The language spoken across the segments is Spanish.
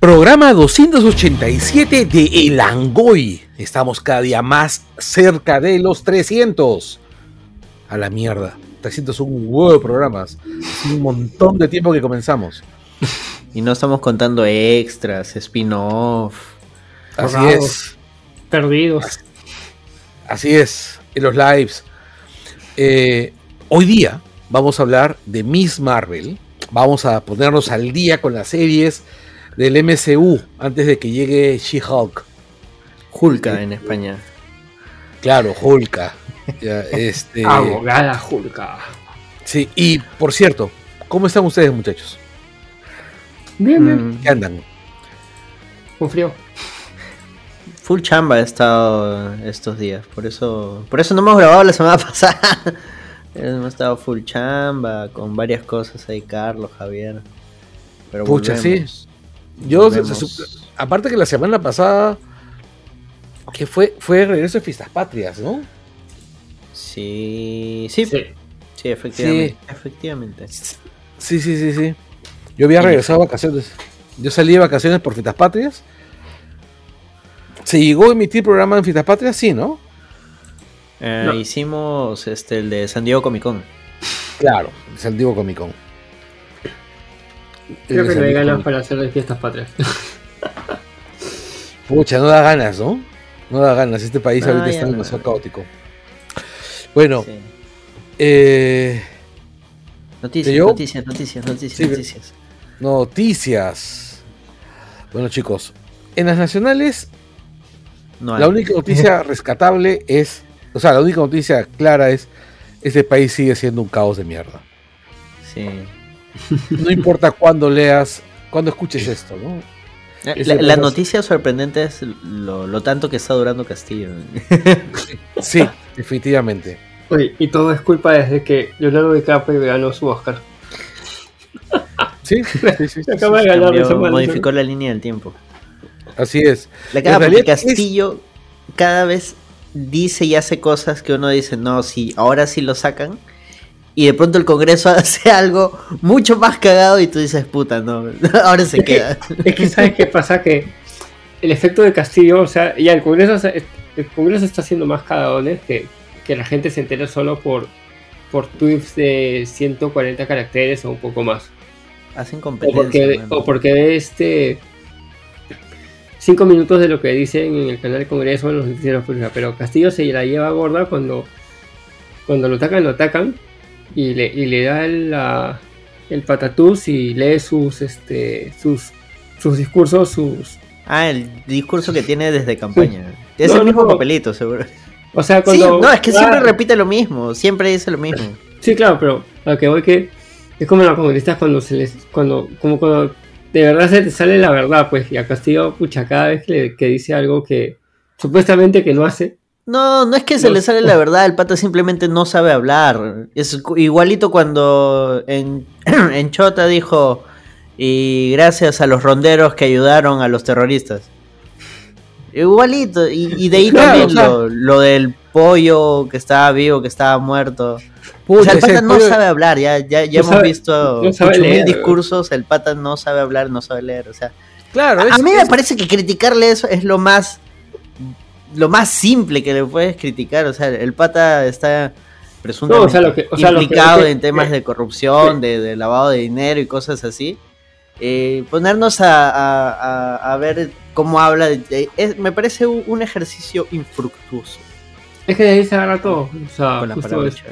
Programa 287 de El Angoy. Estamos cada día más cerca de los 300. A la mierda. 300 son un huevo de programas. Es un montón de tiempo que comenzamos. Y no estamos contando extras, spin-off. Así es. Perdidos. Así es. En los lives. Eh, hoy día vamos a hablar de Miss Marvel. Vamos a ponernos al día con las series del MCU antes de que llegue She-Hulk. Hulka en España. Claro, Hulka. Ya, este, Abogada Hulka. sí, y por cierto, ¿cómo están ustedes, muchachos? Bien, bien. Mm, ¿Qué andan? Con frío. full chamba he estado estos días. Por eso, por eso no hemos grabado la semana pasada. hemos estado full chamba con varias cosas ahí, Carlos, Javier. Pero Pucha, volvemos. Yo, se- se aparte que la semana pasada, que fue, fue regreso de Fiestas Patrias, ¿no? Sí, sí, sí, Sí. efectivamente. Efectivamente. Sí, sí, sí, sí. Yo había regresado de vacaciones. Yo salí de vacaciones por Fiestas Patrias. ¿Se llegó a emitir programa en Fiestas Patrias? Sí, ¿no? Eh, No. Hicimos este el de San Diego Comic Con. Claro, el San Diego Comic Con. Creo que no hay ganas para hacer de fiestas patrias. Pucha, no da ganas, ¿no? No da ganas. Este país No, ahorita está no. demasiado caótico. Bueno, Sí. eh, Noticias, noticias, noticias, noticias, Sí, noticias. noticias. Bueno, chicos, en las nacionales. La única noticia rescatable es, o sea, la única noticia clara es, este país sigue siendo un caos de mierda. Sí. No importa cuándo leas, cuándo escuches esto, ¿no? Ese La, noticia sorprendente es lo, lo tanto que está durando Castillo. Sí, definitivamente. Oye, y todo es culpa desde que Leonardo DiCaprio ganó su Oscar. Sí, sí, sí, sí, acaba de ganar Cambió- esa mano. modificó la línea del tiempo. Así es. La cara porque es- Castillo cada vez dice y hace cosas que uno dice, no, sí, ahora sí lo sacan. Y de pronto el Congreso hace algo mucho más cagado y tú dices, puta, no, ahora se Es que- queda. Es que sabes qué pasa que el efecto de Castillo, o sea, ya el Congreso, el Congreso está haciendo más cagadones que, que la gente se entera solo por por tweets de 140 caracteres o un poco más. Hacen O competencia. porque, o porque ve este 5 minutos de lo que dicen en el canal del Congreso en los noticieros públicos. Pero Castillo se la lleva gorda cuando, cuando lo atacan, lo atacan y le, y le da el, la- el patatús y lee sus este sus sus discursos, sus Ah, el discurso que tiene desde campaña. Es No, el mismo no. papelito, seguro. o sea Sí, no, es que Ah, siempre repite lo mismo, siempre dice lo mismo. Sí, claro, pero a lo que voy que es como los comunistas cuando se les cuando como cuando de verdad se te sale la verdad, pues y a Castillo pucha cada vez que, le- que dice algo que supuestamente que no hace, No, no es que se le sale la verdad, el pata simplemente no sabe hablar. Es igualito cuando en, en Chota dijo, y gracias a los ronderos que ayudaron a los terroristas. Igualito, y, y de ahí Claro, también lo, lo del pollo que estaba vivo, que estaba muerto. O sea, el pata no pollo- sabe hablar, ya, ya, ya No hemos sabe- visto no sabe 8000 leer. discursos, el pata no sabe hablar, no sabe leer, o sea... Claro, A, es- a mí me parece que criticarle eso es lo más lo más simple que le puedes criticar. O sea, el pata está presuntamente No, o sea, lo que- o sea, implicado lo que- en temas de corrupción, de, de lavado de dinero y cosas así. Eh, ponernos a, a- a- a ver cómo habla, de- es- me parece un, un ejercicio infructuoso. es que de ahí se agarra todo, o sea, con las justo es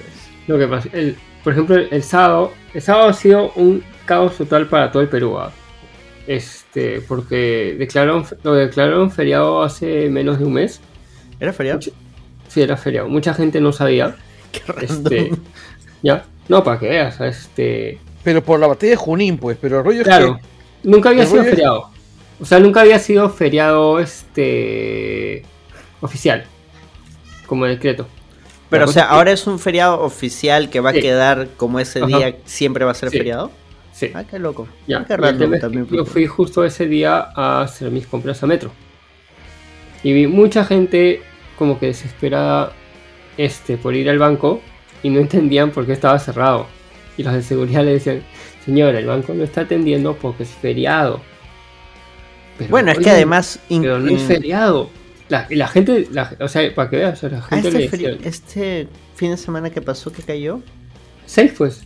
lo que pasa. El- por ejemplo, el, el sábado, el sábado ha sido un caos total para todo el Perú. ¿ah? Este, porque declararon, lo declararon feriado hace menos de un mes. ¿Era feriado? Sí, era feriado. Mucha gente no sabía. Qué. Este, ¿Ya? No, para que veas. Este, pero por la batalla de Junín, pues, pero el rollo claro, es nunca había el sido es- feriado. O sea, nunca había sido feriado este oficial. Como decreto. Pero, o sea, que- ahora es un feriado oficial que va a quedar como ese Ajá. día siempre va a ser Sí. feriado. Sí. Ah, qué loco. Ya, Ah, qué que también. yo porque- fui justo ese día a hacer mis compras a Metro. Y vi mucha gente como que desesperada este, por ir al banco y no entendían por qué estaba cerrado. Y los de seguridad le decían, señora, el banco no está atendiendo porque es feriado. Pero, Bueno, es que además. Pero no es feriado. La, la gente, la- o sea, para que veas, la ah, gente este, le este fin de semana que pasó, que cayó, seis pues.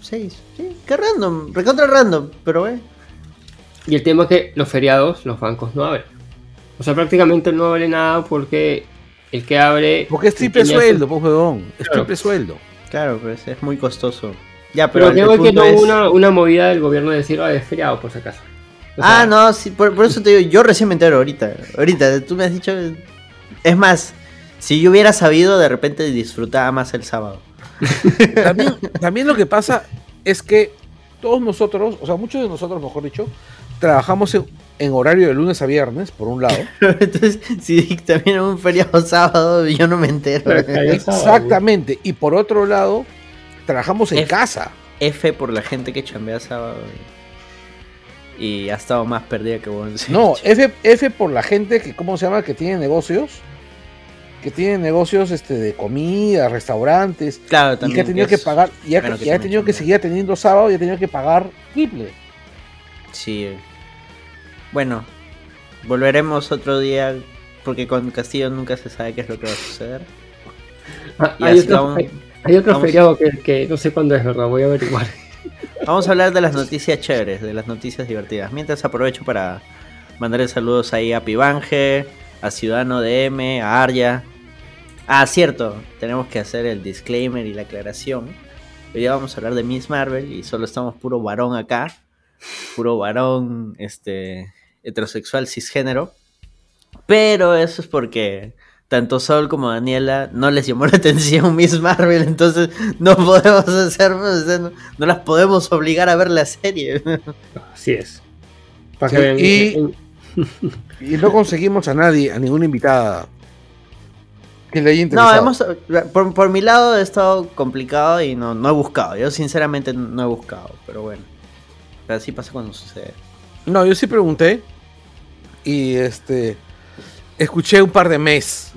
6. Sí, qué random, recontra random, pero eh. Y el tema es que los feriados, los bancos no abren. O sea, prácticamente no abre nada porque el que abre. Porque es triple sueldo, pues, huevón. Es Claro. triple sueldo. Claro, pues es muy costoso. Ya, Pero pero. creo que no es- una, una movida del gobierno de decir, ah, es feriado, por si acaso. O sea, Ah, no, sí, por, por eso te digo, yo recién me entero ahorita. Ahorita, tú me has dicho. Es más, si yo hubiera sabido, de repente disfrutaba más el sábado. También, también lo que pasa es que todos nosotros, o sea, muchos de nosotros, mejor dicho, trabajamos en, en horario de lunes a viernes, por un lado. Entonces, si también es un feriado sábado, yo no me entero. Sábado, Exactamente. Y por otro lado, trabajamos en F. casa. F por la gente que chambea sábado. Y, y ha estado más perdida que vos. No, F, F por la gente que, ¿cómo se llama? Que tiene negocios. Que tiene negocios este, de comida, restaurantes. claro, Y también. que ha tenido que pagar, y ha, que y ha tenido que seguir teniendo sábado y ha tenido que pagar triple. Sí. Bueno, volveremos otro día. Porque con Castillo nunca se sabe qué es lo que va a suceder. ah, y hay, así otro, vamos- hay, hay otro vamos- feriado que, que no sé cuándo es, ¿verdad? Voy a averiguar. Vamos a hablar de las noticias chéveres, de las noticias divertidas. Mientras aprovecho para mandarle saludos ahí a Pibanje, a Ciudadano DM, a Arya. Ah, cierto, tenemos que hacer el disclaimer y la aclaración. Hoy día vamos a hablar de Miss Marvel y solo estamos puro varón acá. Puro varón, este, heterosexual, cisgénero. Pero eso es porque tanto Sol como Daniela no les llamó la atención Miss Marvel, entonces no podemos hacer, o sea, no, no las podemos obligar a ver la serie. Así es. Para Sí, que vean. y- no conseguimos a nadie, a ninguna invitada que le haya No, interesado. hemos, por, por mi lado he estado complicado y no, no he buscado. Yo sinceramente no he buscado, pero bueno. Pero así pasa cuando sucede. No, yo sí pregunté y este escuché un par de mes.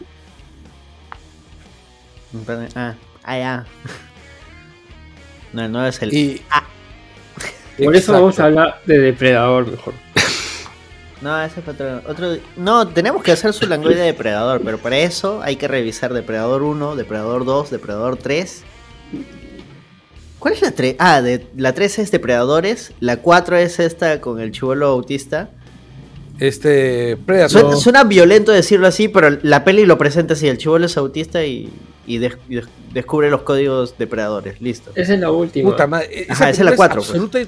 Ah, ah, ya. No, no es el... Y por eso vamos a hablar de Depredador mejor. No, ese fue otro, otro- No, tenemos que hacer su langoide de Depredador, pero para eso hay que revisar Depredador 1, Depredador 2, Depredador 3. ¿Cuál es la 3? Ah, de, la 3 es Depredadores, la 4 es esta con el chivolo autista. este Predator. Suena, suena violento decirlo así, pero la peli lo presenta así, el chivolo es autista y, y des- y des- descubre los códigos depredadores, listo. Esa es la última. Puta madre, Ajá, esa es la película cuatro, pues. absoluta y-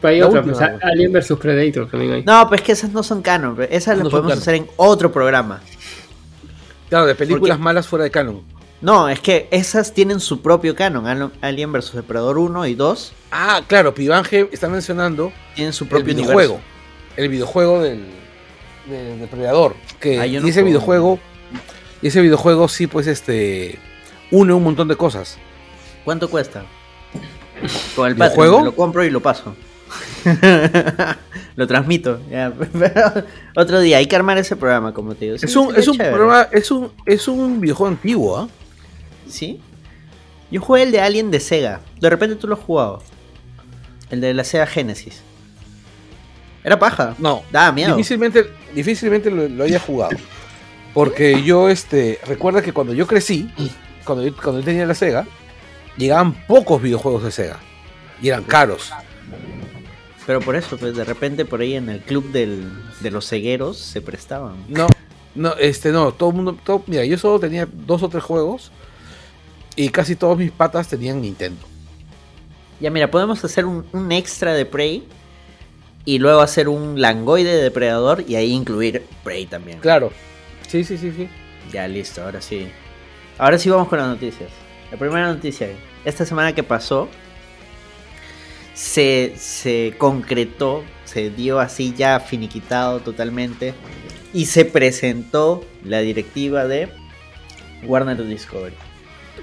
Pero hay otra, pues. Alien vs Predator también hay. No, pues que esas no son canon, esas No las podemos canon. hacer en otro programa. Claro, de películas Porque- malas fuera de canon. No, es que esas tienen su propio canon. Al- Alien vs Depredador 1 y 2 Ah, claro, Pibanje está mencionando tienen su el propio videojuego. universo. El videojuego del, del Depredador. Que Ah, y ese juego. videojuego. Y ese videojuego sí, pues este. Une un montón de cosas. ¿Cuánto cuesta? Con el ¿Videojuego? Patreon, lo compro y lo paso. lo transmito. ya, pero otro día, hay que armar ese programa, como te digo. Es un, es un programa, es un, es un videojuego antiguo, ¿ah? ¿Sí? Yo jugué el de Alien de Sega. De repente tú lo has jugado. El de la Sega Genesis. Era paja. No. Daba miedo. Difícilmente, difícilmente lo, lo haya jugado. Porque yo, este, recuerda que cuando yo crecí, cuando yo, cuando yo tenía la Sega, llegaban pocos videojuegos de Sega. Y eran caros. Pero por eso, pues de repente por ahí en el club del- de los cegueros se prestaban. No, no, este, no, todo el mundo, todo- mira, yo solo tenía dos o tres juegos y casi todos mis patas tenían Nintendo. Ya mira, podemos hacer un, un extra de Prey y luego hacer un langoide de depredador y ahí incluir Prey también. Claro. Sí, sí, sí, sí. Ya listo, ahora sí. Ahora sí vamos con las noticias. La primera noticia, esta semana que pasó, se, se concretó, se dio así ya finiquitado totalmente y se presentó la directiva de Warner Discovery.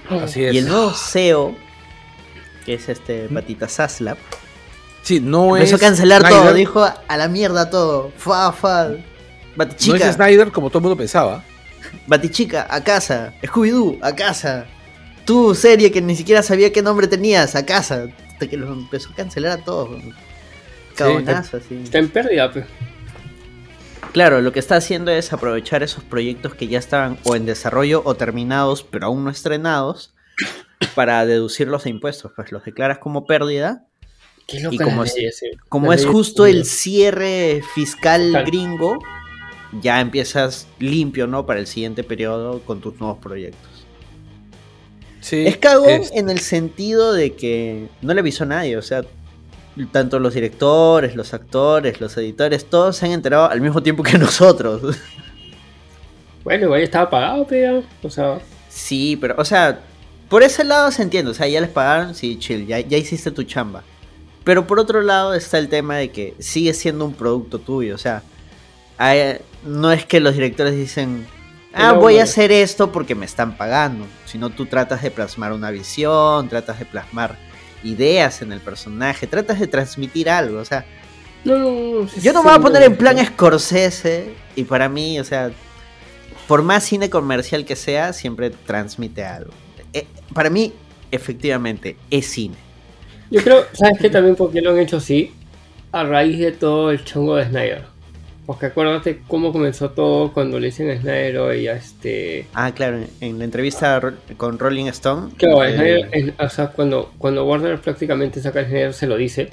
Así es. Y el nuevo CEO, que es este Patita Saslap, Sí, no empezó a cancelar Snyder, todo, dijo a la mierda todo, fa, fa, No Batichica, es Snyder como todo el mundo pensaba. Batichica, a casa, Scooby-Doo, a casa, tu serie que ni siquiera sabía qué nombre tenías, a casa, hasta que lo empezó a cancelar a todos, cagonazo así. Está en pérdida, pues. Claro, lo que está haciendo es aprovechar esos proyectos que ya estaban o en desarrollo o terminados, pero aún no estrenados, para deducirlos de impuestos. Pues los declaras como pérdida. Qué Y como es- leyes. Como es justo el cierre fiscal gringo, ya empiezas limpio, ¿no? Para el siguiente periodo con tus nuevos proyectos. Sí, Es cagón es- en el sentido de que no le avisó a nadie, o sea, tanto los directores, los actores, los editores, todos se han enterado al mismo tiempo que nosotros. Bueno, igual estaba pagado, pero. O sea, Sí, pero, o sea, por ese lado se entiende, o sea, ya les pagaron, sí, chill, ya, ya hiciste tu chamba. Pero por otro lado está el tema de que sigue siendo un producto tuyo, o sea, hay- no es que los directores dicen, ah, voy a hacer esto porque me están pagando, sino tú tratas de plasmar una visión, tratas de plasmar ideas en el personaje, tratas de transmitir algo, o sea, no, no, no. sí, yo no me voy a poner en plan. Scorsese y para mí, o sea, por más cine comercial que sea, siempre transmite algo. Eh, para mí, efectivamente, es cine. Yo creo, ¿sabes qué? También porque lo han hecho así, a raíz de todo el chongo de Snyder. Porque acuérdate cómo comenzó todo cuando le dicen a Snyder oye, a este... Ah, claro, en- la entrevista con Rolling Stone. Claro, eh, Snyder, o sea, cuando, cuando Warner prácticamente saca a Snyder se lo dice.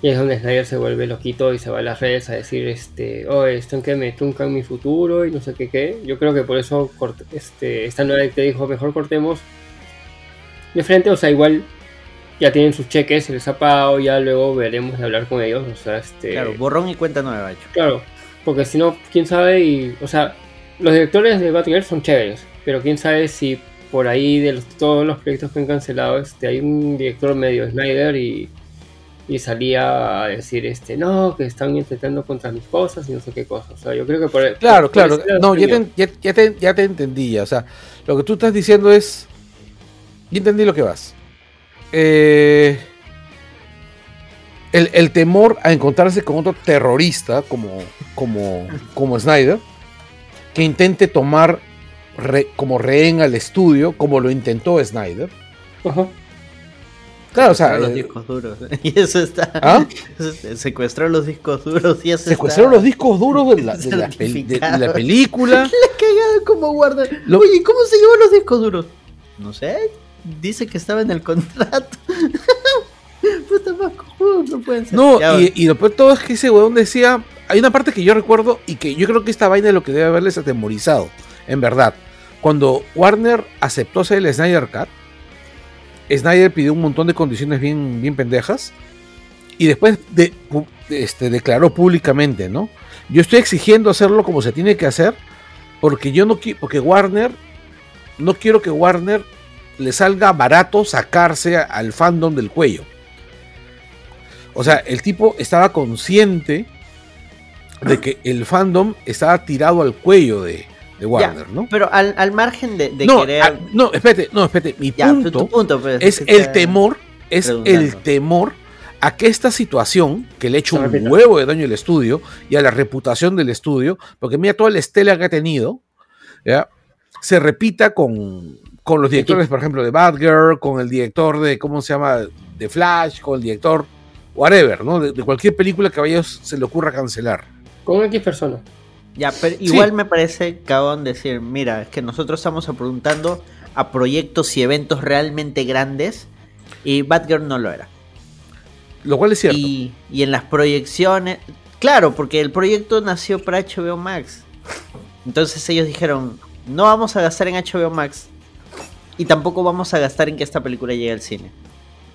Y es donde Snyder se vuelve loquito y se va a las redes a decir, este, oh, están que me truncan mi futuro y no sé qué qué. Yo creo que por eso este, esta nueva te dijo, mejor cortemos de frente, o sea, igual ya tienen sus cheques, se les ha pagado, ya luego veremos de hablar con ellos, o sea, este... Claro, borrón y cuenta nueva, hecho. Claro, porque si no, quién sabe, y, o sea, los directores de Batgirl son chéveres, pero quién sabe si por ahí de los- todos los proyectos que han cancelado, este, hay un director medio Snyder y, y salía a decir, este, no, que están intentando contra mis cosas y no sé qué cosas. O sea, yo creo que por Claro, por claro. No, ya te, ya, ya te, ya te entendí. ya, O sea, lo que tú estás diciendo es. Ya entendí lo que vas. Eh, el, el temor a encontrarse con otro terrorista como, como, como Snyder, que intente tomar re- como rehén al estudio, como lo intentó Snyder. Ajá. Claro, o sea, los eh, discos duros. Y eso está. ¿Ah? Secuestró los discos duros y eso secuestraron está- los discos duros de la, de la de- de la película. La cagada como guarda. Lo- Oye, ¿cómo se llevó los discos duros? No sé. Dice que estaba en el contrato. Puta más cojudo, no pueden ser. No, Ya, y, y lo peor de todo es que ese weón decía. Hay una parte que yo recuerdo y que yo creo que esta vaina es lo que debe haberles atemorizado, en verdad. Cuando Warner aceptó hacer el Snyder Cut, Snyder pidió un montón de condiciones bien, bien pendejas y después de, este, declaró públicamente, ¿no? Yo estoy exigiendo hacerlo como se tiene que hacer porque yo no quiero, porque Warner, no quiero que Warner le salga barato sacarse al fandom del cuello. O sea, el tipo estaba consciente de que el fandom estaba tirado al cuello de, de Warner, ¿no? Pero al, al margen de, de no, querer. no, espérate, no, espérate. Mi ya, punto, tu punto, pues, es que el temor, es el temor a que esta situación, que le ha hecho un huevo de daño al estudio y a la reputación del estudio, porque mira toda la estela que ha tenido, ¿ya? se repita con, con los directores, por ejemplo, de Batgirl, con el director de, ¿cómo se llama?, de Flash, con el director, whatever, ¿no? De, de cualquier película que a ellos se le ocurra cancelar. Con X personas. Ya, pero igual me parece cagón decir, mira, es que nosotros estamos apuntando a proyectos y eventos realmente grandes y Batgirl no lo era. Lo cual es cierto. Y, y en las proyecciones, claro, porque el proyecto nació para HBO Max. Entonces ellos dijeron, no vamos a gastar en HBO Max y tampoco vamos a gastar en que esta película llegue al cine.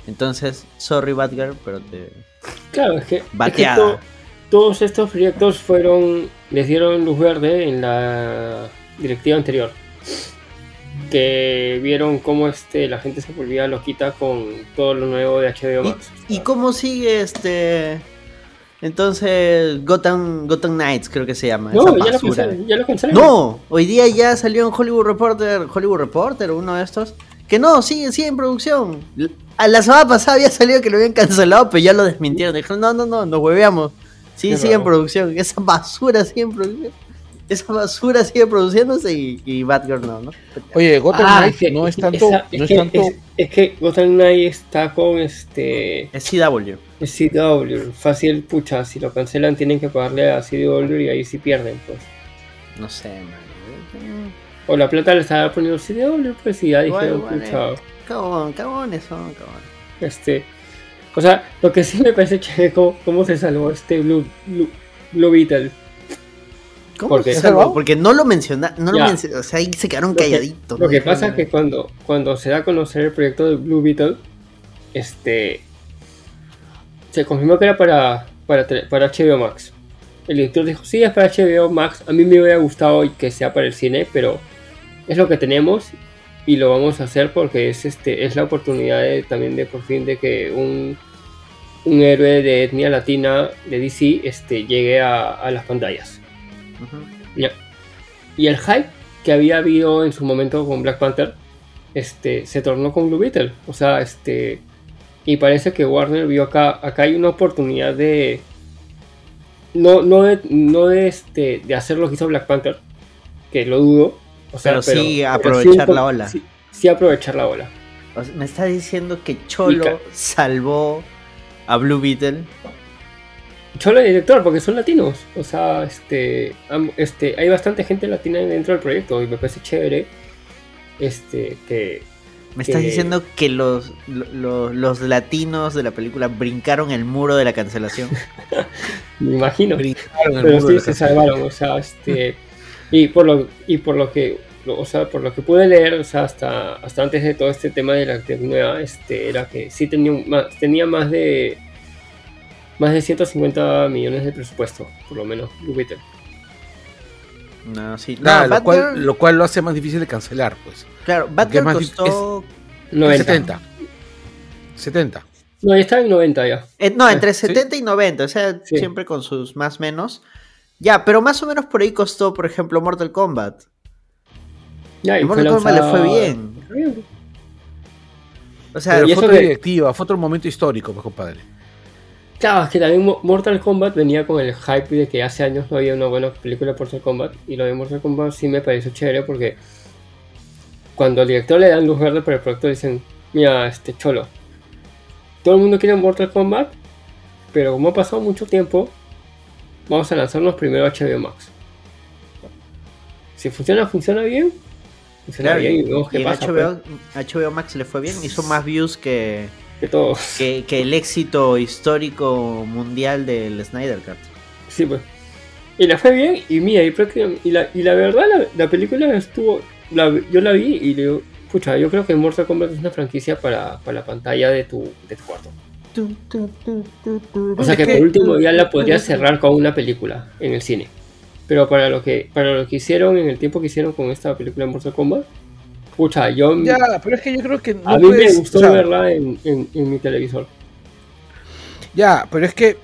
Entonces, sorry Batgirl, pero te... Claro, es que, es que Bateada. to- todos estos proyectos fueron, les dieron luz verde en la directiva anterior. Que vieron cómo este, la gente se volvía loquita con todo lo nuevo de HBO Max. ¿Y, y cómo sigue este? Entonces, Gotham, Gotham Knights creo que se llama. no, ya lo, cancelaron, ya lo cancelaron. No, hoy día ya salió en Hollywood Reporter, Hollywood Reporter, uno de estos. Que no, sigue, sigue en producción. A la semana pasada había salido que lo habían cancelado, pero ya lo desmintieron. Dijeron, no, no, no, nos hueveamos. Sí, Qué sigue en producción. Esa basura sigue en producción. esa basura sigue produciéndose y, y Batgirl no, ¿no? Oye, Gotham Ah, Knight es que- no es tanto. esa- no es que- tanto. es- es que Gotham Knight está con este Es CW. CW. Fácil, pucha, si lo cancelan tienen que pagarle a CW y ahí sí pierden, pues. No sé, man. O la plata le estaba poniendo CW, pues y ya pucha, eh. Cabón, cabones son, cabones. este. O sea, lo que sí me parece chévere cómo, cómo se salvó este Blue, Blue, Blue Beetle. ¿Cómo ¿Por qué? se salvó? Porque no lo menciona, no lo Ya. mencio- o sea, ahí se quedaron Lo que- calladitos. Lo que pasa es que cuando, cuando se da a conocer el proyecto de Blue Beetle, este se confirmó que era para, para, para HBO Max. El director dijo, sí, es para HBO Max. A mí me hubiera gustado que sea para el cine, pero es lo que tenemos y lo vamos a hacer porque es este es la oportunidad de- también de por fin de que un, un héroe de etnia latina de DC este, llegue a, a las pantallas. Y el hype que había habido en su momento con Black Panther, este, se tornó con Blue Beetle. O sea, este. Y parece que Warner vio acá. Acá hay una oportunidad de. No, no de, no de este. de hacer lo que hizo Black Panther. Que lo dudo. O sea, Pero sí aprovechar la ola. Sí, sí aprovechar la ola. O sea, me está diciendo que Cholo salvó a Blue Beetle. Cholo el director, porque son latinos. O sea, este, este, hay bastante gente latina dentro del proyecto y me parece chévere. Este, que, Me estás Que- diciendo que los, lo- los latinos de la película brincaron el muro de la cancelación. me imagino. Brincaron el pero muro sí de la se salvaron, o sea, este y por lo y por lo que o sea, por lo que pude leer, o sea, hasta hasta antes de todo este tema de la actividad nueva, este era que sí tenía un- más, tenía más de más de 150 millones de presupuesto, por lo menos, Beetle. No, sí. No, Nada, lo, cual, lo cual lo hace más difícil de cancelar, pues. claro, es Batgirl más costó... 90. 70. 70. No, ya estaba en 90 ya. eh, no, entre Sí. 70 y 90, o sea, Sí. siempre con sus más menos. Ya, pero más o menos por ahí costó, por ejemplo, Mortal Kombat. Ya, Y Mortal Kombat le fue bien. O sea, Pero y fue otra que- directiva, fue otro momento histórico, pues, compadre. Claro, es que también Mo- Mortal Kombat venía con el hype de que hace años no había una buena película de Mortal Kombat. Y lo de Mortal Kombat sí me pareció chévere porque cuando al director le dan luz verde para el proyecto dicen, mira, este cholo, todo el mundo quiere Mortal Kombat, pero como ha pasado mucho tiempo, vamos a lanzarnos primero a HBO Max. Si funciona, funciona bien. Funciona claro, bien y vemos qué y pasa. HBO, HBO Max le fue bien, hizo más views que, pues, que todo. que, que el éxito histórico mundial del Snyder Cut. Sí, pues. Y la fue bien, y mira, y, prácticamente- y, la, y la verdad, la, la película estuvo. la- yo la vi y le digo, pucha, yo creo que Mortal Kombat es una franquicia para, para la pantalla de tu, de tu cuarto. O sea que, que- por último ya la podría cerrar con una película en el cine. Pero para lo que para lo que hicieron en el tiempo que hicieron con esta película de Mortal Kombat, pucha, yo Ya, pero es que yo creo que no a mí puedes, me gustó o sea, verla en, en- en mi televisor. Ya, pero es que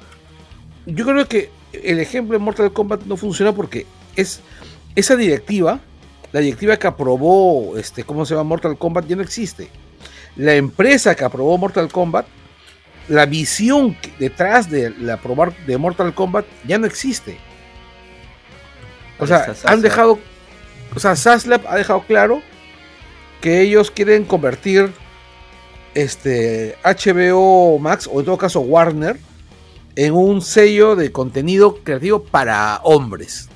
yo creo que el ejemplo de Mortal Kombat no funciona porque es esa directiva, la directiva que aprobó, este, ¿cómo se llama? Mortal Kombat ya no existe. La empresa que aprobó Mortal Kombat, la visión detrás de la aprobar de Mortal Kombat ya no existe. O sea, han dejado, o sea, Zaslav ha dejado claro que ellos quieren convertir este HBO Max o en todo caso Warner en un sello de contenido creativo para hombres.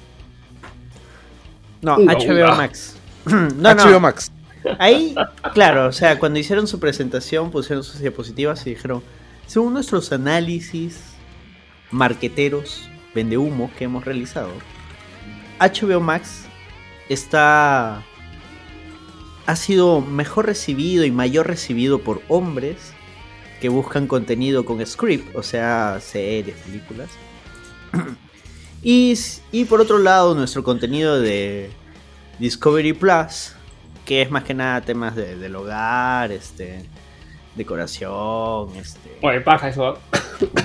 No, Uga, HBO uga. Max. no, HBO no. Max. Ahí, claro, o sea, cuando hicieron su presentación, pusieron sus diapositivas y dijeron, según nuestros análisis marqueteros, vende humo que hemos realizado, HBO Max está ha sido mejor recibido y mayor recibido por hombres que buscan contenido con script, o sea, series, películas. Y, y por otro lado, nuestro contenido de Discovery Plus, que es más que nada temas de- del hogar, este, decoración, este... Oye, paja eso.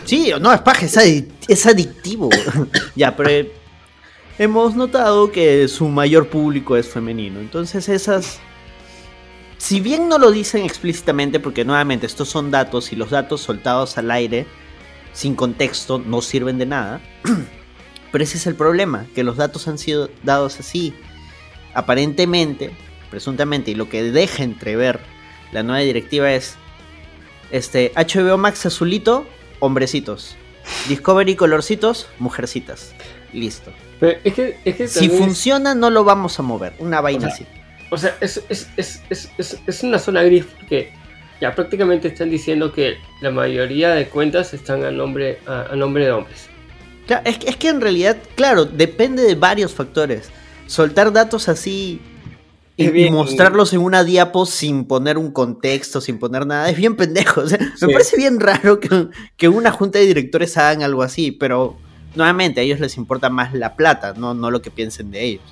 Sí, no, es paja, es, es adictivo. ya, pero eh, hemos notado que su mayor público es femenino. Entonces esas... Si bien no lo dicen explícitamente, porque nuevamente estos son datos y los datos soltados al aire, sin contexto, no sirven de nada. Pero ese es el problema, que los datos han sido dados así. Aparentemente, presuntamente, y lo que deja entrever la nueva directiva es este HBO Max azulito, hombrecitos. Discovery colorcitos, mujercitas. Listo. Pero es que, es que Si funciona, no lo vamos a mover. Una vaina O sea, así. O sea, es, es, es, es, es, es una zona gris porque ya prácticamente están diciendo que la mayoría de cuentas están a nombre, a, a nombre de hombres. Claro, es, que, es que en realidad, claro, depende de varios factores. Soltar datos así y, Es bien- y mostrarlos en una diapo sin poner un contexto, sin poner nada, es bien pendejo. O sea, Sí. Me parece bien raro que, que una junta de directores hagan algo así, pero nuevamente a ellos les importa más la plata, no, no lo que piensen de ellos.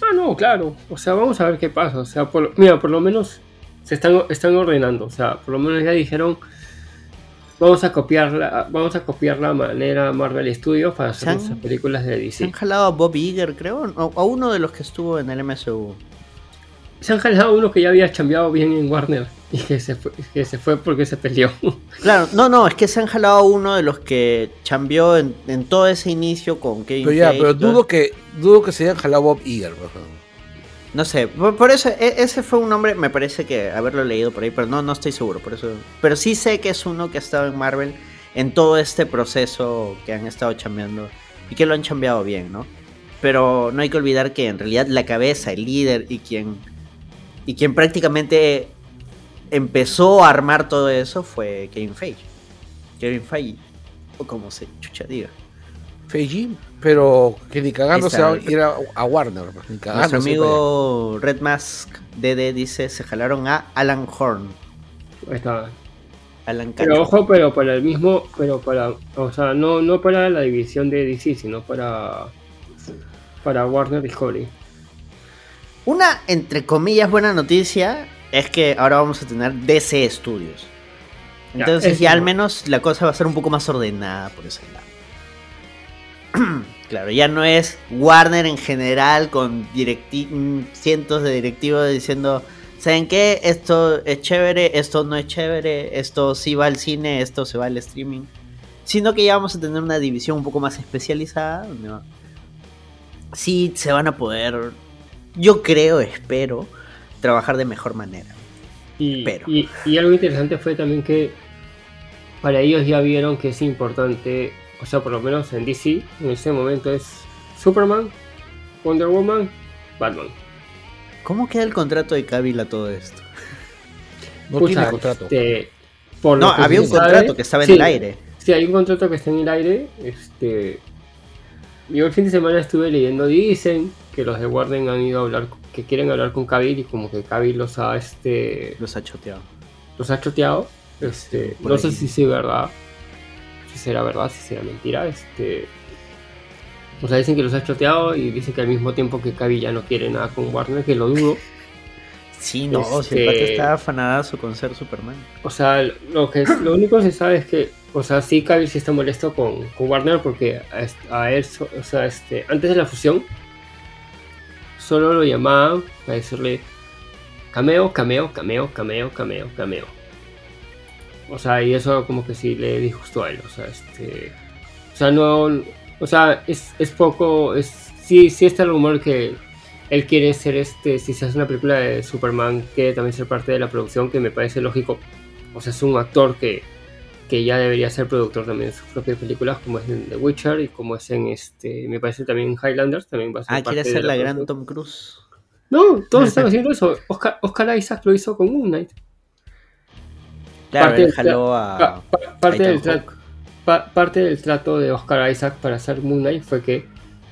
Ah, no, claro. O sea, vamos a ver qué pasa. O sea, por, mira, por lo menos se están, están ordenando. O sea, por lo menos ya dijeron vamos a copiar la, vamos a copiar la manera Marvel Studios para hacer ¿Se han- nuestras películas de Se han DC. jalado a Bob Iger, creo, o a uno de los que estuvo en el MSU. Se han jalado uno que ya había cambiado bien en Warner y que se fue, que se fue porque se peleó. Claro, no, no, es que se han jalado uno de los que chambeó en, en todo ese inicio con Kevin Pero ya, Feige pero dudo que, dudo que se hayan jalado Bob Iger. por ejemplo. No sé, por, por eso, e- ese fue un nombre, me parece que haberlo leído por ahí, pero no, no estoy seguro, por eso. Pero sí sé que es uno que ha estado en Marvel en todo este proceso que han estado chambeando y que lo han chambeado bien, ¿no? Pero no hay que olvidar que en realidad la cabeza, el líder y quien, y quien prácticamente empezó a armar todo eso fue Kevin Feige. Kevin Feige, o como se chucha diga. Feige, pero que ni cagando se va a ir a, a Warner. pues, Ni Nuestro amigo Red Mask DD dice, se jalaron a Alan Horn. Ahí está. Alan Pero Cacho. ojo, pero para el mismo, pero para, o sea, no, no para la división de DC, sino para, para Warner Discovery. Una, entre comillas, buena noticia es que ahora vamos a tener DC Studios. Entonces ya al no. menos la cosa va a ser un poco más ordenada por ese lado. claro, ya no es Warner en general con mm, cientos de directivos diciendo, ¿saben qué? Esto es chévere, esto no es chévere, esto sí va al cine, esto se va al streaming. Sino que ya vamos a tener una división un poco más especializada. donde Sí se van a poder, yo creo, espero, trabajar de mejor manera. Y, Pero. y, y algo interesante fue también que para ellos ya vieron que es importante, o sea, por lo menos en DC, en ese momento es Superman, Wonder Woman, Batman. ¿Cómo queda el contrato de Cavill a todo esto? No Pucha, tiene contrato. este, por No, había un sabe- contrato que estaba en sí, el aire. Sí, hay un contrato que está en el aire. Este, yo el fin de semana estuve leyendo, dicen que los de Warden han ido a hablar, que quieren hablar con Cavill y como que Cavill los ha, este, Los ha choteado. los ha choteado. Este, no sé ahí. si es verdad, si será verdad, si será mentira. Este, o sea, dicen que los ha choteado y dicen que al mismo tiempo que Cavill ya no quiere nada con Warner, que lo dudo. Sí, no, si Este- el pata estaba afanadazo con ser Superman. O sea, lo que lo único que se sabe es que, o sea, sí Cavill sí está molesto con, con Warner porque a, a él, o sea, este, antes de la fusión, solo lo llamaban para decirle cameo, cameo, cameo, cameo, cameo, cameo. O sea, y eso como que sí le disgustó a él, o sea, este, o sea, no, o sea, es, es poco, es, sí, sí está el rumor que él quiere ser este, si se hace una película de Superman, quiere también ser parte de la producción, que me parece lógico. O sea, es un actor que, que ya debería ser productor también de sus propias películas, como es en The Witcher y como es en este, me parece también en Highlanders, también va a ser Ah, parte quiere ser la gran producción. Tom Cruise. No, todos están haciendo eso. Oscar, Oscar Isaac lo hizo con Moon Knight. Claro, Parte del- jaló a. Pa- del pa- parte del trato de Oscar Isaac para hacer Moon Knight fue que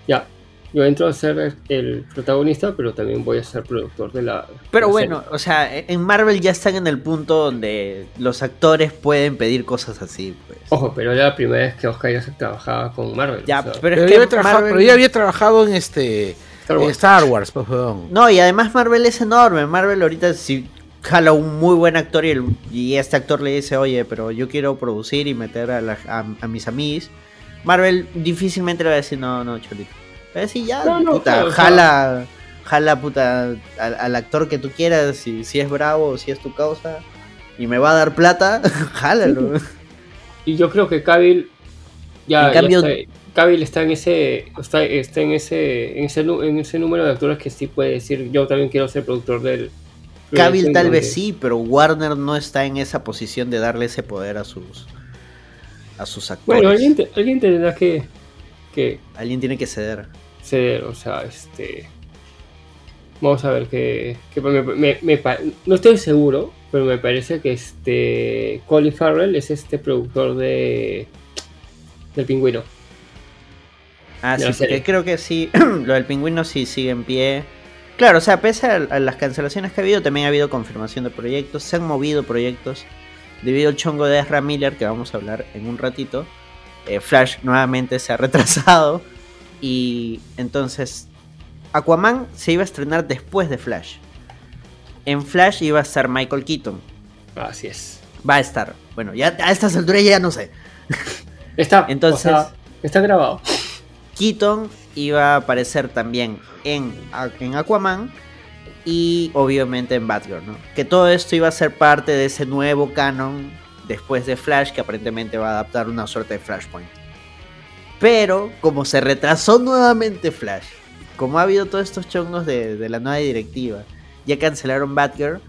ya, yo entro a ser el protagonista, pero también voy a ser productor de la. Pero la bueno, serie. o sea, en Marvel ya están en el punto donde los actores pueden pedir cosas así, pues. Ojo, pero era la primera vez que Oscar Isaac trabajaba con Marvel. Ya, o sea, pero Pero, es ya que había trabajado, Marvel- pero ya había trabajado en este Star Wars. Star Wars, pues. No, y además Marvel es enorme. Marvel ahorita si jala un muy buen actor y, el- y este actor le dice, oye, pero yo quiero producir y meter a, la- a- a mis amigos. Marvel difícilmente le va a decir, no, no, cholito. Va a decir, ya, No, no, puta, claro, jala, jala, puta, al, al actor que tú quieras, si, si es bravo si es tu causa, y me va a dar plata, jálalo. Y yo creo que Cavill ya, En cambio- ya está, Cavill está en ese está, está en ese en ese nu- en ese número de actores que sí puede decir yo también quiero ser productor del Cavill tal vez sí, pero Warner no está en esa posición de darle ese poder a sus a sus actores. Bueno, alguien, alguien tendrá que que Alguien tiene que ceder. O sea, este vamos a ver pa- no estoy seguro, pero me parece que este Colin Farrell es este productor de del pingüino. Ah, de sí, porque creo que sí, lo del pingüino sí sigue en pie. Claro, o sea, pese a, a las cancelaciones que ha habido, también ha habido confirmación de proyectos, se han movido proyectos. Debido al chongo de Ezra Miller, que vamos a hablar en un ratito, eh, Flash nuevamente se ha retrasado. Y entonces, Aquaman se iba a estrenar después de Flash. En Flash iba a estar Michael Keaton. Así es. Va a estar. Bueno, ya a estas alturas ya no sé. Está, Entonces- o sea, está grabado. Keaton iba a aparecer también en, en Aquaman y obviamente en Batgirl, ¿no? Que todo esto iba a ser parte de ese nuevo canon después de Flash que aparentemente va a adaptar una suerte de Flashpoint. Pero como se retrasó nuevamente Flash, como ha habido todos estos chongos de, de la nueva directiva, ya cancelaron Batgirl,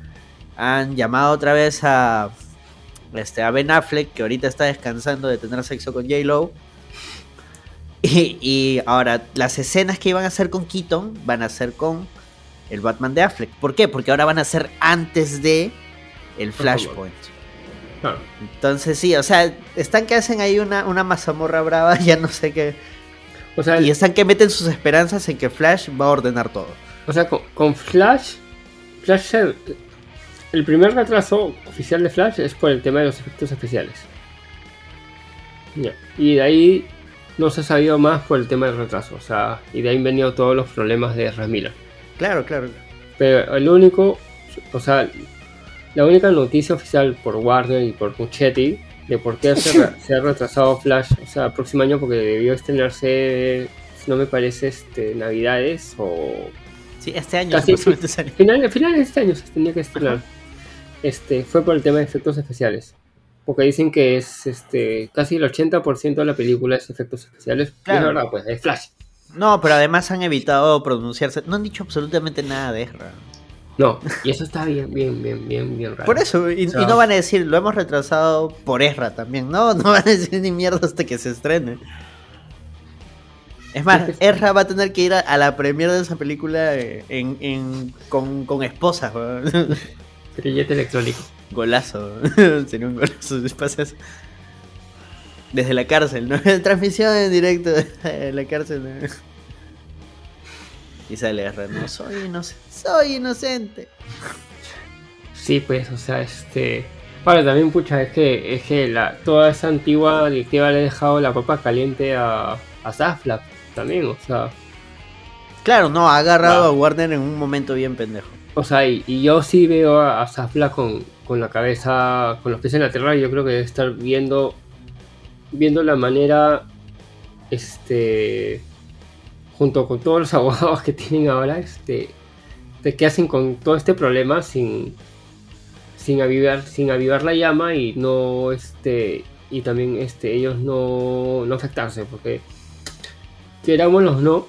han llamado otra vez a, este, a Ben Affleck, que ahorita está descansando de tener sexo con J-Lo. Y, y ahora, las escenas que iban a hacer con Keaton van a ser con el Batman de Affleck. ¿Por qué? Porque ahora van a ser antes de el Flashpoint. Claro. Entonces sí, o sea, están que hacen ahí una, una mazamorra brava, ya no sé qué. O sea, Y están que meten sus esperanzas en que Flash va a ordenar todo. o sea con, con Flash, Flash se- el primer retraso oficial de Flash es por el tema de los efectos especiales. Ya. Y de ahí no se ha sabido más por el tema del retraso. O sea, y de ahí han venido todos los problemas de Miller. Claro, claro. Pero el único, o sea, la única noticia oficial por Warner y por Muchetti de por qué se, ha retrasado Flash, o sea, el próximo año porque debió estrenarse, no me parece, este, Navidades o Sí, este año. Casi- salió. finales, finales de este año se tenía que estrenar. Este, fue por el tema de efectos especiales. Porque dicen que es este casi el 80% de la película es efectos especiales. Y Claro. es verdad, pues, es Flash. No, pero además han evitado pronunciarse. No han dicho absolutamente nada de Ezra. No, y eso está bien, bien, bien, bien, bien raro. Por eso, y, no van a decir, lo hemos retrasado por Ezra también. No, no van a decir ni mierda hasta que se estrene. Es más, Ezra va a tener que ir a, a la premiere de esa película eh, en, en- con, con esposas. weón. Grillete electrónico. Golazo. Sería un golazo si pasa eso. Desde la cárcel, ¿no? Transmisión en directo de la cárcel. ¿no? Y sale Ezra, no, soy inocente. Soy inocente. Sí, pues, o sea, este. Ahora también, pucha, es que, es que la, toda esa antigua directiva le ha dejado la papa caliente a, a Zafla también, o sea. Claro, no, ha agarrado Wow. a Warner en un momento bien pendejo. O sea, y, y yo sí veo a, a Zafla con, con la cabeza, con los pies en la tierra, y yo creo que debe estar viendo, viendo la manera, este, junto con todos los abogados que tienen ahora, este, de qué hacen con todo este problema sin, sin avivar, sin avivar la llama y no, este, y también, este, ellos no, no afectarse, porque querámoslos o no,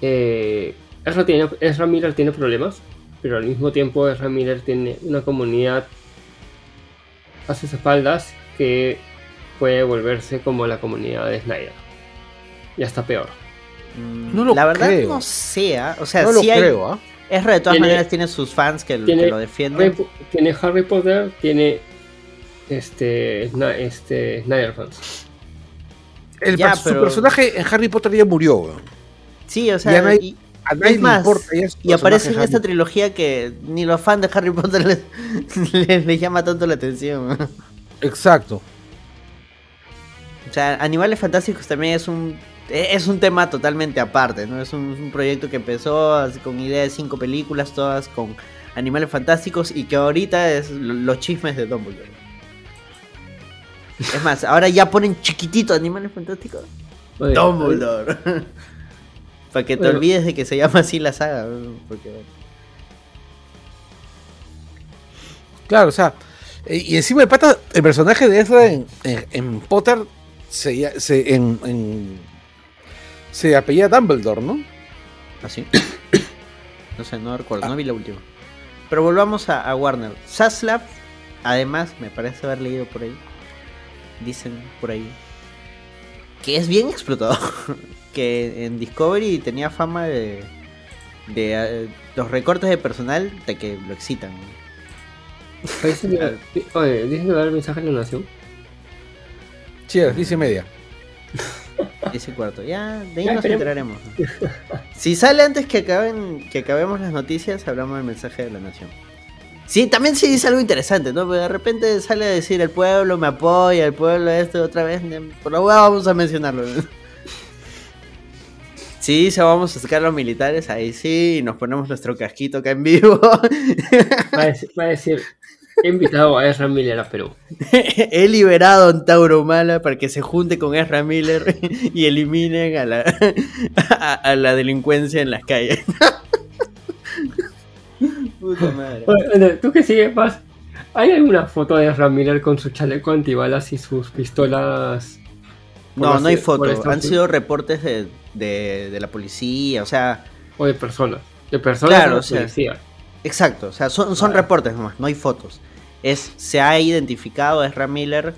eh, Ezra, tiene, Ezra Miller tiene problemas, pero al mismo tiempo Ezra Miller tiene una comunidad a sus espaldas que puede volverse como la comunidad de Snyder. Y hasta peor. Mm, No lo la verdad creo. no sea, o sea, No lo hay, creo, ¿ah? Ezra de todas Tiene- maneras tiene sus fans que, tiene- que lo defienden. Tiene Harry Potter, tiene este, este Snyder fans. El Ya, Su pero- personaje en Harry Potter ya murió, weón. Sí, o sea, nadie- y, A nadie es le más, importa y aparece en esta trilogía que ni los fans de Harry Potter les, les- les llama tanto la atención. Exacto. O sea, Animales Fantásticos también es un es un tema totalmente aparte, ¿no? Es un, un proyecto que empezó con idea de cinco películas, todas con animales fantásticos, y que ahorita es lo- los chismes de Dumbledore. Es más, ahora ya ponen chiquitito animales fantásticos. Oye, Dumbledore. Para que te Bueno. olvides de que se llama así la saga. Porque... Claro, o sea, eh, y encima de pata, el personaje de Ezra en, en- en Potter se, se, en, en- se apellía Dumbledore, ¿no? Ah, Así. No sé, no recuerdo, no vi la última. Pero volvamos a, Warner. Zaslav, además, me parece haber leído por ahí, dicen por ahí, que es bien explotado. que en Discovery tenía fama de, de eh, los recortes de personal de que lo excitan. Oye, ¿dicen que va a dar mensaje en la nación? Sí, dice media. 10 y cuarto. Ya, de ahí nos enteraremos. Si sale antes que, acaben, que acabemos las noticias, hablamos del mensaje de la nación. Sí, también sí dice algo interesante, ¿no? Porque de repente sale a decir el pueblo me apoya, el pueblo esto, otra vez. Por la hueá vamos a mencionarlo. Sí, se vamos a sacar los militares, ahí sí, y nos ponemos nuestro casquito acá en vivo. Va a decir he invitado a Ezra Miller a Perú. He liberado a un Tauro Humala para que se junte con Ezra Miller y eliminen a la, a, a la delincuencia en las calles. Puta madre. ¿Tú que sigues más? ¿Hay alguna foto de Ezra Miller con su chaleco antibalas y sus pistolas? No, no hay por foto. Estados Han sido reportes de, de, de la policía, o sea, O de personas. De personas Claro, de la o sea, policía. exacto. O sea, son, son Vale. reportes nomás, no hay fotos. Es, se ha identificado a Ezra Miller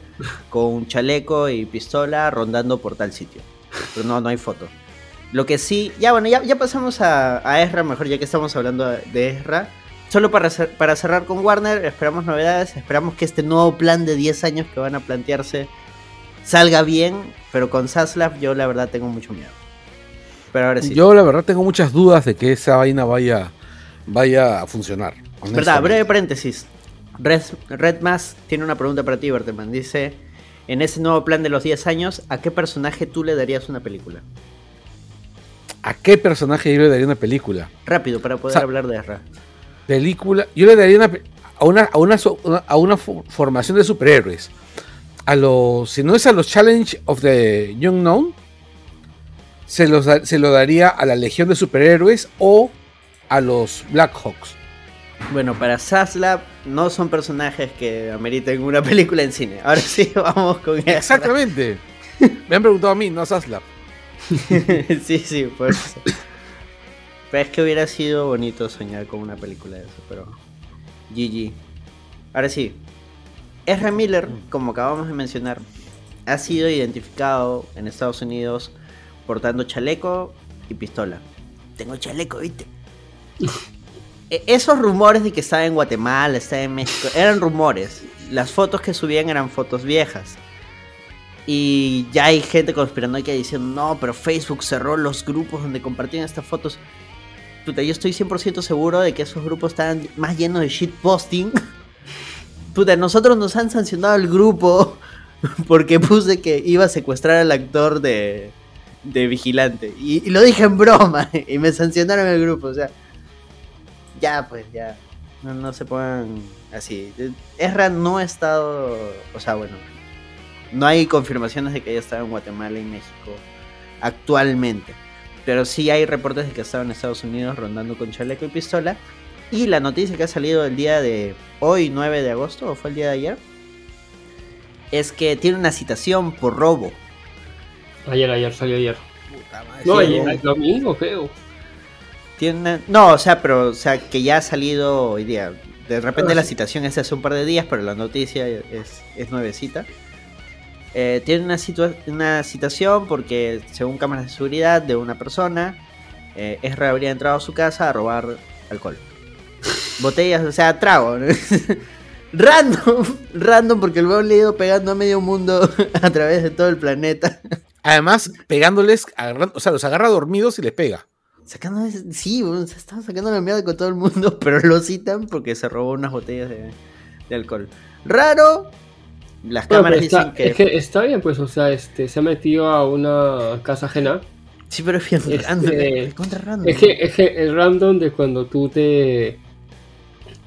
con un chaleco y pistola rondando por tal sitio. Pero no, no hay foto. Lo que sí, ya bueno, ya, ya pasamos a, a Ezra, mejor ya que estamos hablando de Ezra. Solo para, cer- para cerrar con Warner, esperamos novedades, esperamos que este nuevo plan de 10 años que van a plantearse salga bien, pero con Zaslav yo la verdad tengo mucho miedo. Pero ahora sí. Yo la verdad tengo muchas dudas de que esa vaina vaya, vaya a funcionar. Verdad, breve paréntesis. Red, Red Mass tiene una pregunta para ti, Berteman. Dice, en ese nuevo plan de los 10 años, ¿a qué personaje tú le darías una película? ¿A qué personaje yo le daría una película? Rápido, para poder hablar de Ezra. Película. Yo le daría una, a, una, a, una, a una fo- formación de superhéroes. A los. Si no es a los Challenge of the Young Known, se, los, se lo daría a la Legión de Superhéroes o a los Black Hawks. Bueno, para Zaslav no son personajes que ameriten una película en cine. Ahora sí, vamos con Ezra. Exactamente. Me han preguntado a mí, no a Zaslav. sí, sí, por eso. Pero es que hubiera sido bonito soñar con una película de eso, pero... GG. Ahora sí. Ezra Miller, como acabamos de mencionar, ha sido identificado en Estados Unidos portando chaleco y pistola. Tengo chaleco, ¿viste? E- Esos rumores de que estaba en Guatemala, estaba en México, eran rumores. Las fotos que subían eran fotos viejas. Y ya hay gente conspirando aquí diciendo, no, pero Facebook cerró los grupos donde compartían estas fotos. Puta, yo estoy 100% seguro de que esos grupos estaban más llenos de shitposting. Puta, nosotros nos han sancionado el grupo porque puse que iba a secuestrar al actor de, de Vigilante. Y, y lo dije en broma y me sancionaron el grupo. O sea, ya pues, ya. No, no se pongan así. Ezra no ha estado, o sea, bueno, no hay confirmaciones de que haya estado en Guatemala y México actualmente. Pero sí hay reportes de que estaba en Estados Unidos rondando con chaleco y pistola. Y la noticia que ha salido el día de hoy, 9 de agosto, o fue el día de ayer, es que tiene una citación por robo. Ayer, ayer, salió ayer. Sí, No, robo. ayer, domingo, creo. Tiene No, o sea, pero o sea, que ya ha salido hoy día. De repente Ah, la sí. citación es hace un par de días, pero la noticia es, es nuevecita. Eh, tiene una, una citación porque, según cámaras de seguridad de una persona, eh, Ezra habría entrado a su casa a robar alcohol. Botellas, o sea, trago. ¿no? random, random, porque lo he ido pegando a medio mundo a través de todo el planeta. Además, pegándoles, o sea, los agarra dormidos y les pega. Sacando, sí, se estaba sacando la mierda con todo el mundo, pero lo citan porque se robó unas botellas de, de alcohol. Raro, las Bueno, cámaras está, dicen que, Es que está bien, pues, o sea, este, se ha metido a una casa ajena. Sí, pero es bien este- random, es contra random. Es que, es que el random de cuando tú te.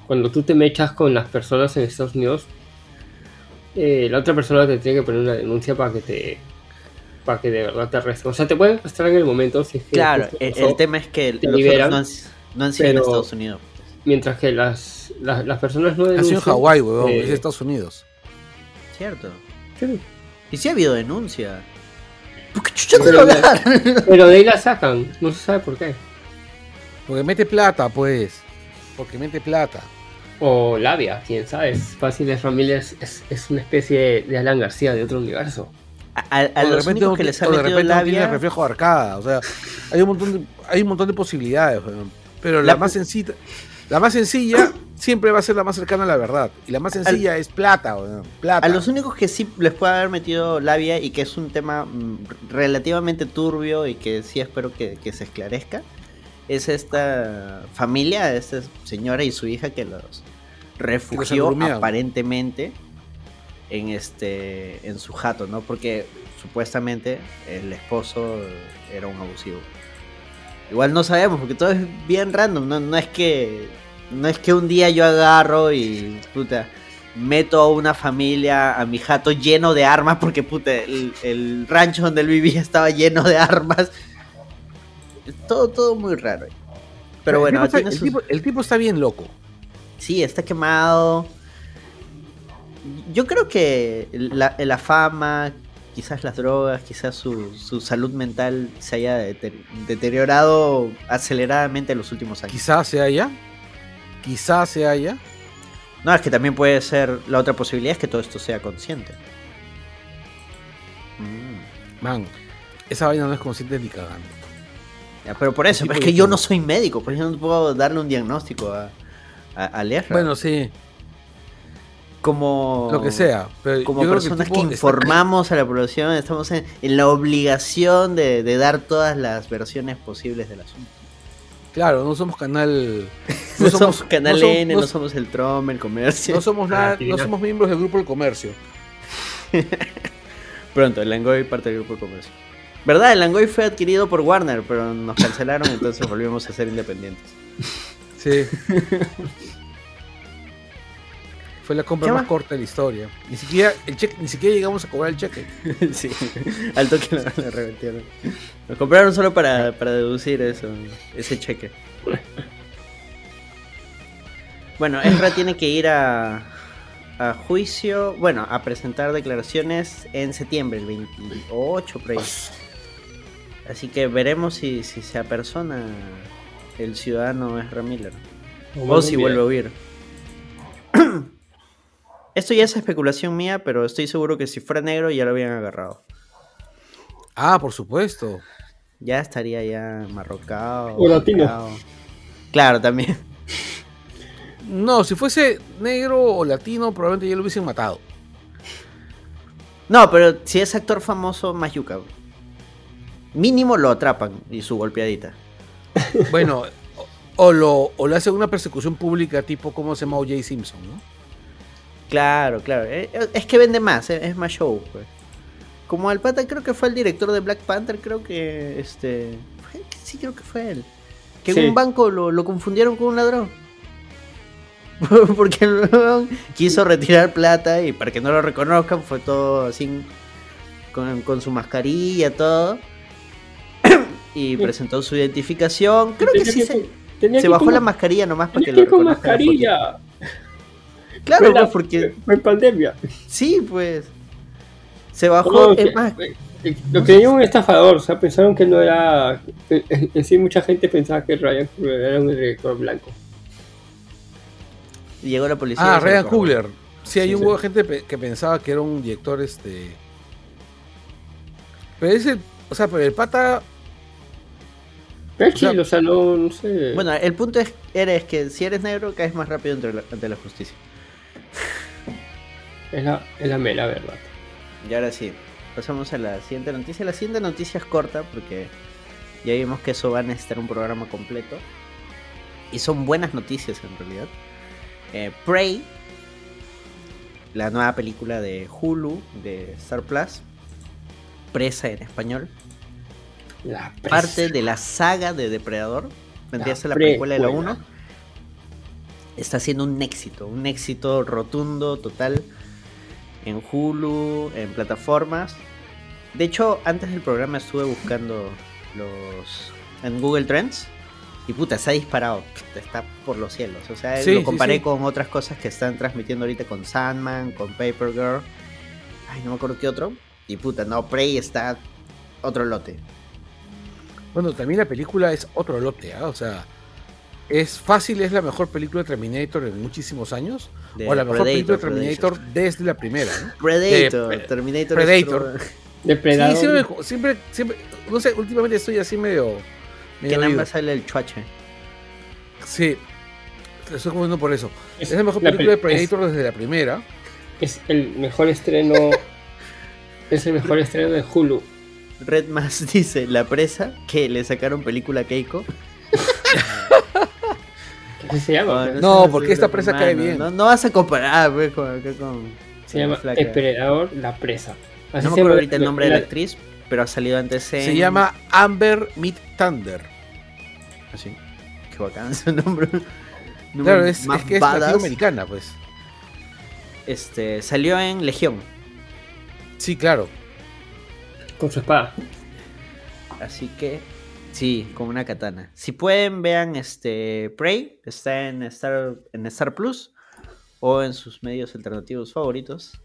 Cuando tú te mechas con las personas en Estados Unidos, eh, la otra persona te tiene que poner una denuncia para que te. Para que de verdad te arresten. O sea, te pueden arrestar en el momento si es que. Claro, el, tema es que te los liberan, no han, no han sido en Estados Unidos. Mientras que las, las, las personas no Ha sido denuncian. en Hawái, weón, eh, es Estados Unidos. Cierto. sí. Y sí ha habido denuncia. ¿Por qué chucha Pero, lo hablar? pero de ahí la sacan, no se sabe por qué. Porque mete plata, pues. Porque mete plata. O labia, quién sabe. Es fácil de familia es, es, es una especie de Alan García de otro universo. A, a- los repente únicos no que les ha o de metido repente no tiene labia. reflejo de arcada. O sea, hay un montón de, hay un montón de posibilidades. Pero la, La- más sencilla, la más sencilla siempre va a ser la más cercana a la verdad. Y la más sencilla es plata, plata. A los únicos que sí les puede haber metido labia y que es un tema mm, relativamente turbio y que sí espero que, que se esclarezca, es esta familia, esta señora y su hija que los refugió aparentemente en este en su jato, ¿no? Porque supuestamente el esposo era un abusivo. Igual no sabemos, porque todo es bien random, no, no es que no es que un día yo agarro y puta meto a una familia a mi jato lleno de armas porque puta el, el rancho donde él vivía estaba lleno de armas. Todo todo muy raro. Pero bueno, tipo está- el, tipo, el tipo está bien loco. Sí, está quemado. Yo creo que la, la fama, quizás las drogas, quizás su, su salud mental se haya deter- deteriorado aceleradamente en los últimos años. Quizás sea ya. Quizás sea ya. No, es que también puede ser, la otra posibilidad es que todo esto sea consciente. Mm, Man, esa vaina no es consciente ni cagando. ya, pero por eso, pero es que yo no soy médico, por eso no puedo darle un diagnóstico a, a, a Lerra. Bueno, sí, como lo que sea. Pero como yo creo el personas que, está- informamos a la población, estamos en, en la obligación de, de dar todas las versiones posibles del asunto. Claro, no somos canal. No, somos, Canal no N, no no, somos el Trom, el comercio. No somos nada, Ah, no somos miembros del grupo del comercio. Pronto, el Langoy parte del grupo de comercio. ¿Verdad? El Langoy fue adquirido por Warner, pero nos cancelaron, entonces volvimos a ser independientes. Sí. Fue la compra ¿Qué más corta de la historia. Ni siquiera, el cheque, ni siquiera llegamos a cobrar el cheque. sí, al toque lo, lo revertieron. Nos compraron solo para, para deducir eso, ese cheque. Bueno, Ezra tiene que ir a, a juicio, bueno, a presentar declaraciones en septiembre, el 28 por ahí. Así que veremos si, si se apersona el ciudadano Ezra Miller. O si vuelve a huir. Esto ya es especulación mía, pero estoy seguro que si fuera negro ya lo habían agarrado. Ah, por supuesto. Ya estaría ya marrocado. O latino. Claro, también. No, si fuese negro o latino, probablemente ya lo hubiesen matado. No, pero si es actor famoso, más yuca. güey. Mínimo lo atrapan y su golpeadita. Bueno, o, o lo, o le hacen una persecución pública tipo como se llama O.J. Simpson, ¿no? Claro, claro. Eh, eh, Es que vende más, eh, es más show. pues. Como el pata creo que fue el director de Black Panther, creo que este... Sí, creo que fue él. Que Sí. en un banco lo, lo confundieron con un ladrón. Porque el weón quiso retirar plata y para que no lo reconozcan fue todo así con, con su mascarilla, todo. Y presentó su identificación. Creo que sí que- se, tenía se que bajó la mascarilla nomás para que tenía lo que reconozcan. mascarilla. Claro, pues, porque Fue en pandemia. sí, pues. Se bajó, No, más, eh, Lo creía un estafador, o sea, pensaron que no era. En, en sí, mucha gente pensaba que Ryan Coogler era un director blanco. llegó la policía. Ah, Ryan. Coogler. Sí, hay Sí, un sí. huevo de gente que pensaba que era un director este. Pero ese. O sea, pero el pata. Pero O sea- o sea, no, no sé. Bueno, el punto es, eres que si eres negro caes más rápido ante la, ante la justicia. Es, la, es la mera verdad. Y ahora sí, pasamos a la siguiente noticia. La siguiente noticia es corta porque ya vimos que eso va a necesitar un programa completo. Y son buenas noticias en realidad. Eh, Prey, la nueva película de Hulu, de Star Plus, Presa en español, La parte de la saga de Depredador. Vendría a La ser la precuela de la precuela. 1. Está siendo un éxito, un éxito rotundo, total. En Hulu, en plataformas. De hecho, antes del programa estuve buscando los. en Google Trends. Y puta, se ha disparado. Está por los cielos. O sea, Sí, lo comparé sí. con otras cosas que están transmitiendo ahorita con Sandman, con Paper Girl. Ay, no me acuerdo qué otro. Y puta, no, Prey está otro lote. Bueno, también la película es otro lote, ¿ah? O sea, es fácil, es la mejor película de Terminator en muchísimos años. De o la mejor película de Predator, Terminator desde la primera, ¿no? Predator, De- Terminator. Predator. Depredador. Sí, siempre, siempre, siempre, no sé, últimamente estoy así medio... medio Que nada más sale el chuache. Sí, estoy comiendo por eso. Es Es la mejor la película de es- Predator desde la primera. Es el mejor estreno. es el mejor estreno de Hulu. Red Mass dice, la presa, que le sacaron película a Keiko. Así se llama. No, porque esta presa cae bien. No, no vas a comparar, con, con- con se la llama flaca. Depredador La Presa. Así No me acuerdo ahorita el nombre de la actriz, pero ha salido antes en... Se llama Amber Meet Thunder. Así. Qué bacán su nombre. Claro, es, Más es que es badass. latinoamericana, pues. Este, salió en Legión. Sí, claro. Con su espada. Así que, sí, con una katana. Si pueden, vean este Prey. Está en Star, en Star Plus o en sus medios alternativos favoritos.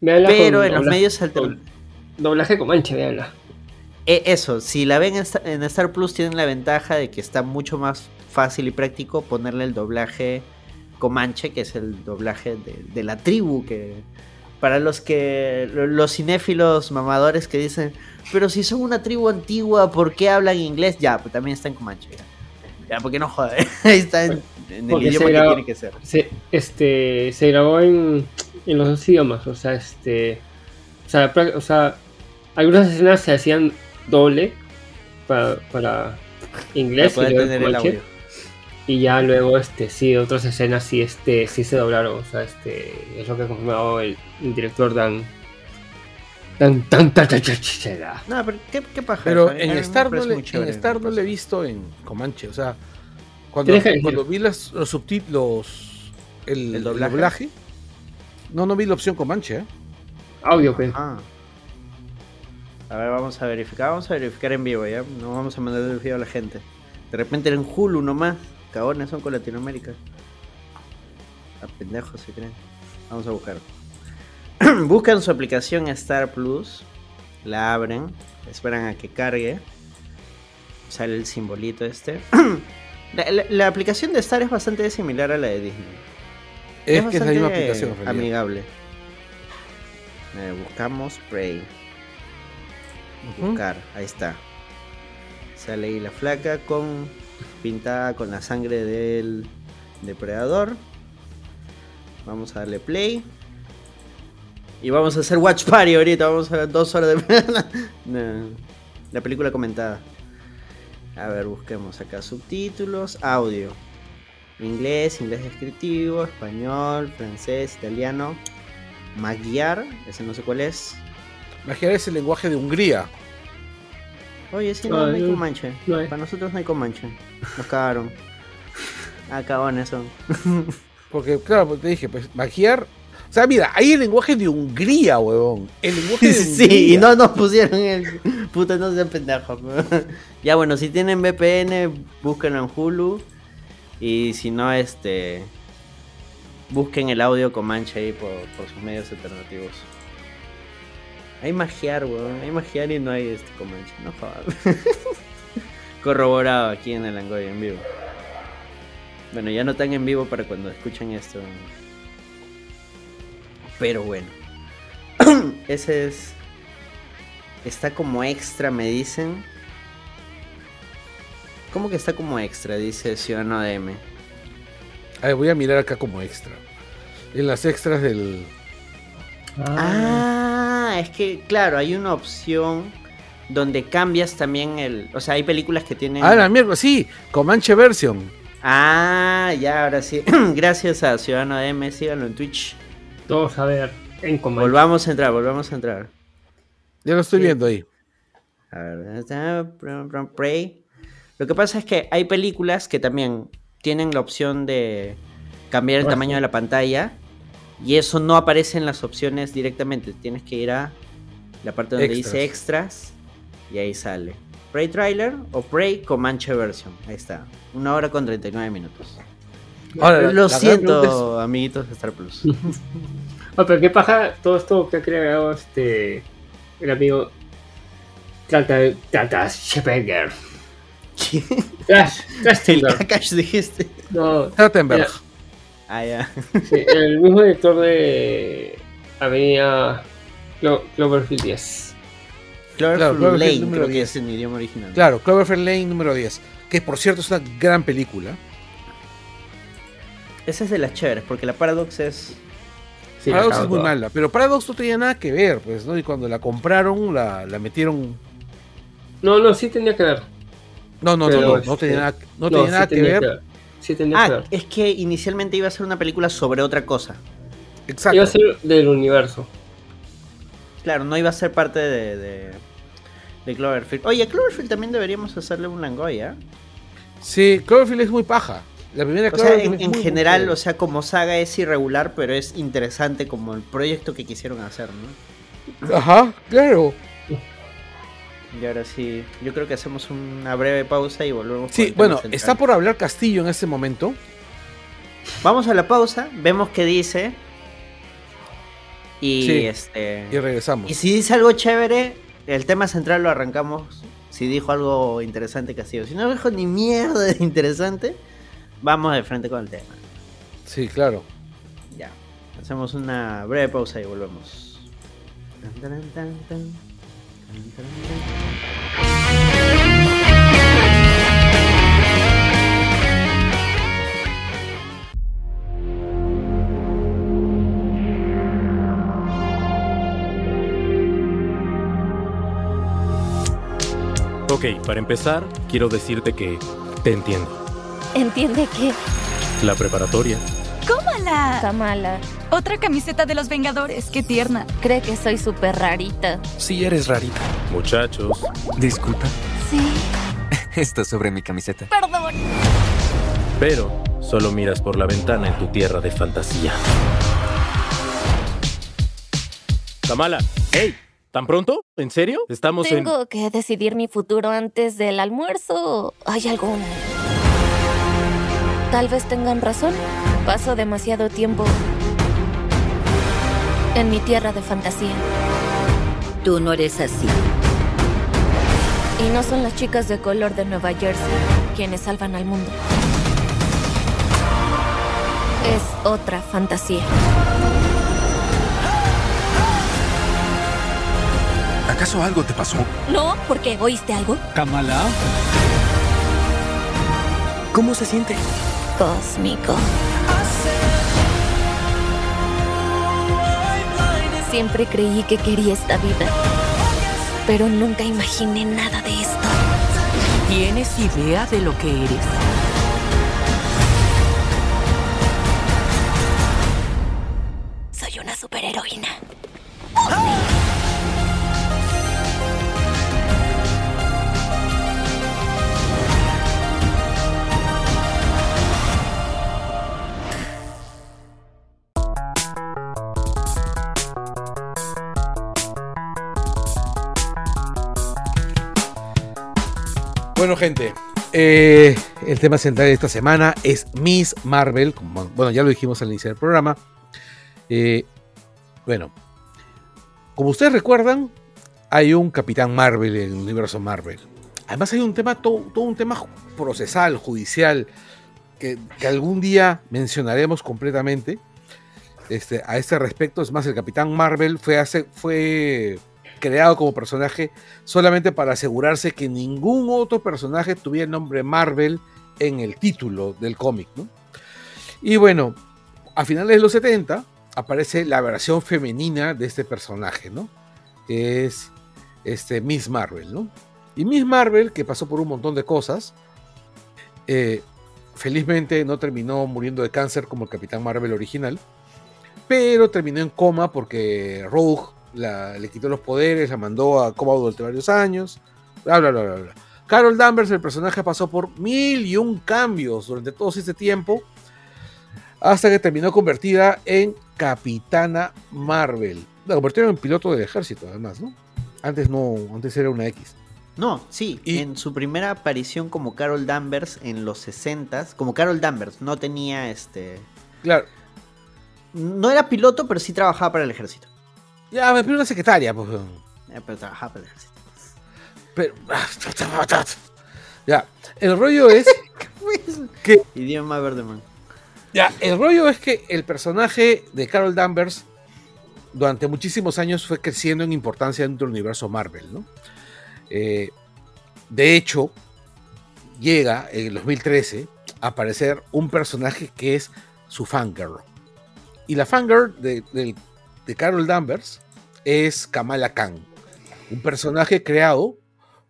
Pero con en los doblaje- medios alternativos... Doblaje Comanche, véanla. eso, si la ven en Sta- en Star Plus tienen la ventaja de que está mucho más fácil y práctico ponerle el doblaje Comanche, que es el doblaje de, de la tribu, que para los que lo- los cinéfilos mamadores que dicen, pero si son una tribu antigua, ¿por qué hablan inglés? Ya, pues también está en Comanche. Ya, porque no joder, ahí está en, en el idioma se que tiene que ser. Se, este, se grabó en, en los dos idiomas. O sea, este. O sea, pra- o sea, algunas escenas se hacían doble para, para inglés Para y, luego tener el audio. y ya luego este sí otras escenas sí este sí se doblaron o sea este es lo que ha confirmado el, el director Dan Dan- Dan- No, pero qué, qué paja. Pero en Star, no le, muy en chévere, Star me no le he visto en Comanche. O sea, cuando, vi las, los subtítulos, el, ¿El el doblaje? doblaje? no, no vi la opción Comanche. ¿eh? audio pues Ah. A ver, vamos a verificar, vamos a verificar en vivo, ¿ya? No vamos a mandar el video a la gente. De repente en Hulu nomás. Cagones son con Latinoamérica. A pendejos se creen. Vamos a buscar. Buscan su aplicación Star Plus. La abren. Esperan a que cargue. Sale el simbolito este. la, la- la aplicación de Star es bastante similar a la de Disney. Es, que es la misma aplicación. Amigable. Eh, buscamos Prey. Ujú. Buscar, ahí está. Sale ahí la flaca con pintada con la sangre del depredador. Vamos a darle play. Y vamos a hacer Watch Party ahorita. Vamos a ver dos horas de No, la película comentada. A ver, busquemos acá subtítulos, audio. Inglés, inglés descriptivo, español, francés, italiano. Magyar, ese no sé cuál es. Imaginar ese lenguaje de Hungría. Oye, sí, no, Ah, no hay no, Comanche. no hay. Para nosotros no hay Comanche. Nos cagaron. Ah, cagones son. Porque, claro, pues te dije, pues magiar. O sea, mira, hay el lenguaje de Hungría, huevón. El lenguaje de Hungría. Sí, y no nos pusieron el. Puta, no sean pendejos. ya, bueno, si tienen VPN, búsquenlo en Hulu. Y si no, este. Busquen el audio Comanche ahí por, por sus medios alternativos. Hay magiar, weón. Hay magiar y no hay este Comanche. No jodas. Corroborado aquí en el Angoy en vivo. Bueno, ya no están en vivo para cuando escuchen esto. Pero bueno. Ese es. Está como extra, me dicen. ¿Cómo que está como extra? Dice Ciudadano DM. A ver, voy a mirar acá como extra. En las extras del. Ah, es que, claro, hay una opción donde cambias también el. O sea, hay películas que tienen. Ah, la mierda, sí, Comanche Version. Ah, ya, ahora sí. Gracias a Ciudadano DM, síganlo en Twitch. Todos a ver en Comanche Volvamos a entrar, volvamos a entrar. Ya lo estoy Sí. viendo ahí. A ver, Prey. Lo que pasa es que hay películas que también tienen la opción de cambiar el tamaño de la pantalla y eso no aparece en las opciones directamente. Tienes que ir a la parte donde dice extras y ahí sale. Prey Trailer o Prey Comanche Version. Ahí está. Una hora con 39 minutos. Ahora, Lo siento, amiguitos de Star Plus. Ah, pero qué paja todo esto que ha creado este el amigo Trata Tata Scheppeger. ¿Qué? Trash, Trash dijiste. No, Trachtenberg. Ah, ya. sí, el mismo director de Avenida Clo- Cloverfield 10. Cloverfield Claro, Cloverfield Lane número creo que 10. es en idioma original. Claro, Cloverfield Lane número 10. Que por cierto es una gran película. Esa es de las chéveres, porque la Paradox es... Sí, Paradox es muy toda. mala, pero Paradox no tenía nada que ver, pues, ¿no? Y cuando la compraron, la, la metieron. No, no, sí tenía que ver. No, no, Pero, no, no, este, no tenía nada, no tenía sí nada que tenía ver. Sí tenía que Ah, ver. es que inicialmente iba a ser una película sobre otra cosa. Exacto. Iba a ser del universo. Claro, no iba a ser parte de, de, de Cloverfield. Oye, a Cloverfield también deberíamos hacerle un langoy, ¿ah? Sí, Cloverfield es muy paja. La primera O sea, en, general, o sea, como saga es irregular, pero es interesante como el proyecto que quisieron hacer, ¿no? Ajá, claro. Y ahora sí, yo creo que hacemos una breve pausa y volvemos. Sí, bueno, central. está por hablar Castillo en este momento. Vamos a la pausa, vemos qué dice. Y Sí. este. Y regresamos. Y si dice algo chévere, el tema central lo arrancamos. Si dijo algo interesante, Castillo. Si no dijo ni mierda de interesante, vamos de frente con el tema. Sí, claro. Ya. Hacemos una breve pausa y volvemos. Tan, tan, tan, tan. Tan, tan, tan. Ok, para empezar, quiero decirte que te entiendo. Entiende que La preparatoria, ¡Cómala! está mala. Otra camiseta de los Vengadores, qué tierna. Cree que soy súper rarita. Sí, eres rarita. muchachos, Disculpa. Sí. Está sobre mi camiseta. Perdón. pero solo miras por la ventana en tu tierra de fantasía. Kamala, hey, ¿tan pronto? ¿En serio? Estamos en... Tengo que decidir mi futuro antes del almuerzo. ¿Hay alguna? Tal vez tengan razón. Paso demasiado tiempo en mi tierra de fantasía. Tú no eres así. Y no son las chicas de color de Nueva Jersey quienes salvan al mundo. Es otra fantasía. ¿Acaso algo te pasó? ¿No? ¿Porque oíste algo? Kamala. ¿Cómo se siente? Cósmico. Siempre creí que quería esta vida, pero nunca imaginé nada de esto. ¿Tienes idea de lo que eres? Soy una superheroína. Bueno, gente, eh, el tema central de esta semana es Miss Marvel. Bueno, ya lo dijimos al iniciar el programa. Eh, bueno, como ustedes recuerdan, hay un Capitán Marvel en el universo Marvel. Además hay un tema, todo, todo un tema procesal, judicial, que, que algún día mencionaremos completamente. Este, a este respecto, es más, el Capitán Marvel fue, hace, fue creado como personaje solamente para asegurarse que ningún otro personaje tuviera el nombre Marvel en el título del cómic. ¿no? Y bueno, a finales de los 70 aparece la versión femenina de este personaje, ¿no? que es este, Miss Marvel. ¿no? Y Miss Marvel, que pasó por un montón de cosas, eh, felizmente no terminó muriendo de cáncer como el Capitán Marvel original, pero terminó en coma porque Rogue la- le quitó los poderes, la mandó a coma durante varios años, bla, bla, bla, bla, bla. Carol Danvers, el personaje, pasó por mil y un cambios durante todo este tiempo, hasta que terminó convertida en Capitana Marvel. La convirtieron en piloto del ejército, además, ¿no? Antes no, antes era una X. No, sí, Y- en su primera aparición como Carol Danvers en los 60s, como Carol Danvers, no tenía este. Claro, No era piloto, pero sí trabajaba para el ejército. Ya me pidió una secretaria, pues. Eh, pero ejército. Pero. Ya, el rollo es. que Idioma verde, man. Ya, el rollo es que el personaje de Carol Danvers durante muchísimos años fue creciendo en importancia dentro del universo Marvel, ¿no? Eh, de hecho, llega en el 2013 a aparecer un personaje que es su fangirl. Y la fangirl de, de- de Carol Danvers es Kamala Khan, un personaje creado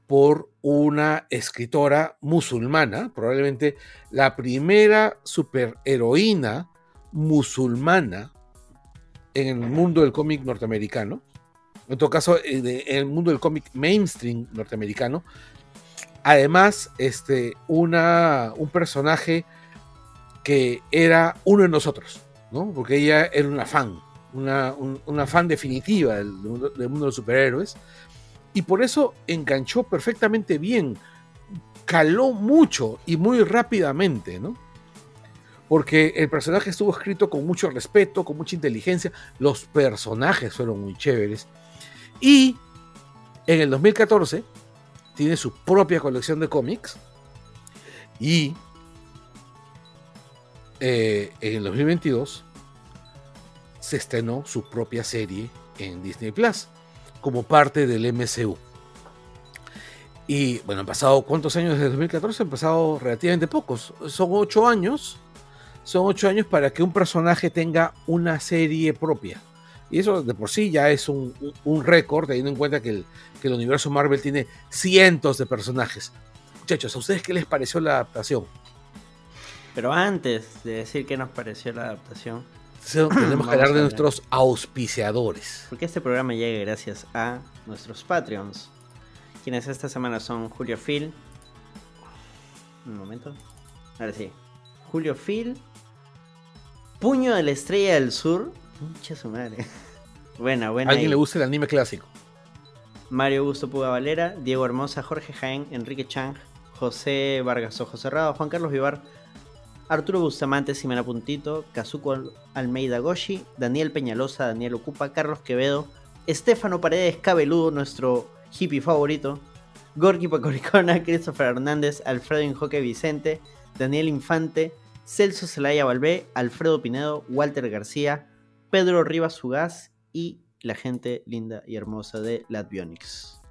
por una escritora musulmana, probablemente la primera superheroína musulmana en el mundo del cómic norteamericano. En todo caso, en en el mundo del cómic mainstream norteamericano. Además, este, una, un personaje que era uno de nosotros, ¿no? Porque ella era una fan, una, un- una fan definitiva del mundo de los superhéroes. Y por eso enganchó perfectamente bien, caló mucho y muy rápidamente, ¿no? Porque el personaje estuvo escrito con mucho respeto, con mucha inteligencia, los personajes fueron muy chéveres. Y en el 2014 tiene su propia colección de cómics. Y eh, en el 2022 se estrenó su propia serie en Disney Plus como parte del MCU. Y bueno, han pasado cuántos años desde 2014? Han pasado relativamente pocos. Son ocho años. Son ocho años para que un personaje tenga una serie propia. Y eso de por sí ya es un, récord, teniendo en cuenta que el, que el universo Marvel tiene cientos de personajes. Muchachos, ¿a ustedes qué les pareció la adaptación? Pero antes de decir qué nos pareció la adaptación, Tenemos que hablar de nuestros auspiciadores. porque este programa llega gracias a nuestros Patreons, quienes esta semana son Julio Phil. Un momento. Ahora sí. Julio Phil. Puño de la Estrella del Sur. Mucha su madre. Buena, ¿A buena. alguien ahí. le gusta el anime clásico? Mario Augusto Puga Valera, Diego Hermosa, Jorge Jaén, Enrique Chang, José Vargas Ojo Cerrado, Juan Carlos Vivar, Arturo Bustamante, Simena Puntito, Kazuko Almeida Goshi, Daniel Peñalosa, Daniel Ocupa, Carlos Quevedo, Estefano Paredes Cabeludo, nuestro hippie favorito, Gorky Pacoricona, Christopher Hernández, Alfredo Injoque Vicente, Daniel Infante, Celso Zelaya Balbé, Alfredo Pinedo, Walter García, Pedro Rivas Ugaz y la gente linda y hermosa de Latvionics.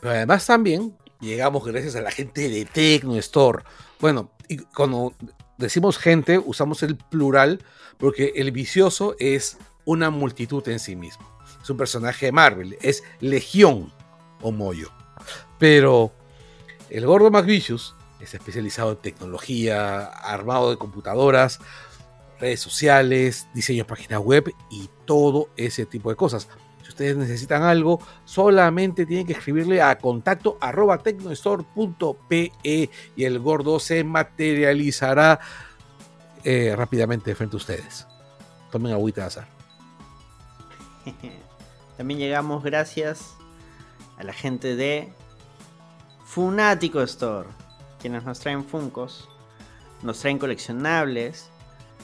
Pero además también llegamos gracias a la gente de Tecno Store. Bueno, y cuando decimos gente, usamos el plural porque el vicioso es una multitud en sí mismo. Es un personaje de Marvel, es Legión o Moyo. Pero el gordo McVicious es especializado en tecnología, armado de computadoras, redes sociales, diseño de páginas web y todo ese tipo de cosas. Ustedes necesitan algo, solamente tienen que escribirle a contacto arroba tecnostore.pe y el gordo se materializará eh, rápidamente frente a ustedes. Tomen agüita de azar. También llegamos gracias a la gente de Funático Store, quienes nos traen Funcos, nos traen coleccionables,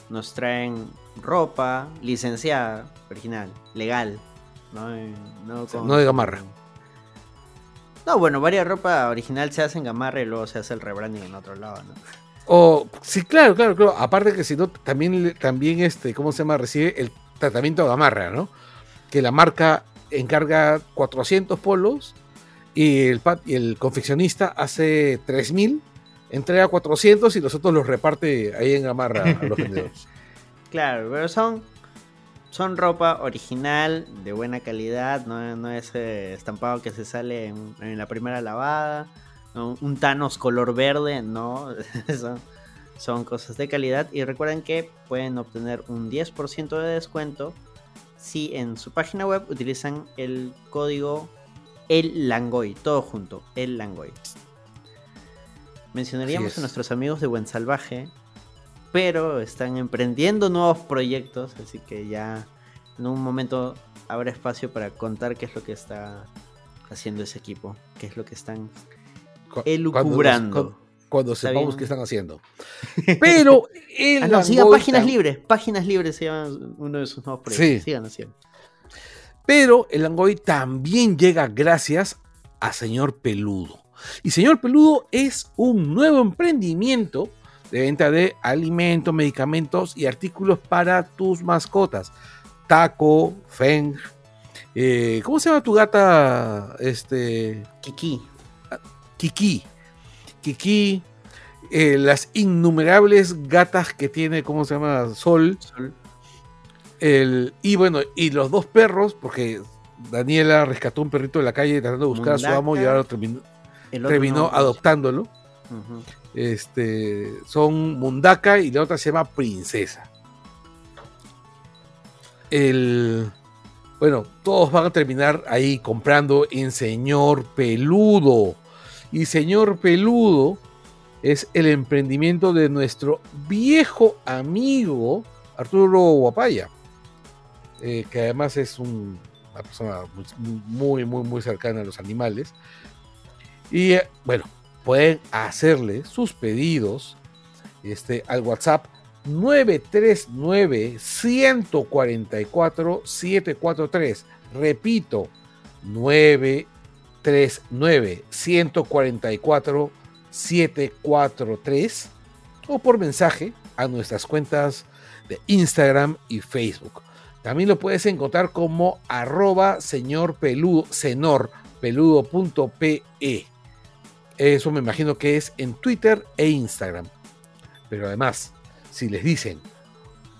nos traen ropa licenciada, original, legal. No, no, con- no de gamarra. No, bueno, varias ropa original se hace en gamarra y luego se hace el rebranding en otro lado, ¿no? O, sí, claro, claro, claro. Aparte que si no, también, también este, ¿cómo se llama? Recibe el tratamiento de gamarra, ¿no? Que la marca encarga 400 polos y el, y el confeccionista hace 3000, entrega 400 y los otros los reparte ahí en gamarra a los vendedores. Claro, pero son, son ropa original, de buena calidad, no, no es eh, estampado que se sale en, en la primera lavada, no, un Thanos color verde, no, son, son cosas de calidad. Y recuerden que pueden obtener un 10% de descuento si en su página web utilizan el código El Langoy, todo junto, El Langoy. Mencionaríamos a nuestros amigos de Buen Salvaje, pero están emprendiendo nuevos proyectos, así que ya en un momento habrá espacio para contar qué es lo que está haciendo ese equipo, qué es lo que están Cu- elucubrando. Cuando, sepamos bien. qué están haciendo. Pero el Ah, no, sigan Páginas Libres, Páginas Libres se llama uno de sus nuevos proyectos. Sí. Sigan, sigan. Pero el Langoy también llega gracias a Señor Peludo. Y Señor Peludo es un nuevo emprendimiento de venta de alimentos, medicamentos y artículos para tus mascotas. Taco, Feng. eh, ¿Cómo se llama tu gata? Este. Kiki. Kiki. Kiki. eh, las innumerables gatas que tiene, ¿cómo se llama? Sol. El, y bueno, y los dos perros, porque Daniela rescató un perrito de la calle tratando de buscar a su amo y ahora terminó, no, pues. adoptándolo. Este, son Mundaka y la otra se llama Princesa. El, bueno, todos van a terminar ahí comprando en Señor Peludo. Y Señor Peludo es el emprendimiento de nuestro viejo amigo Arturo Guapaya, eh, que además es un- una persona muy, muy, muy cercana a los animales. Y eh, bueno, pueden hacerle sus pedidos este, al WhatsApp 939-144-743. Repito, 939-144-743 o por mensaje a nuestras cuentas de Instagram y Facebook. También lo puedes encontrar como arroba señor peludo, peludo.pe. Eso me imagino que es en Twitter e Instagram. Pero además, si les dicen,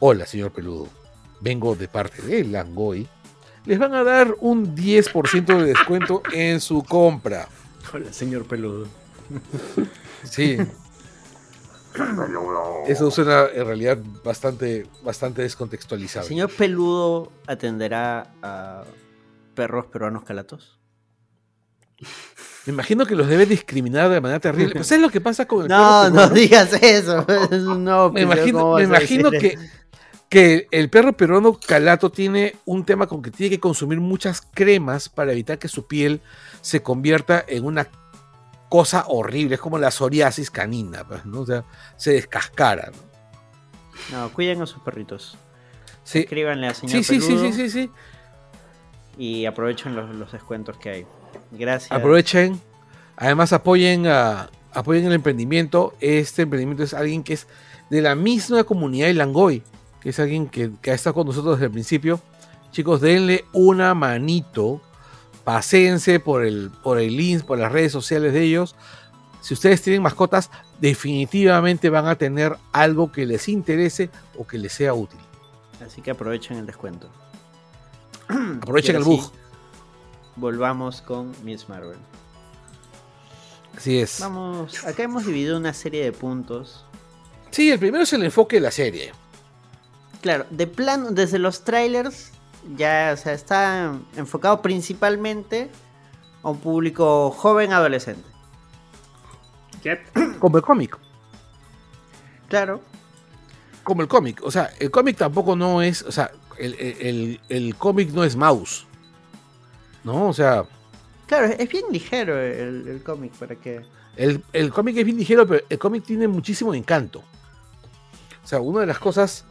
hola señor peludo, vengo de parte de Langoy, les van a dar un 10% de descuento en su compra. Hola, señor peludo. Sí. Eso suena en realidad bastante, bastante El descontextualizado. señor peludo atenderá a perros peruanos calatos. Me imagino que los debe discriminar de manera terrible. Pues es lo que pasa con el No, perro no peruano. digas eso. Es un nuevo Me imagino, ¿cómo me imagino que, que el perro peruano calato tiene un tema con que tiene que consumir muchas cremas para evitar que su piel se convierta en una cosa horrible. Es como la psoriasis canina, pues, ¿no? O sea, se descascara. ¿no? No, cuiden a sus perritos. Sí, Escríbanle a señor sí, sí, sí, sí, sí, sí. y aprovechen los, los descuentos que hay. Gracias. Aprovechen. Además, apoyen, a, apoyen el emprendimiento. Este emprendimiento es alguien que es de la misma comunidad de Langoy, que es alguien que, que ha estado con nosotros desde el principio. Chicos, denle una manito. Paséense por el, por el link, por las redes sociales de ellos. Si ustedes tienen mascotas, definitivamente van a tener algo que les interese o que les sea útil. Así que aprovechen el descuento. Aprovechen el bug. Volvamos con Miss Marvel. Así es. Vamos, acá hemos dividido una serie de puntos. Sí, el primero es el enfoque de la serie. Claro, de plano, desde los trailers, ya o sea, está enfocado principalmente a un público joven adolescente. Yep. Como el cómic. Claro, como el cómic. O sea, el cómic tampoco no es. O sea, el, el- el- el cómic no es mouse. ¿No? O sea, claro, es bien ligero el, el cómic para que. el, el cómic es bien ligero, pero el cómic tiene muchísimo encanto. O sea, una de las cosas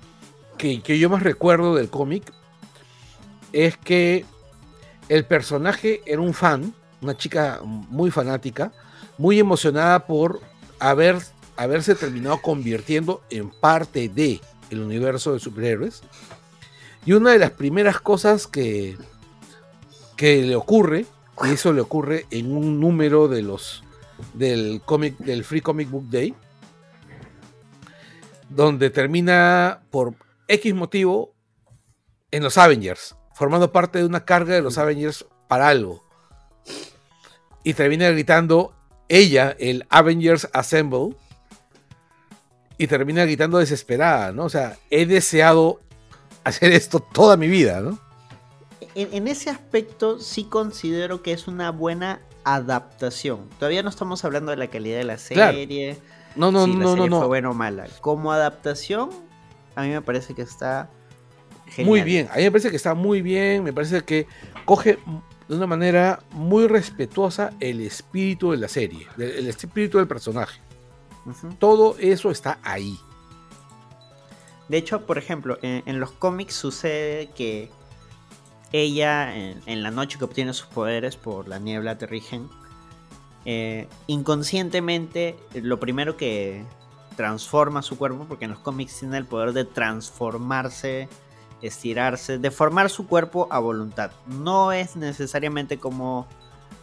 que, que yo más recuerdo del cómic es que el personaje era un fan, una chica muy fanática, muy emocionada por haber, haberse terminado convirtiendo en parte de el universo de superhéroes. Y una de las primeras cosas que, que le ocurre, y eso le ocurre en un número de los del cómic del Free Comic Book Day, donde termina por X motivo en los Avengers, formando parte de una carga de los Avengers para algo. Y termina gritando ella, el Avengers Assemble, y termina gritando desesperada, ¿no? O sea, he deseado hacer esto toda mi vida, ¿no? En, en ese aspecto sí considero que es una buena adaptación. Todavía no estamos hablando de la calidad de la Claro. serie. No, no, si la no, no, serie no. fue buena o mala. Como adaptación, a mí me parece que está genial. Muy bien, a mí me parece que está muy bien, me parece que coge de una manera muy respetuosa el espíritu de la serie, el espíritu del personaje. Ujú. Todo eso está ahí. De hecho, por ejemplo, en, en los cómics sucede que ella, en, la noche que obtiene sus poderes por la niebla terrigen, eh, inconscientemente lo primero que transforma su cuerpo, porque en los cómics tiene el poder de transformarse, estirarse, deformar su cuerpo a voluntad. No es necesariamente como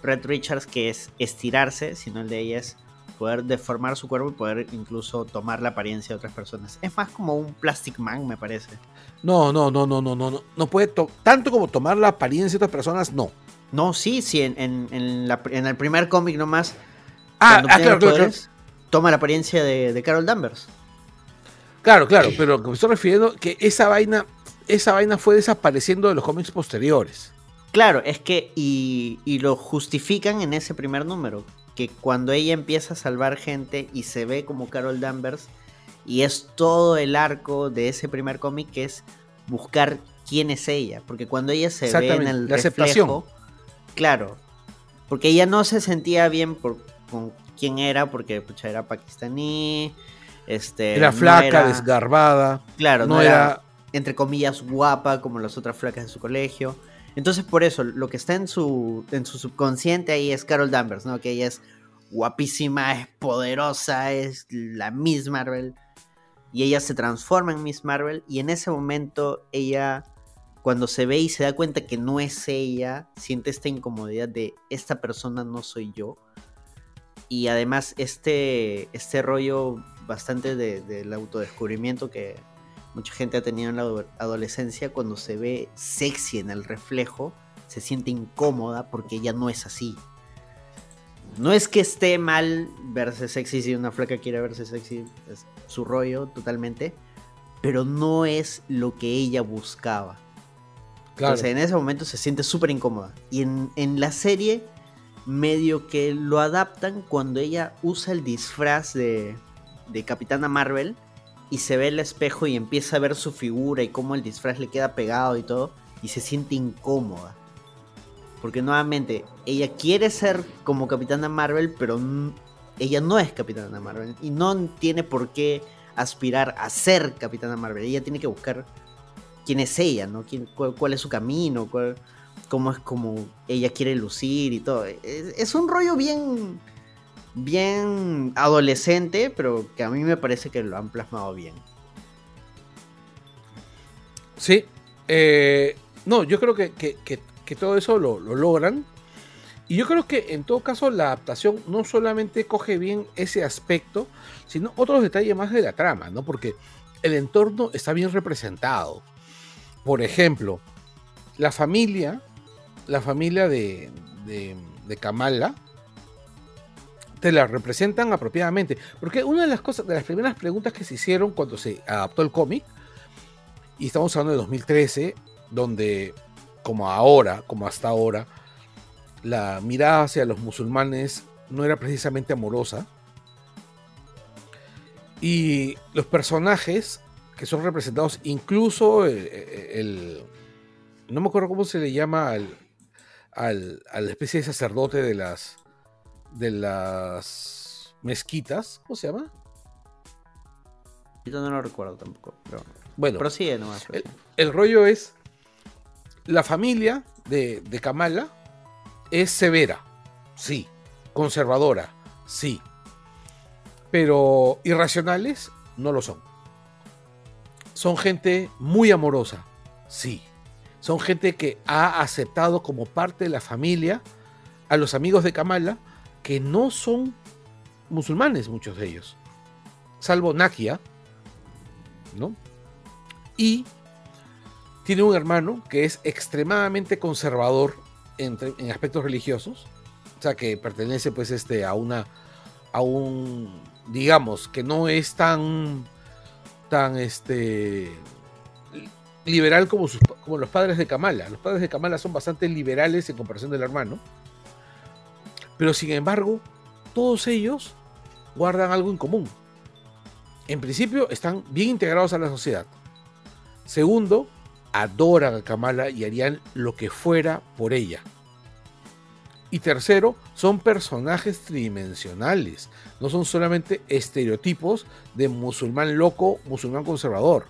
Red Richards que es estirarse, sino el de ella es poder deformar su cuerpo y poder incluso tomar la apariencia de otras personas. Es más como un Plastic Man, me parece. No, no, no, no, no, no, no. No puede to- tanto como tomar la apariencia de otras personas, no. No, sí, sí, en, en- en la- en el primer cómic nomás, Ah, ah, claro, claro, toma la apariencia de, de Carol Danvers. Claro, claro, pero lo que me estoy refiriendo que esa vaina, esa vaina fue desapareciendo de los cómics posteriores. Claro, es que y, y lo justifican en ese primer número, que cuando ella empieza a salvar gente y se ve como Carol Danvers, y es todo el arco de ese primer cómic que es buscar quién es ella, porque cuando ella se ve en el la reflejo, claro, porque ella no se sentía bien por, con quién era, porque pucha, era pakistaní, este, Era no flaca, era- desgarbada. Claro, no no, era- era, entre comillas, guapa como las otras flacas de su colegio. Entonces, por eso, lo que está en su, en su subconsciente ahí es Carol Danvers, ¿no? Que ella es guapísima, es poderosa, es la Miss Marvel. Y ella se transforma en Miss Marvel. Y en ese momento, ella, cuando se ve y se da cuenta que no es ella, siente esta incomodidad de esta persona no soy yo. Y además, este, este rollo bastante de- del autodescubrimiento que mucha gente ha tenido en la ado- adolescencia, cuando se ve sexy en el reflejo, se siente incómoda porque ella no es así. No es que esté mal verse sexy si una flaca quiere verse sexy, es su rollo totalmente, pero no es lo que ella buscaba. Claro. Entonces en ese momento se siente súper incómoda. Y en, en la serie medio que lo adaptan cuando ella usa el disfraz de, de Capitana Marvel y se ve el espejo y empieza a ver su figura y cómo el disfraz le queda pegado y todo y se siente incómoda. Porque nuevamente, ella quiere ser como Capitana Marvel, pero ella no es Capitana Marvel y no tiene por qué aspirar a ser Capitana Marvel. Ella tiene que buscar quién es ella, ¿no? ¿Quién, cuál, es su camino, cuál- cómo es como ella quiere lucir y todo. Es, es un rollo bien, bien adolescente, pero que a mí me parece que lo han plasmado bien. Sí. eh, no, yo creo que, que- que- que todo eso lo, lo logran. Y yo creo que en todo caso la adaptación no solamente coge bien ese aspecto, sino otros detalles más de la trama, ¿no? Porque el entorno está bien representado. Por ejemplo, la familia, la familia de, de, de Kamala, te la representan apropiadamente. Porque una de las cosas, de las primeras preguntas que se hicieron cuando se adaptó el cómic, y estamos hablando de 2013, donde, como ahora, como hasta ahora, la mirada hacia los musulmanes no era precisamente amorosa. Y los personajes que son representados, incluso el, el- no me acuerdo cómo se le llama al, al- a la especie de sacerdote de las de las mezquitas, ¿cómo se llama? Yo no lo recuerdo tampoco, pero Bueno, prosigue nomás. el, el rollo es la familia de, de Kamala es severa, sí, conservadora, sí, pero irracionales no lo son. Son gente muy amorosa, sí. Son gente que ha aceptado como parte de la familia a los amigos de Kamala que no son musulmanes, muchos de ellos, salvo Nakia, ¿no? Y tiene un hermano que es extremadamente conservador en, en aspectos religiosos, o sea que pertenece pues este a una a un digamos que no es tan tan este liberal como, sus, como los padres de Kamala. Los padres de Kamala son bastante liberales en comparación del hermano. Pero sin embargo, todos ellos guardan algo en común. En principio, están bien integrados a la sociedad. Segundo, adoran a Kamala y harían lo que fuera por ella. Y tercero, son personajes tridimensionales. No son solamente estereotipos de musulmán loco, musulmán conservador.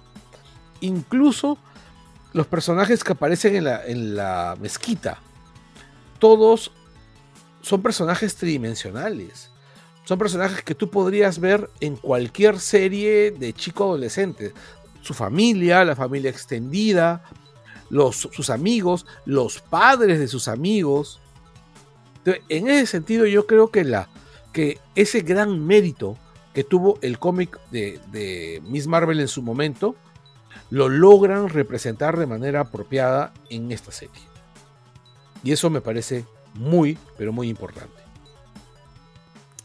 Incluso los personajes que aparecen en la, en la mezquita, todos son personajes tridimensionales. Son personajes que tú podrías ver en cualquier serie de chico adolescente. Su familia, la familia extendida, los, sus amigos, los padres de sus amigos. En ese sentido, yo creo que, la, que ese gran mérito que tuvo el cómic de, de Miss Marvel en su momento, lo logran representar de manera apropiada en esta serie. Y eso me parece muy, pero muy importante.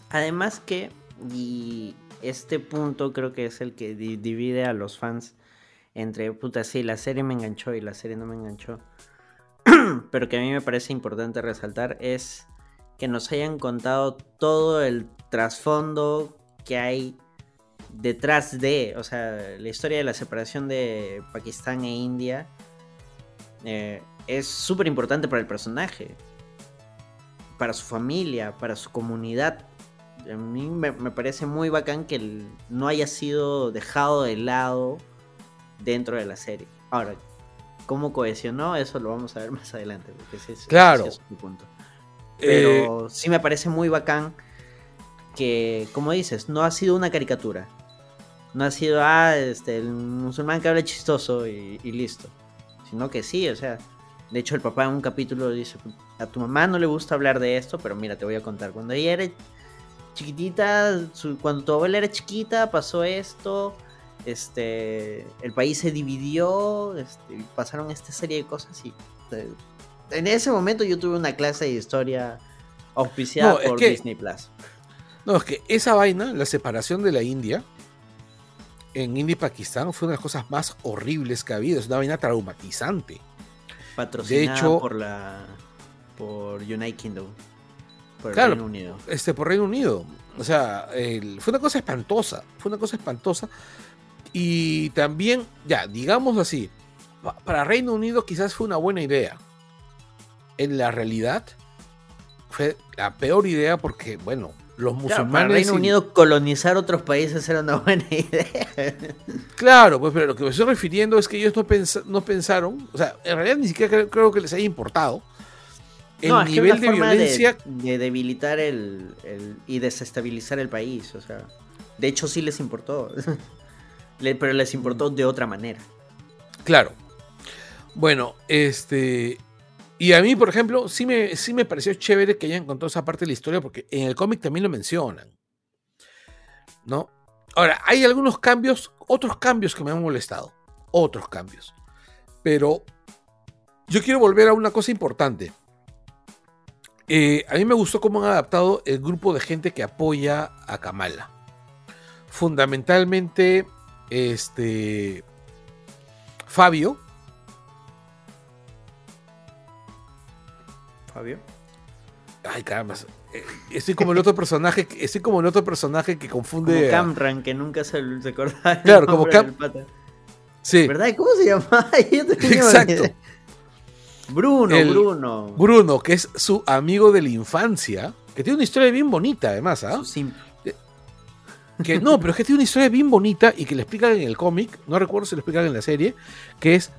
Además que, y este punto creo que es el que di- divide a los fans entre, puta, sí, la serie me enganchó y la serie no me enganchó. Pero que a mí me parece importante resaltar es que nos hayan contado todo el trasfondo que hay detrás de, o sea, la historia de la separación de Pakistán e India eh, es súper importante para el personaje, para su familia, para su comunidad. A mí me, me parece muy bacán que el- no haya sido dejado de lado dentro de la serie. Ahora, ¿cómo cohesionó? Eso lo vamos a ver más adelante. porque ese es- Claro. ese es mi punto. Eh, Pero sí me parece muy bacán que, como dices, no ha sido una caricatura. No ha sido, ah, este, el musulmán que habla chistoso y, y listo. Sino que sí, o sea, de hecho el papá en un capítulo dice, a tu mamá no le gusta hablar de esto, pero mira, te voy a contar. Cuando ella era chiquitita, su- cuando tu abuela era chiquita, pasó esto, este, el país se dividió, este, pasaron esta serie de cosas y... eh, en ese momento yo tuve una clase de historia auspiciada No, por que- Disney Plus. No, es que esa vaina, la separación de la India, en India y Pakistán, fue una de las cosas más horribles que ha habido. Es una vaina traumatizante. Patrocinada hecho- por la por United Kingdom. Por Claro. Reino Unido. Este, por Reino Unido. O sea, el- fue una cosa espantosa. Fue una cosa espantosa. Y también, ya, digamos así, pa- para Reino Unido quizás fue una buena idea. En la realidad, fue la peor idea porque, bueno, los Claro, musulmanes. para Reino y- Unido colonizar otros países era una buena idea. Claro, pues, pero lo que me estoy refiriendo es que ellos no, pensa- no pensaron, o sea, en realidad ni siquiera creo, creo que les haya importado el no, es que nivel de violencia. de, debilitar el, el- y desestabilizar el país. O sea, de hecho sí les importó. Pero les importó de otra manera. Claro. Bueno, este. Y a mí, por ejemplo, sí me, sí me pareció chévere que hayan contado esa parte de la historia, porque en el cómic también lo mencionan. ¿No? Ahora, hay algunos cambios, otros cambios que me han molestado. Otros cambios. Pero yo quiero volver a una cosa importante. Eh, a mí me gustó cómo han adaptado el grupo de gente que apoya a Kamala. Fundamentalmente, este. Fabio, Fabio. Ay, caramba. Estoy como el otro personaje, que- estoy como el otro personaje que Como confunde. a- Camran, que nunca se, acordaba. Claro, como nombre Cam- del pata. Sí, ¿Verdad? ¿Cómo se llama? Exacto. Bruno, El- Bruno. Bruno, que es su amigo de la infancia, que tiene una historia bien bonita, además, ¿ah? Simp. Que no, pero es que tiene una historia bien bonita y que le explican en el cómic, no recuerdo si lo explican en la serie, que es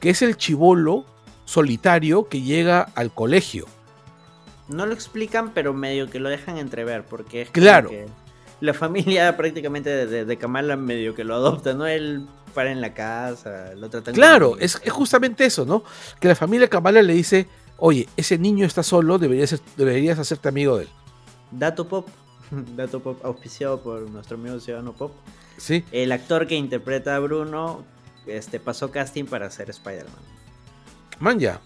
que es el chivolo solitario que llega al colegio. No lo explican, pero medio que lo dejan entrever, porque es como Claro. que la familia prácticamente de, de- de Kamala medio que lo adopta, ¿no? Él para en la casa, lo tratan Claro, como- es, es justamente eso, ¿no? Que la familia Kamala le dice, oye, ese niño está solo, deberías, deberías hacerte amigo de él. Dato Pop, Dato Pop auspiciado por nuestro amigo Ciudadano Pop. ¿Sí? El actor que interpreta a Bruno este, pasó casting para ser Spider-Man. Man, ya.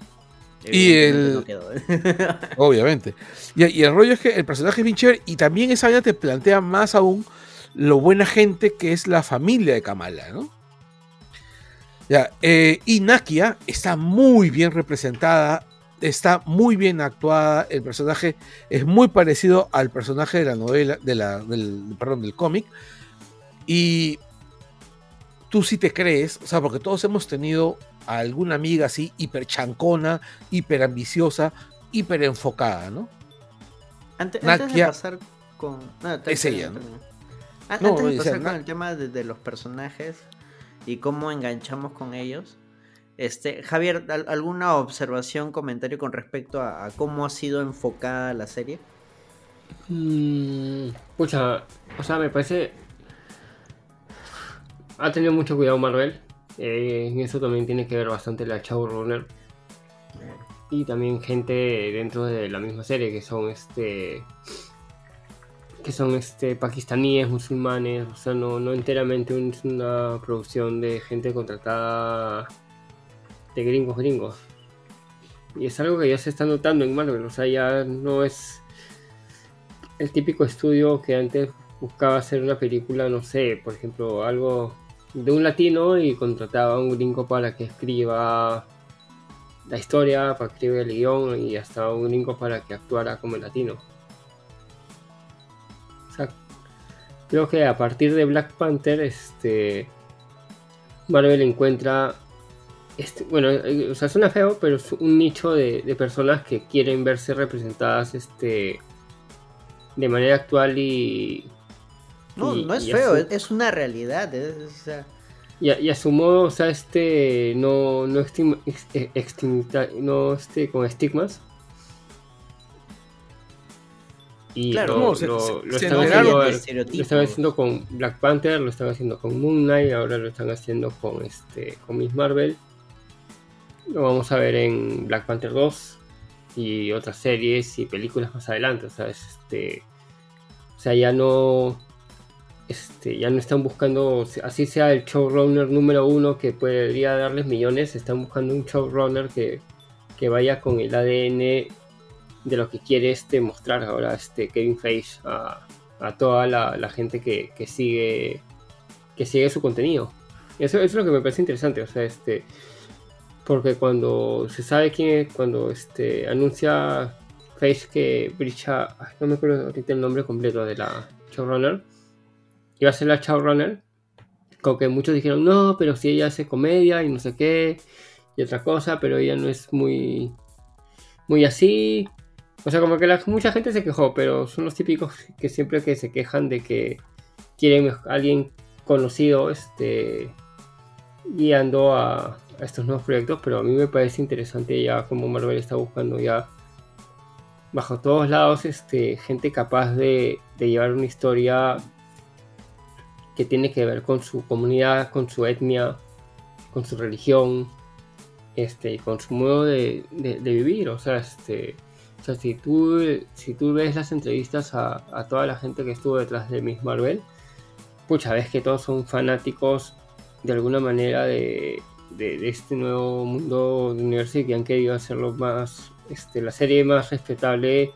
Y el- no quedó. Obviamente. Y, y el rollo es que el personaje es bien chévere y también esa vaina te plantea más aún lo buena gente que es la familia de Kamala, ¿no? Ya, eh, y Nakia está muy bien representada, está muy bien actuada, el personaje es muy parecido al personaje de la novela, de la, del, perdón, del cómic, y tú sí te crees, o sea, porque todos hemos tenido a alguna amiga así hiper chancona, hiper ambiciosa, hiper enfocada, ¿no? Ante- Antes, de pasar con. no, Es ella, ¿no? Antes de sea, pasar con el tema de, de los personajes y cómo enganchamos con ellos, Este, Javier, ¿al- ¿alguna observación, comentario con respecto a, a cómo ha sido enfocada la serie? Mm, pucha, o sea, me parece. Ha tenido mucho cuidado Marvel. Eh, en eso también tiene que ver bastante la showrunner. Y también gente dentro de la misma serie que son este. que son este pakistaníes, musulmanes. O sea, no, no enteramente es una producción de gente contratada de gringos gringos. Y es algo que ya se está notando en Marvel. O sea, ya no es el típico estudio que antes buscaba hacer una película, no sé, por ejemplo, algo de un latino y contrataba a un gringo para que escriba la historia, para que escriba el guion y hasta un gringo para que actuara como el latino. O sea, creo que a partir de Black Panther, este Marvel encuentra este, bueno, eh, o sea, suena feo, pero es un nicho de, de personas que quieren verse representadas este de manera actual y. No, y- no es feo, su- es, una realidad. es- o sea, y, a, y a su modo, o sea, este. No, no, ex- eh, extimita- no este, con estigmas. Y Claro, lo, no, se- lo- se- lo se están haciendo, de lo estereotipos. están haciendo con Black Panther, lo están haciendo con Moon Knight, ahora lo están haciendo con este con Miss Marvel. Lo vamos a ver en Black Panther 2 y otras series y películas más adelante. O sea, es, este, o sea, ya no, este, ya no están buscando, así sea el showrunner número uno que podría darles millones, están buscando un showrunner que, que vaya con el ADN de lo que quiere este mostrar ahora este Kevin Feige a, a toda la, gente que, que sigue que sigue su contenido. Eso, es lo que me parece interesante, o sea, este porque cuando se sabe quién es, cuando este anuncia Feige que Bricha, no me acuerdo ahorita el nombre completo de la showrunner, iba a ser la showrunner, como que muchos dijeron, no, pero si ella hace comedia y no sé qué, y otra cosa, pero ella no es muy, muy así. O sea, como que mucha gente se quejó, pero son los típicos que siempre que se quejan de que quieren a alguien conocido este, guiando a, a estos nuevos proyectos, pero a mí me parece interesante ya como Marvel está buscando ya bajo todos lados este, gente capaz de, de llevar una historia que tiene que ver con su comunidad, con su etnia, con su religión, este, con su modo de, vivir. O sea, este, o sea, si tú, si tú ves las entrevistas a, toda la gente que estuvo detrás de Miss Marvel, pucha, ves que todos son fanáticos de alguna manera de este nuevo mundo de universo y que han querido hacerlo más, este, la serie más respetable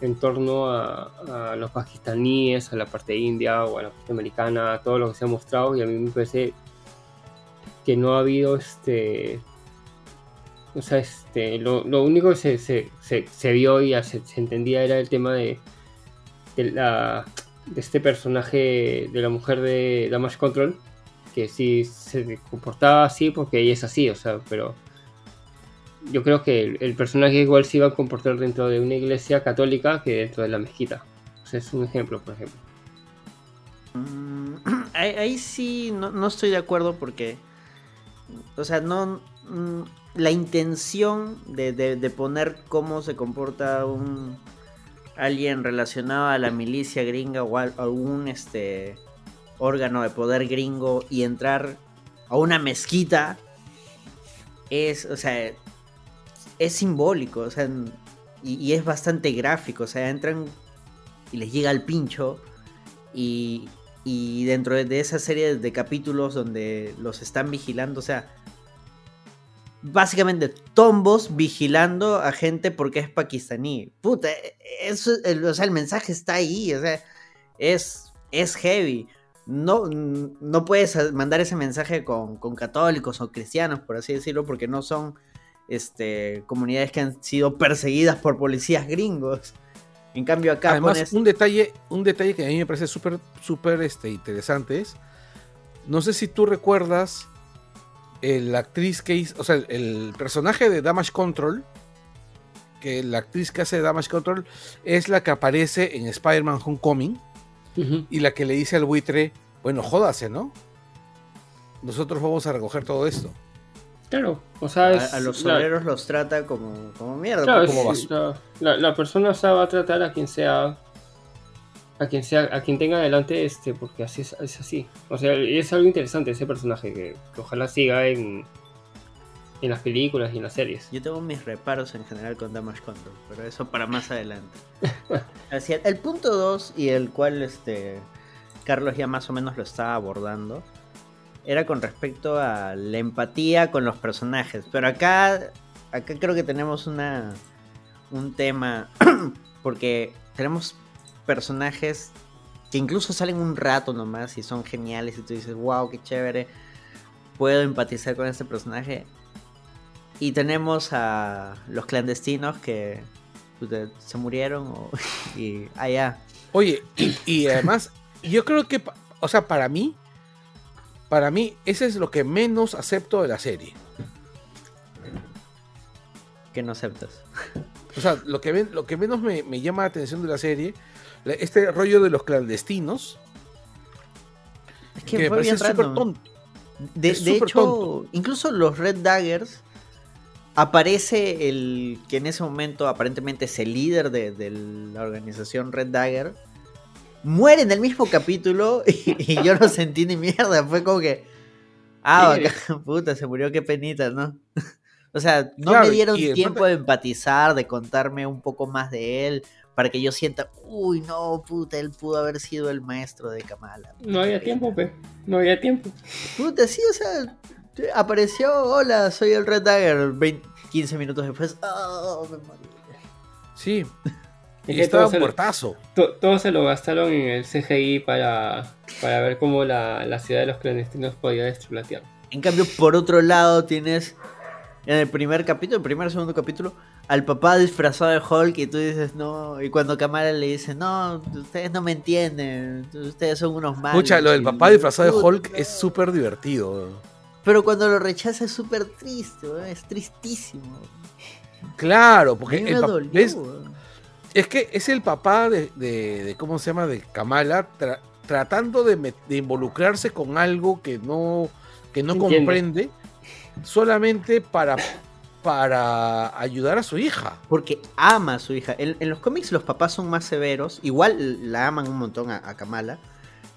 en torno a, los pakistaníes, a la parte india o a la parte americana, a todo lo que se ha mostrado y a mí me parece que no ha habido este o sea este lo, lo único que se, se, se, vio y se, se entendía era el tema de, de la de este personaje de la mujer de Damage Control que sí se comportaba así porque ella es así o sea pero yo creo que el, personaje igual se iba a comportar dentro de una iglesia católica que dentro de la mezquita. O sea es un ejemplo por ejemplo. Mm, ahí, ahí sí no, no estoy de acuerdo porque, o sea, no mm, la intención de, de- de poner cómo se comporta un alguien relacionado a la milicia gringa o a algún este órgano de poder gringo y entrar a una mezquita es, o sea, es simbólico, o sea, y, es bastante gráfico, o sea, entran y les llega al pincho y, y dentro de- esa serie de capítulos donde los están vigilando, o sea, básicamente tombos vigilando a gente porque es pakistaní. Puta, eso, el, o sea, el mensaje está ahí, o sea, es, es heavy. No, no puedes mandar ese mensaje con, con católicos o cristianos, por así decirlo, porque no son este, comunidades que han sido perseguidas por policías gringos. En cambio acá Además, pones... un detalle, un detalle que a mí me parece súper, súper este, interesante es, no sé si tú recuerdas eh, la actriz que hizo, o sea, el, el personaje de Damage Control, que la actriz que hace Damage Control es la que aparece en Spider-Man Homecoming y la que le dice al buitre, bueno, jódase, ¿no? Nosotros vamos a recoger todo esto. Claro, o sea, es a los la- obreros los trata como, como mierda. Claro, como sí, la, la- la persona o sea, va a tratar a quien sea a quien sea a quien tenga delante este porque así es, es así o sea es algo interesante ese personaje que, que ojalá siga en en las películas y en las series Yo tengo mis reparos en general con Damage Control, pero eso para más adelante. Así, el punto 2 y el cual este Carlos ya más o menos lo estaba abordando era con respecto a la empatía con los personajes, pero acá acá creo que tenemos una un tema porque tenemos personajes que incluso salen un rato nomás y son geniales y tú dices, "Wow, qué chévere." Puedo empatizar con este personaje y tenemos a los clandestinos que puta, se murieron o, y allá. Oye, y, y además, yo creo que, o sea, para mí, para mí, ese es lo que menos acepto de la serie. que no aceptas. O sea, lo que, lo que menos me, me llama la atención de la serie, este rollo de los clandestinos, Es que, que, me parece súper tonto. De, hecho, tonto. incluso los Red Daggers aparece el que en ese momento aparentemente es el líder de, de la organización Red Dagger. Muere en el mismo capítulo y, y yo no sentí ni mierda. Fue como que. Ah, Sí. bacán, puta, se murió, qué penita, ¿no? O sea, no Claro, me dieron tiempo de empatizar, de contarme un poco más de él, para que yo sienta, uy, no, puta, él pudo haber sido el maestro de Kamala. no había tiempo pe no había tiempo Puta, sí, o sea, apareció, hola, soy el Red Dagger, 20 15 minutos después, oh, me morí. Sí, Es y que estaba todo se, lo, to- todo se lo gastaron en el CGI para, para ver cómo la, la ciudad de los clandestinos podía destruir la tierra En cambio, por otro lado, tienes en el primer capítulo, el primer segundo capítulo, al papá disfrazado de Hulk y tú dices, no, y cuando Kamala le dice, no, ustedes no me entienden, ustedes son unos malos. Escucha, lo del papá disfrazado de Hulk no. es súper divertido. Pero cuando lo rechaza es súper triste, es tristísimo. Claro, A porque mí el dolió, ¿ves? Es que es el papá de, de- de- ¿cómo se llama? De Kamala, tra- tratando de, involucrarse con algo que no, que no Entiendo. comprende, solamente para, para ayudar a su hija. Porque ama a su hija. En, en los cómics los papás son más severos. Igual la aman un montón a, a Kamala.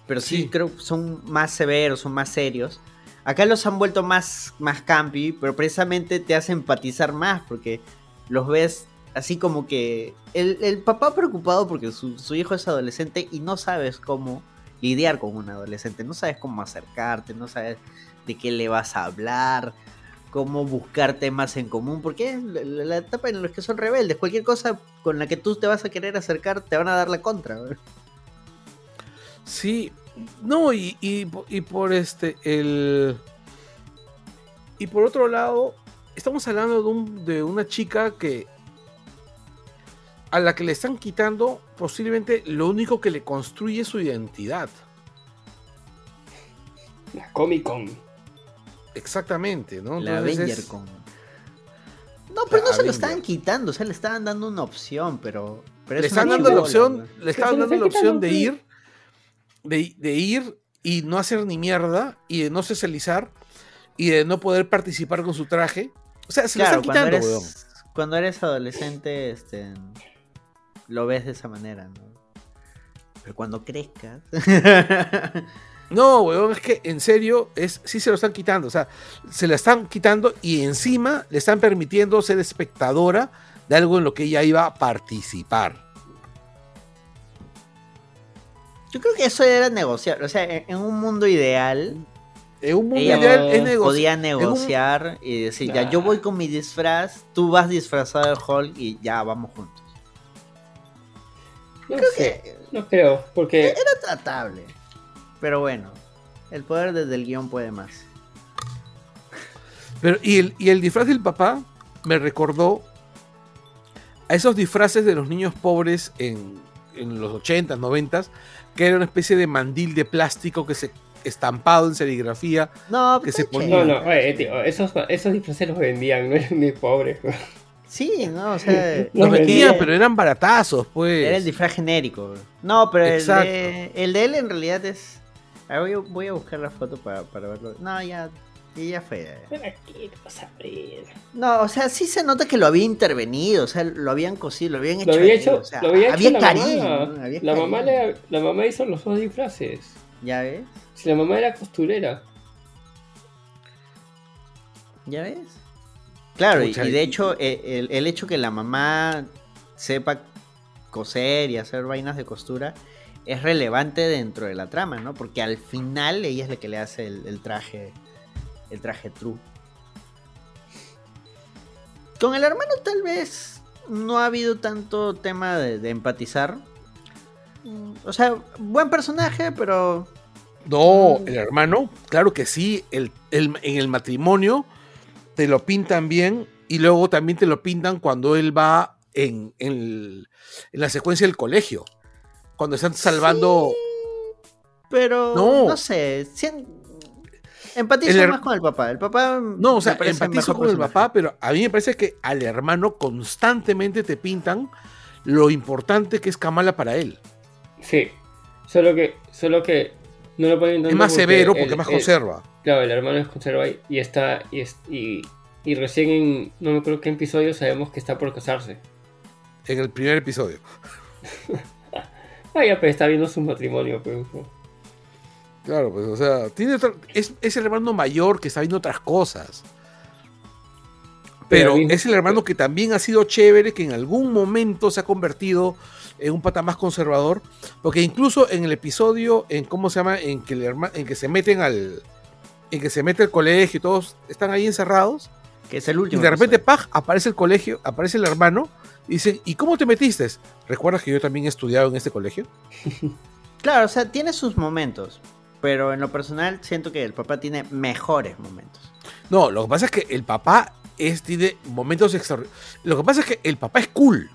Pero sí, Sí. creo que son más severos, son más serios. Acá los han vuelto más, más campi, pero precisamente te hace empatizar más porque los ves así como que el, el papá preocupado porque su, su hijo es adolescente y no sabes cómo lidiar con un adolescente, no sabes cómo acercarte, no sabes de qué le vas a hablar, cómo buscar temas en común, porque es la, etapa en la que son rebeldes, cualquier cosa con la que tú te vas a querer acercar te van a dar la contra. Sí, no, y, y, y por este, el... Y por otro lado, estamos hablando de, un- de una chica que... A la que le están quitando posiblemente lo único que le construye su identidad. la Comic Con Exactamente, ¿no? La Entonces Avenger es- con... No, pero no se lo estaban quitando, o sea, le estaban dando una opción, pero... pero le es una están dando la opción, ¿no? le estaban dando la opción de ir, de, de ir y no hacer ni mierda, y de no socializar, y de no poder participar con su traje. O sea, se Claro, lo están cuando quitando, weón. cuando eres adolescente, este, lo ves de esa manera, ¿no? Pero cuando crezcas... No, weón, es que en serio, es, sí se lo están quitando. O sea, se la están quitando y encima le están permitiendo ser espectadora de algo en lo que ella iba a participar. Yo creo que eso era negociar, o sea, en, un mundo ideal, En un mundo ella ideal es negoci- podía un- negociar y decir, ya, yo voy con mi disfraz, tú vas disfrazado de Hulk y ya, vamos juntos. No Creo sé que no creo porque era tratable. Pero bueno, el poder desde el guion puede más. Pero, y, el, y el disfraz del papá me recordó a esos disfraces de los niños pobres en, en los 80s, 90s, que era una especie de mandil de plástico que se estampado en serigrafía. No, Que está se ponía- no no oye, tío, esos esos disfraces los vendían no eran ni pobres Sí, no, o sea, Los Los vendían, pero eran baratazos, pues. era el disfraz genérico. No, pero el de, el de él en realidad es... A ver, voy, a, voy a buscar la foto para, para verlo. No, ya, Y ya fue. ¿Para qué vas a ver? No, o sea, sí se nota que lo había intervenido, o sea, lo habían cosido, lo habían hecho. Lo había hecho, o sea, lo había había hecho la cariño, mamá. ¿no? Había La mamá, le- la mamá hizo los dos disfraces. ¿Ya ves? Si la mamá era costurera. ¿Ya ves? Claro, y, Pucha, y de hecho, eh, el, el hecho que la mamá sepa coser y hacer vainas de costura es relevante dentro de la trama, ¿no? Porque al final ella es la que le hace el, el traje, el traje true. Con el hermano tal vez no ha habido tanto tema de, de empatizar. Mm, O sea, buen personaje, pero No, el hermano, claro que sí. El, el- en el matrimonio te lo pintan bien y luego también te lo pintan cuando él va en, en el- en la secuencia del colegio. Cuando están salvando. Pero No. no, sé. sien- Empatizo El her- más con el papá. El papá. No, o sea, empatizo con el papá, pero a mí me parece que al hermano constantemente te pintan lo importante que es Kamala para él. Sí. Solo que, solo que no lo ponen tanto Es más porque severo porque el- más el- conserva. Claro, el hermano es conserva y está. Y, es- y, y recién en. No me acuerdo qué episodio sabemos que está por casarse. En el primer episodio. Ah, ya, pues está viendo su matrimonio, pues. Claro, pues, o sea, tiene otra- es, es el hermano mayor que está viendo otras cosas. Pero Pero es el hermano que también ha sido chévere, que en algún momento se ha convertido en un pata más conservador. Porque incluso en el episodio, en cómo se llama, en que, el herma- en que se meten al. En que se mete al colegio y todos están ahí encerrados. Que es el Y último. de repente, episodio. ¡paj! aparece el colegio, aparece el hermano. Y dicen, ¿y cómo te metiste? ¿Recuerdas que yo también he estudiado en este colegio? Claro, o sea, tiene sus momentos. Pero en lo personal siento que el papá tiene mejores momentos. No, lo que pasa es que el papá es, tiene momentos extraordinarios. Lo que pasa es que el papá es cool.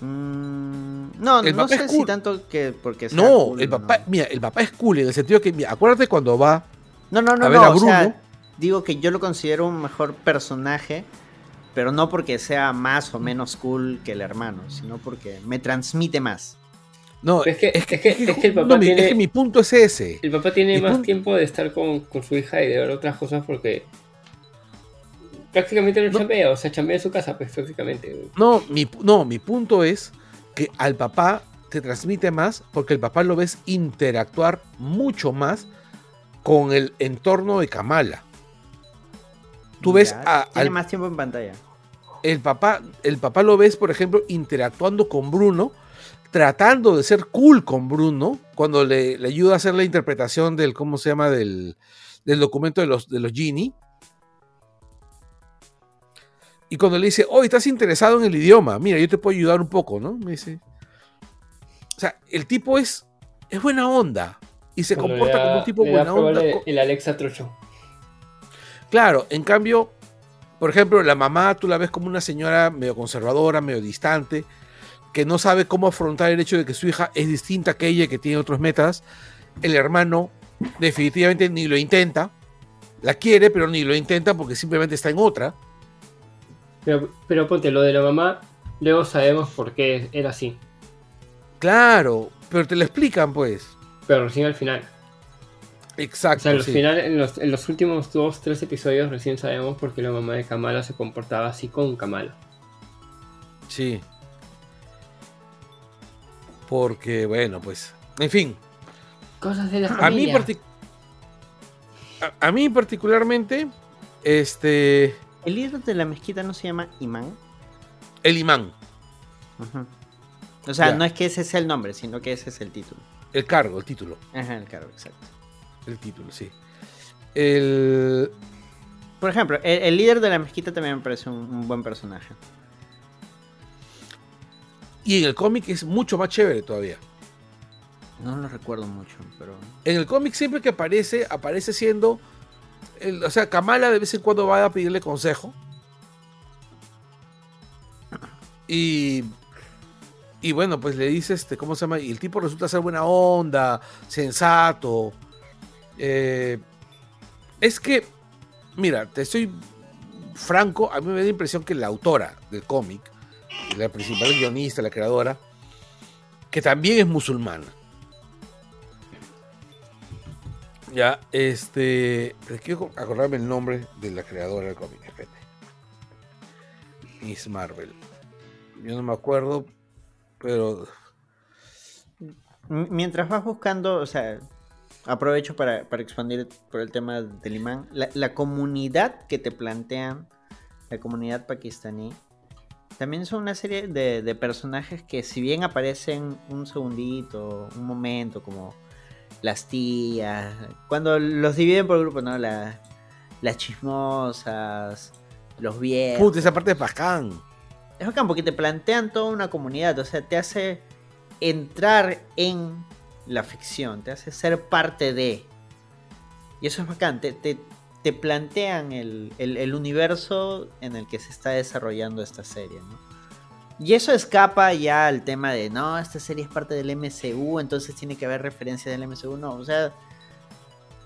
Mm, no, El no papá sé es si tanto que porque sea No, cool, el papá, no. mira, el papá es cool en el sentido que, mira, acuérdate cuando va, No, no, no, a ver no, a o sea, Bruno. digo que yo lo considero un mejor personaje, pero no porque sea más o menos cool que el hermano, sino porque me transmite más. no, Es que- es que- es que el papá no, mi- tiene- es que mi punto es ese. El papá tiene Mi más punto- tiempo de estar con, con su hija y de ver otras cosas porque prácticamente no, No. chambea, o sea, chambea en su casa, pues prácticamente. No mi, no, mi punto es que al papá te transmite más porque el papá lo ves interactuar mucho más con el entorno de Kamala. Tú ves Ya, a, tiene al más tiempo en pantalla. el papá, el papá lo ves, por ejemplo, interactuando con Bruno, tratando de ser cool con Bruno, cuando le, le ayuda a hacer la interpretación del, ¿cómo se llama? Del, del documento de los, de los Genie. Y cuando le dice, oh, estás interesado en el idioma, mira, yo te puedo ayudar un poco, ¿no? Me dice. O sea, el tipo es, es buena onda y se Cuando comporta da- como un tipo buena onda. El Alexa Trucho. Claro, en cambio, por ejemplo, la mamá tú la ves como una señora medio conservadora, medio distante, que no sabe cómo afrontar el hecho de que su hija es distinta que ella, y que tiene otros metas. El hermano definitivamente ni lo intenta, la quiere, pero ni lo intenta porque simplemente está en otra. Pero, pero ponte, lo de la mamá, luego sabemos por qué era así. Claro, pero te lo explican, pues. Pero recién al final. O Exacto. sea, al sí. final, en los, en los últimos dos, tres episodios, recién sabemos por qué la mamá de Kamala se comportaba así con Kamala. Sí. Porque, bueno, pues. En fin, Cosas de la a mí, familia. partic- a, a mí particularmente, este. El líder de la mezquita no se llama Imán. El imán. O sea, Ya. no es que ese sea el nombre, sino que ese es el título. el cargo, el título. Ajá, el cargo, exacto. El título, sí. El. Por ejemplo, el, el líder de la mezquita también me parece un, un buen personaje. Y en el cómic es mucho más chévere todavía. No lo recuerdo mucho, pero. En el cómic siempre que aparece, aparece siendo. O sea, Kamala de vez en cuando va a pedirle consejo. Y. Y bueno, pues le dice, este, ¿cómo se llama? Y el tipo resulta ser buena onda, sensato. Eh, es que, mira, te estoy franco, a mí me da la impresión que la autora del cómic, la principal guionista, la creadora, que también es musulmana. Ya, este. Quiero acordarme el nombre de la creadora del cómic. Miss Marvel. Yo no me acuerdo, pero. Mientras vas buscando, o sea, aprovecho para, para expandir por el tema del imán. La, la comunidad que te plantean, la comunidad pakistaní, también son una serie de, de personajes que si bien aparecen un segundito, un momento, como las tías, cuando los dividen por grupos, ¿no? La- las chismosas, los viejos. Puta, esa parte de bacán. Es bacán porque te plantean toda una comunidad, o sea, te hace entrar en la ficción, te hace ser parte de. Y eso es bacán, te, te- te plantean el, el- el universo en el que se está desarrollando esta serie, ¿no? Y eso escapa ya al tema de, no, esta serie es parte del MCU, entonces tiene que haber referencia del MCU, no, o sea,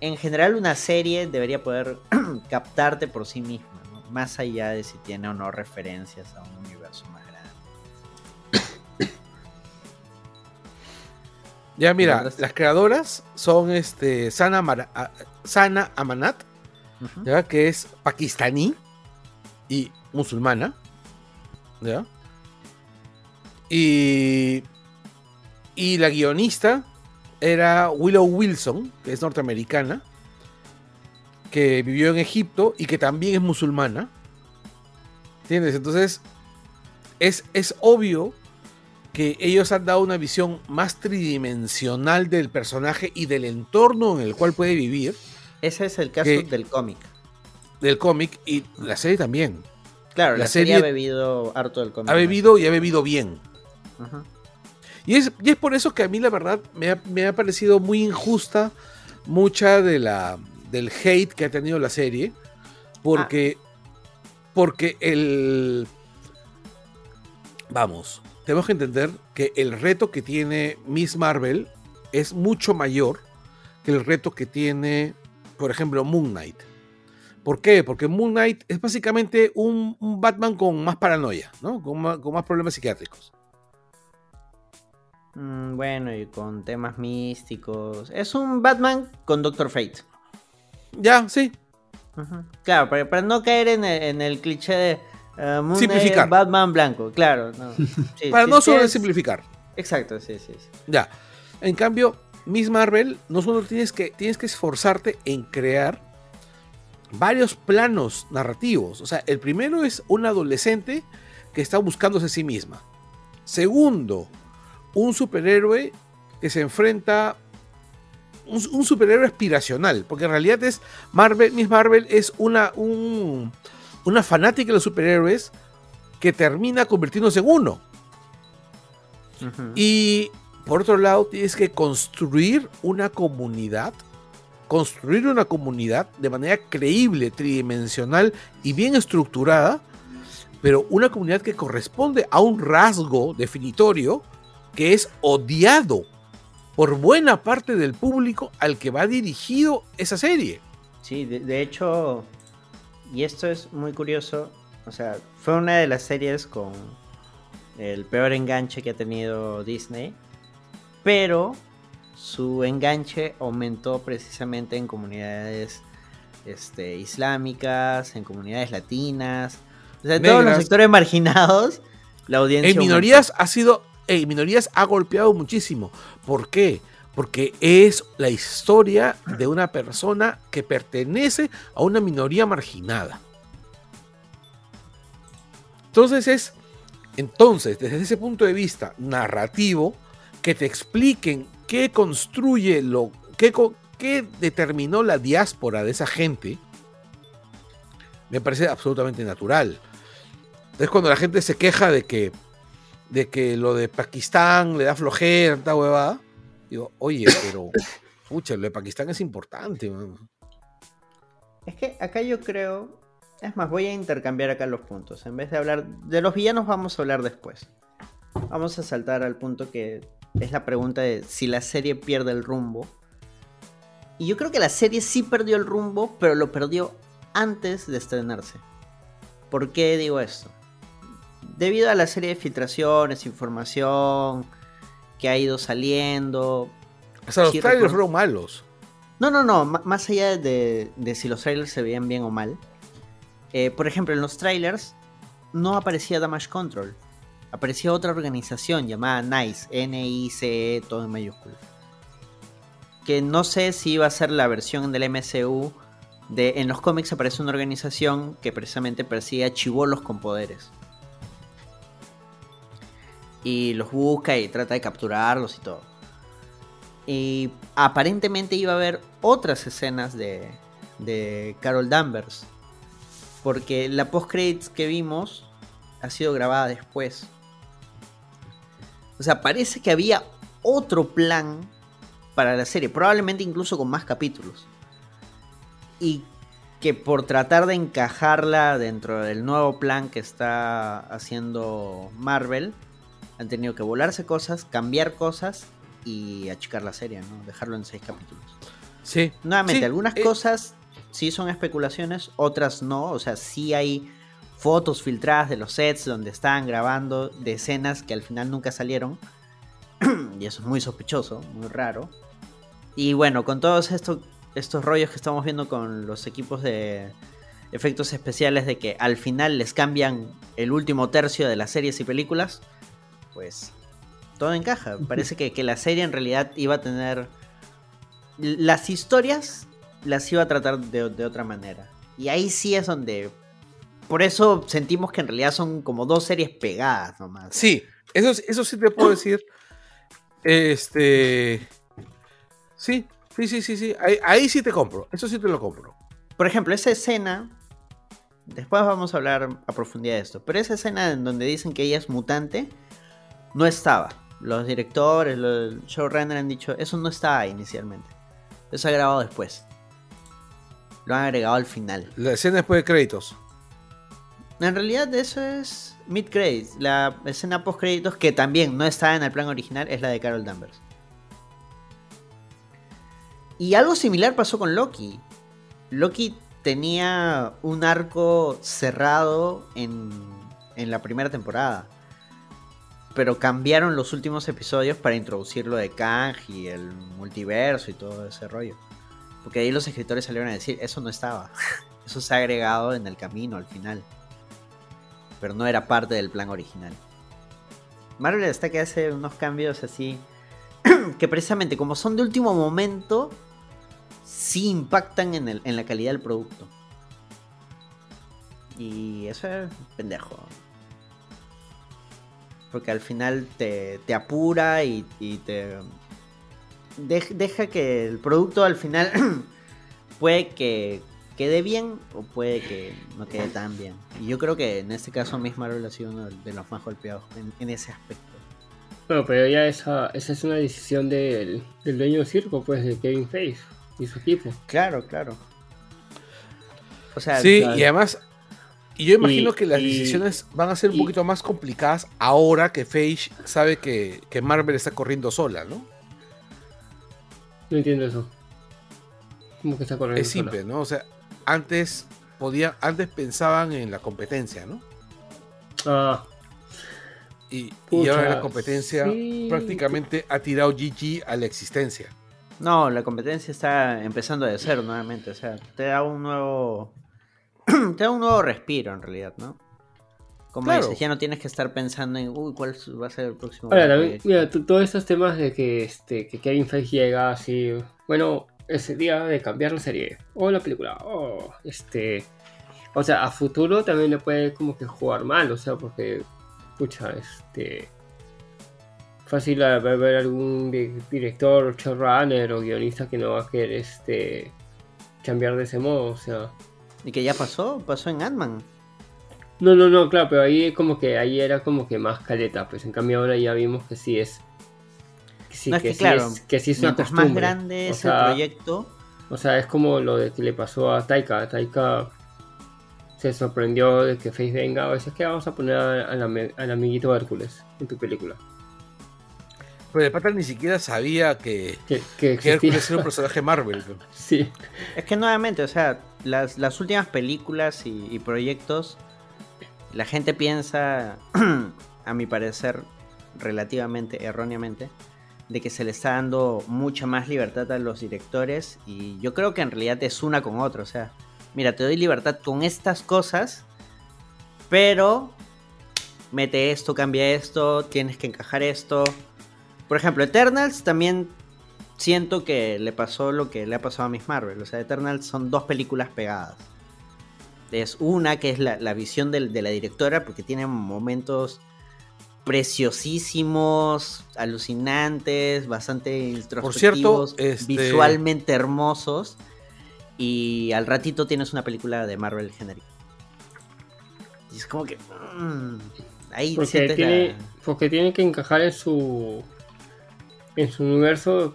en general una serie debería poder captarte por sí misma, ¿no? Más allá de si tiene o no referencias a un universo más grande. Ya, mira, las creadoras son este Sana, Mara- Sana Amanat. ¿ya? que es pakistaní y musulmana. ¿ya? Y, y la guionista era Willow Wilson, que es norteamericana, que vivió en Egipto y que también es musulmana. ¿Entiendes? Entonces, es, es obvio que ellos han dado una visión más tridimensional del personaje y del entorno en el cual puede vivir, Ese es el caso Que- del cómic. del cómic y la serie también. Claro, la la, serie, serie ha bebido harto del cómic. Ha bebido y ha bebido bien. Y es, por eso que a mí la verdad me ha, parecido muy injusta mucha de la, del hate que ha tenido la serie. Porque, porque el... Vamos, tenemos que entender que el reto que tiene Miss Marvel es mucho mayor que el reto que tiene, por ejemplo, Moon Knight. ¿Por qué? Porque Moon Knight es básicamente un, Batman con más paranoia, ¿no? Con más problemas psiquiátricos. Mm, bueno, y con temas místicos. Es un Batman con Doctor Fate. Ya, sí. Claro, para, para no caer en el, en el cliché de Moon Knight, Simplificar. Batman blanco. Claro, no. Sí, Para sí, no solo es- simplificar. Exacto, sí, sí. sí. Ya. En cambio, Miss Marvel, no solo tienes que, tienes que esforzarte en crear varios planos narrativos. O sea, el primero es un adolescente que está buscándose a sí misma. Segundo, un superhéroe que se enfrenta. Un, un superhéroe aspiracional. Porque en realidad es. Marvel, Miss Marvel es una, un- una fanática de los superhéroes que termina convirtiéndose en uno. Y por otro lado, tienes que construir una comunidad, construir una comunidad de manera creíble, tridimensional y bien estructurada, pero una comunidad que corresponde a un rasgo definitorio que es odiado por buena parte del público al que va dirigido esa serie. Sí, de, de hecho, y esto es muy curioso, o sea, fue una de las series con el peor enganche que ha tenido Disney, pero su enganche aumentó precisamente en comunidades este, islámicas, en comunidades latinas, o sea, en todos los sectores marginados, la audiencia En minorías ha sido, en minorías ha golpeado muchísimo. ¿Por qué? Porque es la historia de una persona que pertenece a una minoría marginada. Entonces es, entonces, desde ese punto de vista narrativo, que te expliquen qué construye lo, qué, qué determinó la diáspora de esa gente, me parece absolutamente natural. Entonces cuando la gente se queja de que, de que lo de Pakistán le da flojera, tanta huevada, digo, oye, pero, pucha, lo de Pakistán es importante. man. Es que acá yo creo. Es más, voy a intercambiar acá los puntos. En vez de hablar de los villanos, vamos a hablar después. Vamos a saltar al punto que es la pregunta de si la serie pierde el rumbo. Y yo creo que la serie sí perdió el rumbo, pero lo perdió antes de estrenarse. ¿Por qué digo esto? Debido a la serie de filtraciones, información que ha ido saliendo. O sea, los Sí, trailers recuerdo- fueron malos. No, no, no, más allá de, de si los trailers se veían bien o mal. eh, por ejemplo, en los trailers no aparecía Damage Control. Aparecía otra organización llamada NICE, N-I-C-E, todo en mayúsculas. Que no sé si iba a ser la versión del MCU. De, en los cómics aparece una organización que precisamente persigue a chivolos con poderes. Y los busca y trata de capturarlos y todo. Y aparentemente iba a haber otras escenas de, de Carol Danvers. Porque la post-credits que vimos ha sido grabada después. O sea, parece que había otro plan para la serie. Probablemente incluso con más capítulos. Y que por tratar de encajarla dentro del nuevo plan que está haciendo Marvel, han tenido que volarse cosas, cambiar cosas y achicar la serie, ¿no? Dejarlo en seis capítulos. Sí. Nuevamente, Sí, algunas eh, cosas sí son especulaciones, otras no. O sea, sí hay fotos filtradas de los sets donde estaban grabando de escenas que al final nunca salieron. y eso es muy sospechoso, muy raro. Y bueno, con todos estos, estos rollos que estamos viendo con los equipos de efectos especiales de que al final les cambian el último tercio de las series y películas, pues todo encaja. Parece que, que la serie en realidad iba a tener... Las historias las iba a tratar de, de otra manera. Y ahí sí es donde... Por eso sentimos que en realidad son como dos series pegadas nomás. Sí, eso, eso sí te puedo decir. Este. Sí, sí, sí, sí, sí. Ahí, ahí sí te compro. Eso sí te lo compro. Por ejemplo, esa escena. Después vamos a hablar a profundidad de esto. Pero esa escena en donde dicen que ella es mutante. No estaba. Los directores, los showrunners han dicho. Eso no estaba inicialmente. Eso se ha grabado después. Lo han agregado al final. La escena después de créditos. En realidad eso es mid credits. La escena post créditos que también no está en el plan original es la de Carol Danvers. Y algo similar pasó con Loki. Loki tenía un arco cerrado en, en la primera temporada. Pero cambiaron los últimos episodios para introducir lo de Kang y el multiverso y todo ese rollo. Porque ahí los escritores salieron a decir, eso no estaba. Eso se ha agregado en el camino al final pero no era parte del plan original. Marvel está que hace unos cambios así que precisamente como son de último momento, sí impactan en, el- en la calidad del producto. Y eso es pendejo. Porque al final te, te apura y, y te dej- deja que el producto al final puede que quede bien o puede que no quede tan bien. Y yo creo que en este caso Miss Marvel ha sido uno de los más golpeados en, en ese aspecto. Bueno, pero ya esa, esa es una decisión del, del dueño del circo, pues, de Kevin Feige y su equipo. Claro, claro. O sea, Sí, claro. y además. Y yo imagino Y- que las y- decisiones van a ser un y- poquito más complicadas ahora que Feige sabe que, que Marvel está corriendo sola, ¿no? No entiendo eso. ¿Cómo que está corriendo? Es simple, ¿no? O sea, antes podía, antes pensaban en la competencia, ¿no? sola? Ah, Y, y ahora la competencia sí. prácticamente ha tirado GG a la existencia. no, la competencia está empezando de cero nuevamente. O sea, te da un nuevo. te da un nuevo respiro en realidad, ¿no? Como Claro. dices, ya no tienes que estar pensando en, uy, ¿cuál va a ser el próximo? Ahora, también, proyecto?". mira, todos estos temas de que, este, que Kevin Feige llega así, bueno, ese día de cambiar la serie, o la película, o este, o sea, a futuro también le puede como que jugar mal, o sea, porque, pucha, este, fácil va a haber algún di- director, showrunner o guionista que no va a querer, este, cambiar de ese modo, o sea. Y que ya pasó, pasó en Ant-Man. No, no, no, claro, pero ahí como que ahí era como que más caleta, pues en cambio ahora ya vimos que sí es. Que sí, no es que, claro, es, que sí es una mientras más grande O es sea, el proyecto, O sea, es como lo de que le pasó a Taika. Taika se sorprendió de que Face venga. O sea, que vamos a poner al amiguito Hércules en tu película. Pero el pata ni siquiera sabía que, Que, que que existía. Hércules era un personaje Marvel. Sí. Es que nuevamente, o sea, las, las últimas películas y, y proyectos, la gente piensa, a mi parecer, relativamente erróneamente, de que se le está dando mucha más libertad a los directores y yo creo que en realidad es una con otra, o sea, mira, te doy libertad con estas cosas, pero mete esto, cambia esto, tienes que encajar esto. Por ejemplo, Eternals también siento que le pasó lo que le ha pasado a Miss Marvel, o sea, Eternals son dos películas pegadas. Es una que es la, la visión de la directora porque tiene momentos preciosísimos, alucinantes, bastante introspectivos, este- visualmente hermosos. Y al ratito tienes una película de Marvel genérica. Y es como que. mm, ahí Porque tiene, la- porque tiene que encajar en su en su universo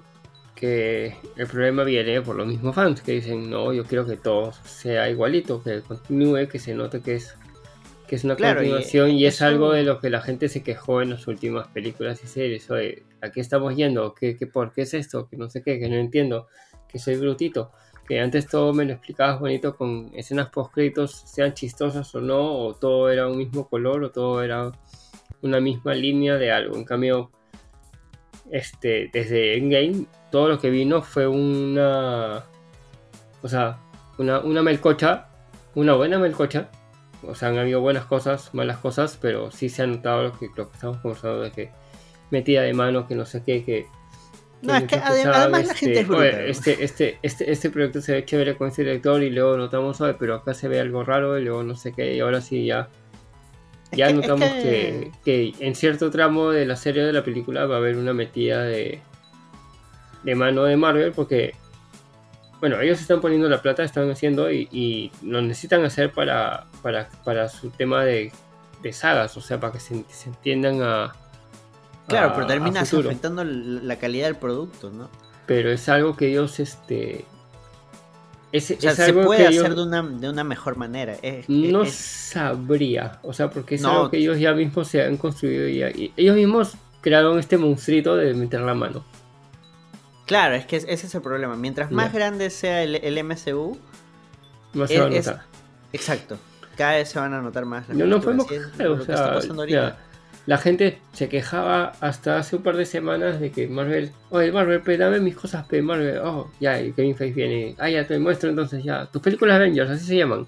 que el problema viene por los mismos fans que dicen no yo quiero que todo sea igualito que continúe que se note que es que es una Claro, y continuación y, es eso- algo de lo que la gente se quejó en las últimas películas y series oye ¿a qué estamos yendo? ¿Qué, qué, ¿por qué es esto? que no sé qué que no entiendo que soy brutito que antes todo me lo explicabas bonito con escenas post créditos sean chistosas o no o todo era un mismo color o todo era una misma línea de algo. En cambio, este, desde Endgame, todo lo que vino fue una. O sea, una, una melcocha, una buena melcocha. O sea, han habido buenas cosas, malas cosas, pero sí se ha notado lo que, lo que estamos conversando de que metida de mano, que no sé qué, que. No, es además la gente es bruta, "Oye, ¿no?" Este, este, este, este proyecto se ve chévere con este director y luego notamos, "Oye, pero acá se ve algo raro y luego no sé qué, y ahora sí ya ya notamos que- que... en cierto tramo de la serie de la película va a haber una metida de, de mano de Marvel porque, bueno, ellos están poniendo la plata, están haciendo y, y lo necesitan hacer para, para, para su tema de, de sagas, o sea, para que se, se entiendan a... Claro, a- pero terminas afectando la calidad del producto, ¿no? Pero es algo que ellos, este... Es, O sea, es se algo puede que hacer de una, de una mejor manera. Es- No es- sabría, o sea, porque es No. algo que ellos ya mismos se han construido y, y ellos mismos crearon este monstruito de meter la mano. Claro, es que ese es el problema. Mientras más grande sea el, el MCU, Más se va a notar. exacto. Cada vez se van a notar más las No películas, podemos quejar, lo o que está sea, pasando ahorita. mira, la gente se quejaba hasta hace un par de semanas de que Marvel, oye Marvel, pe, dame mis cosas, pe, Marvel, oh, ya, y Kevin Feige viene, ah, ya te muestro entonces ya, tus películas Avengers, así se llaman.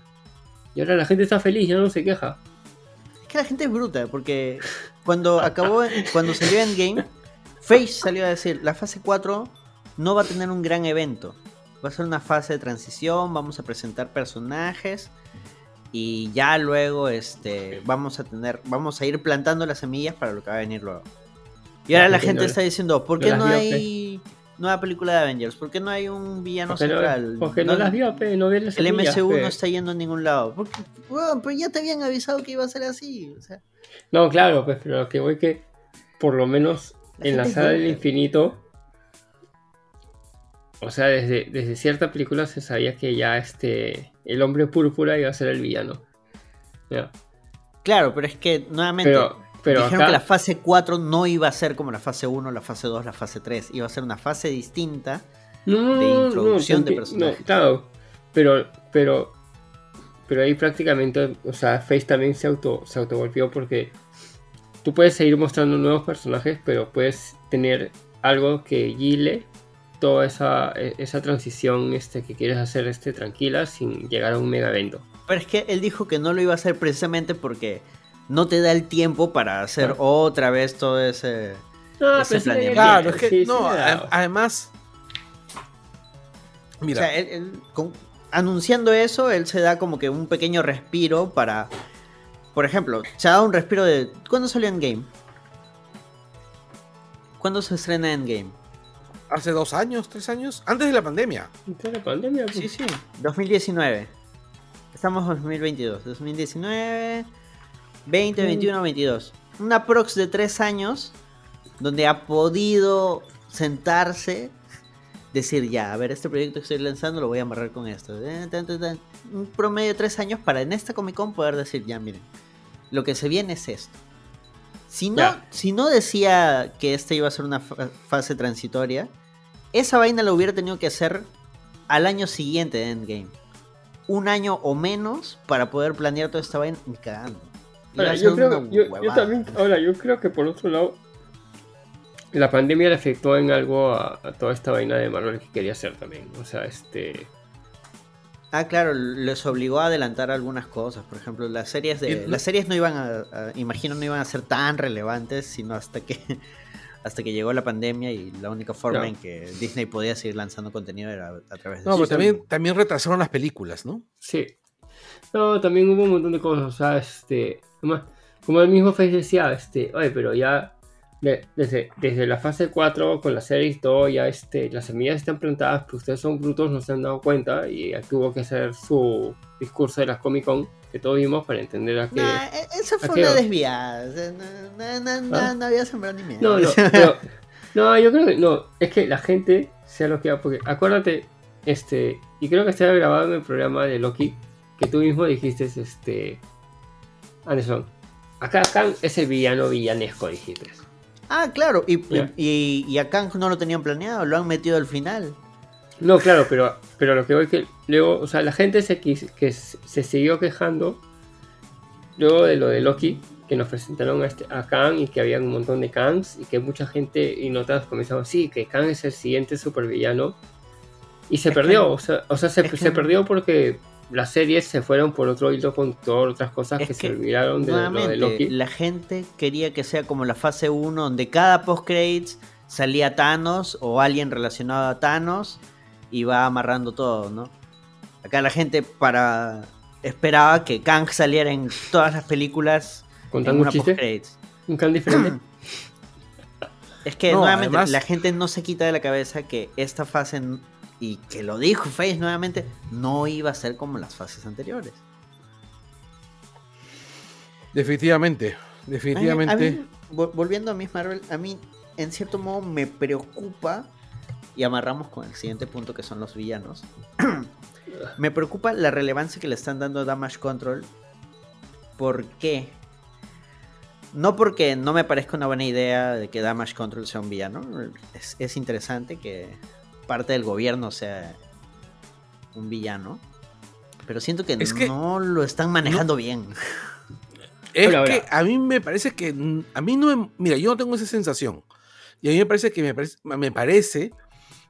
Y ahora la gente está feliz, ya no se queja. Es que la gente es bruta, porque cuando acabó, cuando salió Endgame, Feige salió a decir, la fase 4 no va a tener un gran evento. Va a ser una fase de transición, vamos a presentar personajes y ya luego este vamos a tener vamos a ir plantando las semillas para lo que va a venir luego. Y ahora La la gente no- está diciendo, ¿por qué no hay nueva película de Avengers? ¿Por qué no hay un villano Porque, central? no, porque no, las vio, pe, no vio las El semillas, MCU pe. no está yendo a ningún lado. Porque, pero ya te habían avisado que iba a ser así. O sea, No, claro, pues, pero lo que voy que por lo menos La en la saga del infinito, o sea, desde, desde cierta película se sabía que ya este el hombre púrpura iba a ser el villano. Claro, pero es que nuevamente Pero, pero dijeron acá, que la fase 4 no iba a ser como la fase 1, la fase 2, la fase 3. Iba a ser una fase distinta. no, de no, no, introducción de personajes. no, claro, pero, pero, pero ahí prácticamente, o sea, Face también se auto, se autogolpeó porque tú puedes seguir mostrando nuevos personajes, pero puedes tener algo que guile toda esa, e- esa transición este, que quieres hacer este, tranquila sin llegar a un mega evento. Pero es que él dijo que no lo iba a hacer precisamente porque no te da el tiempo para hacer Claro. otra vez todo ese... No, Ese planeamiento. dio Claro, tiempo, es que sí, sí no, además. O Mira, sea, él- él con- anunciando eso, él se da como que un pequeño respiro para... Por ejemplo, se ha dado un respiro de... ¿Cuándo salió Endgame? ¿Cuándo se estrena Endgame? Hace dos años, tres años, antes de la pandemia. Entonces, la pandemia, pues, Sí, sí. 2019. Estamos en 2022. 2019, 20, 21, 22. Una prox de tres años donde ha podido sentarse, decir ya, a ver, este proyecto que estoy lanzando lo voy a amarrar con esto. Un promedio de tres años para en esta Comic Con poder decir ya, miren, lo que se viene es esto. Si no, si no decía que esta iba a ser una fa- fase transitoria, esa vaina la hubiera tenido que hacer al año siguiente de Endgame. Un año o menos para poder planear toda esta vaina ni cagando. Ahora, yo, creo, yo, yo también, ahora yo creo que por otro lado, la pandemia le afectó en algo a, a toda esta vaina de Marvel que quería hacer también. O sea, este. Ah, claro, les obligó a adelantar algunas cosas. Por ejemplo, las series de. Y- Las series no iban a, a- imagino no iban a ser tan relevantes, sino hasta que hasta que llegó la pandemia y la única forma en que Disney podía seguir lanzando contenido era a través de No, pero también, también retrasaron las películas, ¿no? Sí. No, también hubo un montón de cosas. O sea, este. Como, como el mismo Face decía, este. Oye, pero ya. De- desde, desde la fase 4 con la serie y todo, ya este, las semillas están plantadas, pero ustedes son brutos, no se han dado cuenta. Y tuvo que hacer su discurso de la Comic Con que todos vimos para entender a qué. Nah, e- eso fue ¿a qué una desviada. o sea, no, no, no, ¿Ah? no había sembrado ni miedo. No, no, pero- no, yo creo que no, es que la gente sea lo que va, porque acuérdate, este, y creo que estaba grabado en el programa de Loki, que tú mismo dijiste, este, Anderson, acá Kang es el villano villanesco, dijiste. Ah, claro, y, y, y a Kang no lo tenían planeado, lo han metido al final. No, claro, pero, pero lo que voy que luego, o sea, la gente se, que se siguió quejando luego de lo de Loki, que nos presentaron a, este, a Kang y que había un montón de Kangs y que mucha gente y notas comenzaron, sí, que Kang es el siguiente supervillano y se Es perdió, que- o sea, o sea se, es que- se perdió porque las series se fueron por otro hilo con todas otras cosas Es que, se que, olvidaron de lo de Nuevamente, Loki. la gente quería que sea como la fase 1, donde cada post-credits salía Thanos o alguien relacionado a Thanos y va amarrando todo, ¿no? Acá la gente para esperaba que Kang saliera en todas las películas en Contando un una chiste, post-credits. un Kang diferente. Es que No, nuevamente además- la gente no se quita de la cabeza que esta fase, y que lo dijo Face nuevamente, no iba a ser como las fases anteriores. Definitivamente, A definitivamente. mí- a mí, vol- volviendo a Miss Marvel, a mí en cierto modo me preocupa, y amarramos con el siguiente punto que son los villanos, me preocupa la relevancia que le están dando a Damage Control. ¿Por qué? No porque no me parezca una buena idea de que Damage Control sea un villano, es, es interesante que parte del gobierno sea un villano, pero siento que, Es que- no lo están manejando bien. Es que a mí me parece que. A mí no. me- Mira, yo no tengo esa sensación. Y a mí me parece que me parece, me parece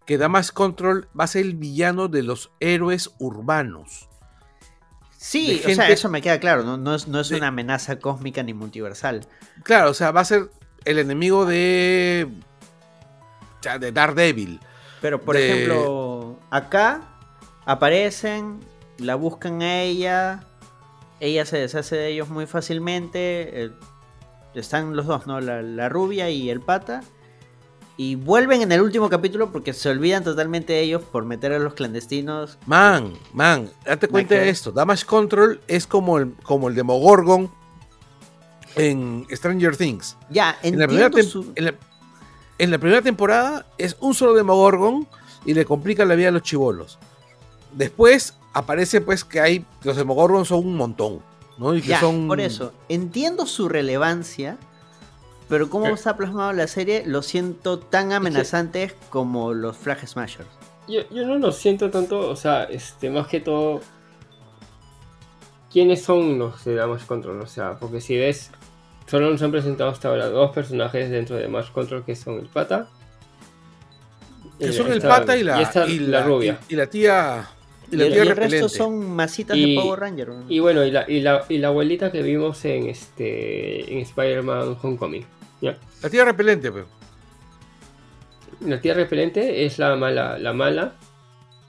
que Damas Control va a ser el villano de los héroes urbanos. Sí, o sea, eso me queda claro, no, no es, no es de- una amenaza cósmica ni multiversal. Claro, o sea, va a ser el enemigo de. o sea, de Daredevil. Pero, por De- ejemplo, acá aparecen, la buscan a ella, ella se deshace de ellos muy fácilmente, eh, están los dos, ¿no? La, la rubia y el pata. Y vuelven en el último capítulo porque se olvidan totalmente de ellos por meter a los clandestinos. Man, man, date cuenta de esto. Damage Control es como el, como el Demogorgon en Stranger Things. Ya, En la, primera entiendo tem- su- en la- en la primera temporada es un solo Demogorgon y le complica la vida a los chivolos. Después aparece pues que hay los Demogorgons son un montón, ¿no? Y que Ya, son por eso, entiendo su relevancia, pero como ¿Qué? está plasmado la serie, lo siento tan amenazantes como los Flag Smashers. Yo, yo no lo siento tanto, o sea, este, más que todo. ¿Quiénes son los de Damage Control? O sea, porque si ves, solo nos han presentado hasta ahora dos personajes dentro de Damage Control que son el pata. que son el pata y la, esta- y la rubia. y, y la tía y la el- tía y el repelente. resto son masitas Y- de Power Ranger. Y bueno, y la, y la, y la abuelita que vimos en este en Spider-Man Homecoming. ¿ya? La tía repelente, pues. La tía repelente es la mala, la mala,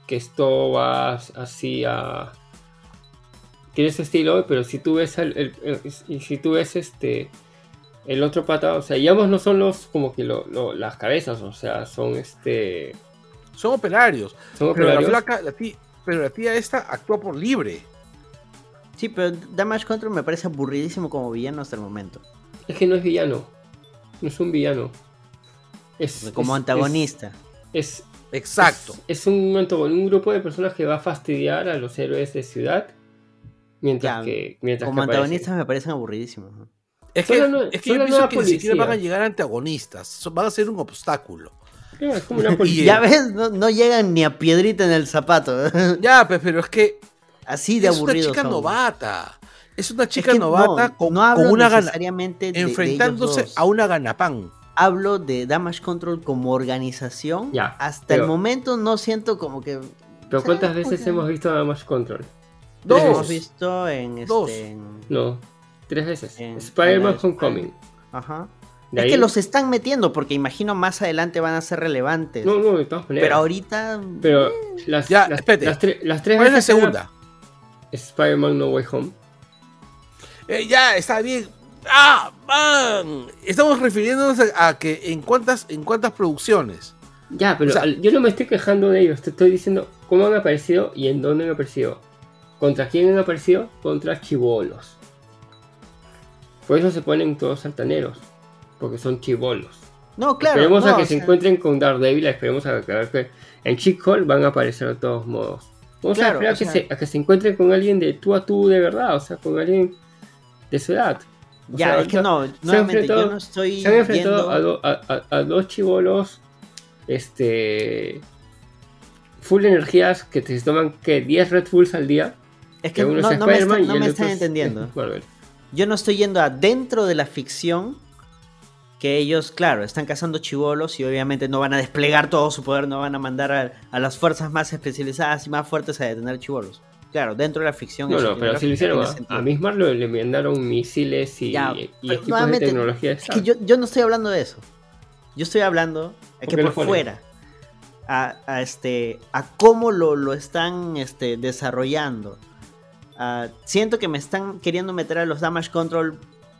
que esto va así a... Tiene ese estilo, pero si tú ves el, el- el- y si tú ves este el otro pata, o sea, y ambos no son los como que lo- lo- las cabezas, o sea, son este Son operarios. son Pero la operarios. flaca, la tía, pero la tía esta actúa por libre. Sí, pero Damage Control me parece aburridísimo como villano hasta el momento. Es que no es villano, no es un villano. Es Como es- antagonista. Es, Exacto. Es, es un, antagon- un grupo de personas que va a fastidiar a los héroes de ciudad. Mientras Ya, que. Mientras como que aparecen. antagonistas me parecen aburridísimos. ¿no? Es que, nue- es que yo pienso ni siquiera van a llegar antagonistas. Van a ser un obstáculo. Claro, es como una policía. Ya ves, no, no llegan ni a piedrita en el zapato. Ya, pues, pero es que Así de es una chica son. novata. Es una Es chica que novata no, con, no hablo con una gana, necesariamente de- de ellos enfrentándose dos. a una ganapán. hablo de Damage Control como organización. Ya, Hasta el momento no siento como que. Pero ¿cuántas veces porque- hemos visto a Damage Control? Dos. hemos visto en Dos. este. en- No, tres veces. En- Spider-Man Homecoming. Ajá. De es ahí- que los están metiendo porque imagino más adelante van a ser relevantes. No, no, de todas maneras. pero ahorita. Pero las, Ya, las, espérate. las, tre- las tres ¿Cuál es la segunda? Spider-Man No Way Home. Eh, ya, está bien. ¡Ah, man! Estamos refiriéndonos a, a que en cuántas, en cuántas producciones. Ya, pero O sea- al- yo no me estoy quejando de ellos. Te estoy diciendo cómo han aparecido y en dónde han aparecido. ¿Contra quién han aparecido? Contra chivolos. Por eso se ponen todos altaneros. Porque son chivolos. No, claro. esperemos no, a que se sea, encuentren con Daredevil. Esperemos a que, a ver que en Chick Hall van a aparecer de todos modos. Vamos Claro, a esperar o que sea- se, a que se encuentren con alguien de tú a tú de verdad. O sea, con alguien de su edad. O Ya, sea, es que no, se han nuevamente yo no estoy Se han enfrentado viendo- a, do- a- a- a dos chivolos. Este. Full energías que te toman que 10 Red Bulls al día. Es que Que uno no, es no me, Spider-Man están- no me entendiendo. es. Yo no estoy yendo adentro de la ficción. Que ellos, claro, están cazando chivolos y obviamente no van a desplegar todo su poder, no van a mandar a, a las fuerzas más especializadas y más fuertes a detener chivolos. Claro, dentro de la ficción. No, no, pero si lo hicieron a, a Miss Marvel le mandaron misiles y, Ya, y pero equipos de tecnología. Es que yo, yo no estoy hablando de eso. Yo estoy hablando de que lo por fuera. A, a este, a cómo lo, lo están este, desarrollando. Ah, siento que me están queriendo meter a los damage control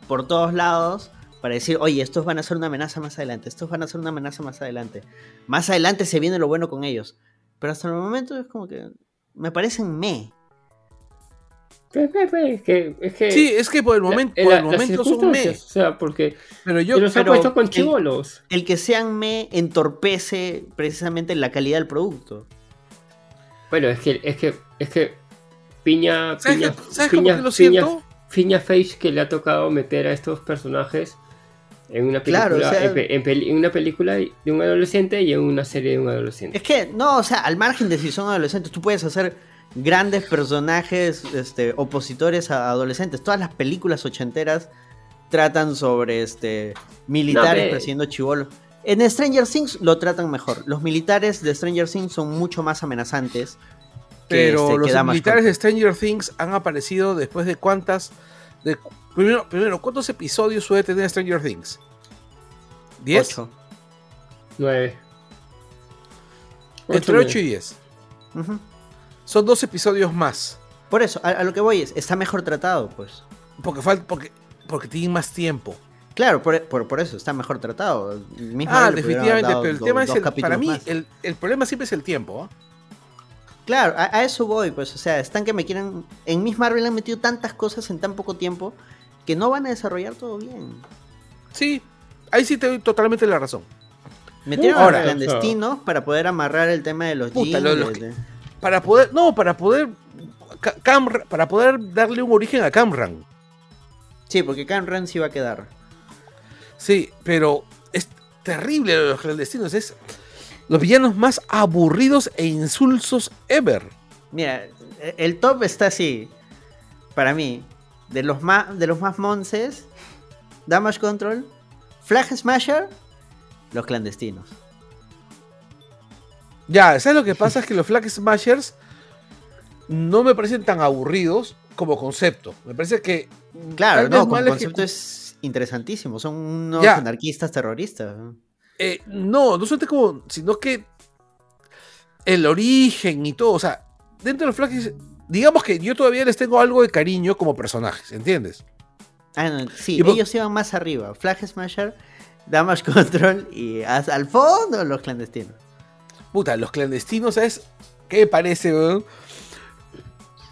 por todos lados para decir, oye, estos van a ser una amenaza más adelante, estos van a ser una amenaza más adelante. Más adelante se viene lo bueno con ellos. Pero hasta el momento es como que me parecen me. Pe- pe- pe, Es que, es que Sí, es que por el momento, en por la- el las momento son mes. O sea, porque Pero yo, los pero puesto con el- chivolos. El que sean me entorpece precisamente la calidad del producto. Bueno, es que, es que, es que Piña, ¿sabes, Piña, ¿sabes Piña, qué lo Piña- siento? Piña Face que le ha tocado meter a estos personajes en una película, Claro, o sea- en, en peli- en una película de un adolescente y en una serie de un adolescente. Es que, no, o sea, al margen de si son adolescentes, tú puedes hacer grandes personajes este, opositores a adolescentes. Todas las películas ochenteras tratan sobre este, militares No, persiguiendo chivolos. En Stranger Things lo tratan mejor. Los militares de Stranger Things son mucho más amenazantes. Que, Pero este, los militares de Stranger Things han aparecido después de cuántas. De, primero, primero, ¿cuántos episodios suele tener Stranger Things? ¿10? Ocho. Nueve. Entre Ocho, 8 y 10. Ujú. Son dos episodios más. Por eso, a, a lo que voy es, está mejor tratado, pues. Porque, falta, porque, porque tienen más tiempo. Claro, por, por- por eso, está mejor tratado. Mismo Ah, definitivamente. Pero el do- tema es. el- para mí, el, el problema siempre es el tiempo. ¿ah? Claro, a, a eso voy, pues, o sea, están que me quieren... En Miss Marvel han metido tantas cosas en tan poco tiempo que no van a desarrollar todo bien. Sí, ahí sí te doy totalmente la razón. Metieron Ahora, a los clandestinos para poder amarrar el tema de los Puta, jeans, lo- los de- que- de- Para poder. No, para poder. Ca- Camra- para poder darle un origen a Camran. Sí, porque Camran sí va a quedar. Sí, pero es terrible lo de los clandestinos. Es los villanos más aburridos e insulsos ever. Mira, el top está así, para mí. De los más, de los más monces, Damage Control, Flag Smasher, los clandestinos. Ya, ¿sabes lo que pasa? Es que los Flag Smashers no me parecen tan aburridos como concepto. Me parece que. Claro, no, como concepto es interesantísimo. Son unos Ya. anarquistas terroristas. ¿No? Eh, no, no solamente como. sino que. El origen y todo. O sea, dentro de los Flag. Digamos que yo todavía les tengo algo de cariño como personajes, ¿entiendes? Ah, no, sí, Y ellos iban más arriba. Flag Smasher, Damage Control y hasta al fondo los clandestinos. Puta, los clandestinos, ¿sabes? ¿Qué parece, weón?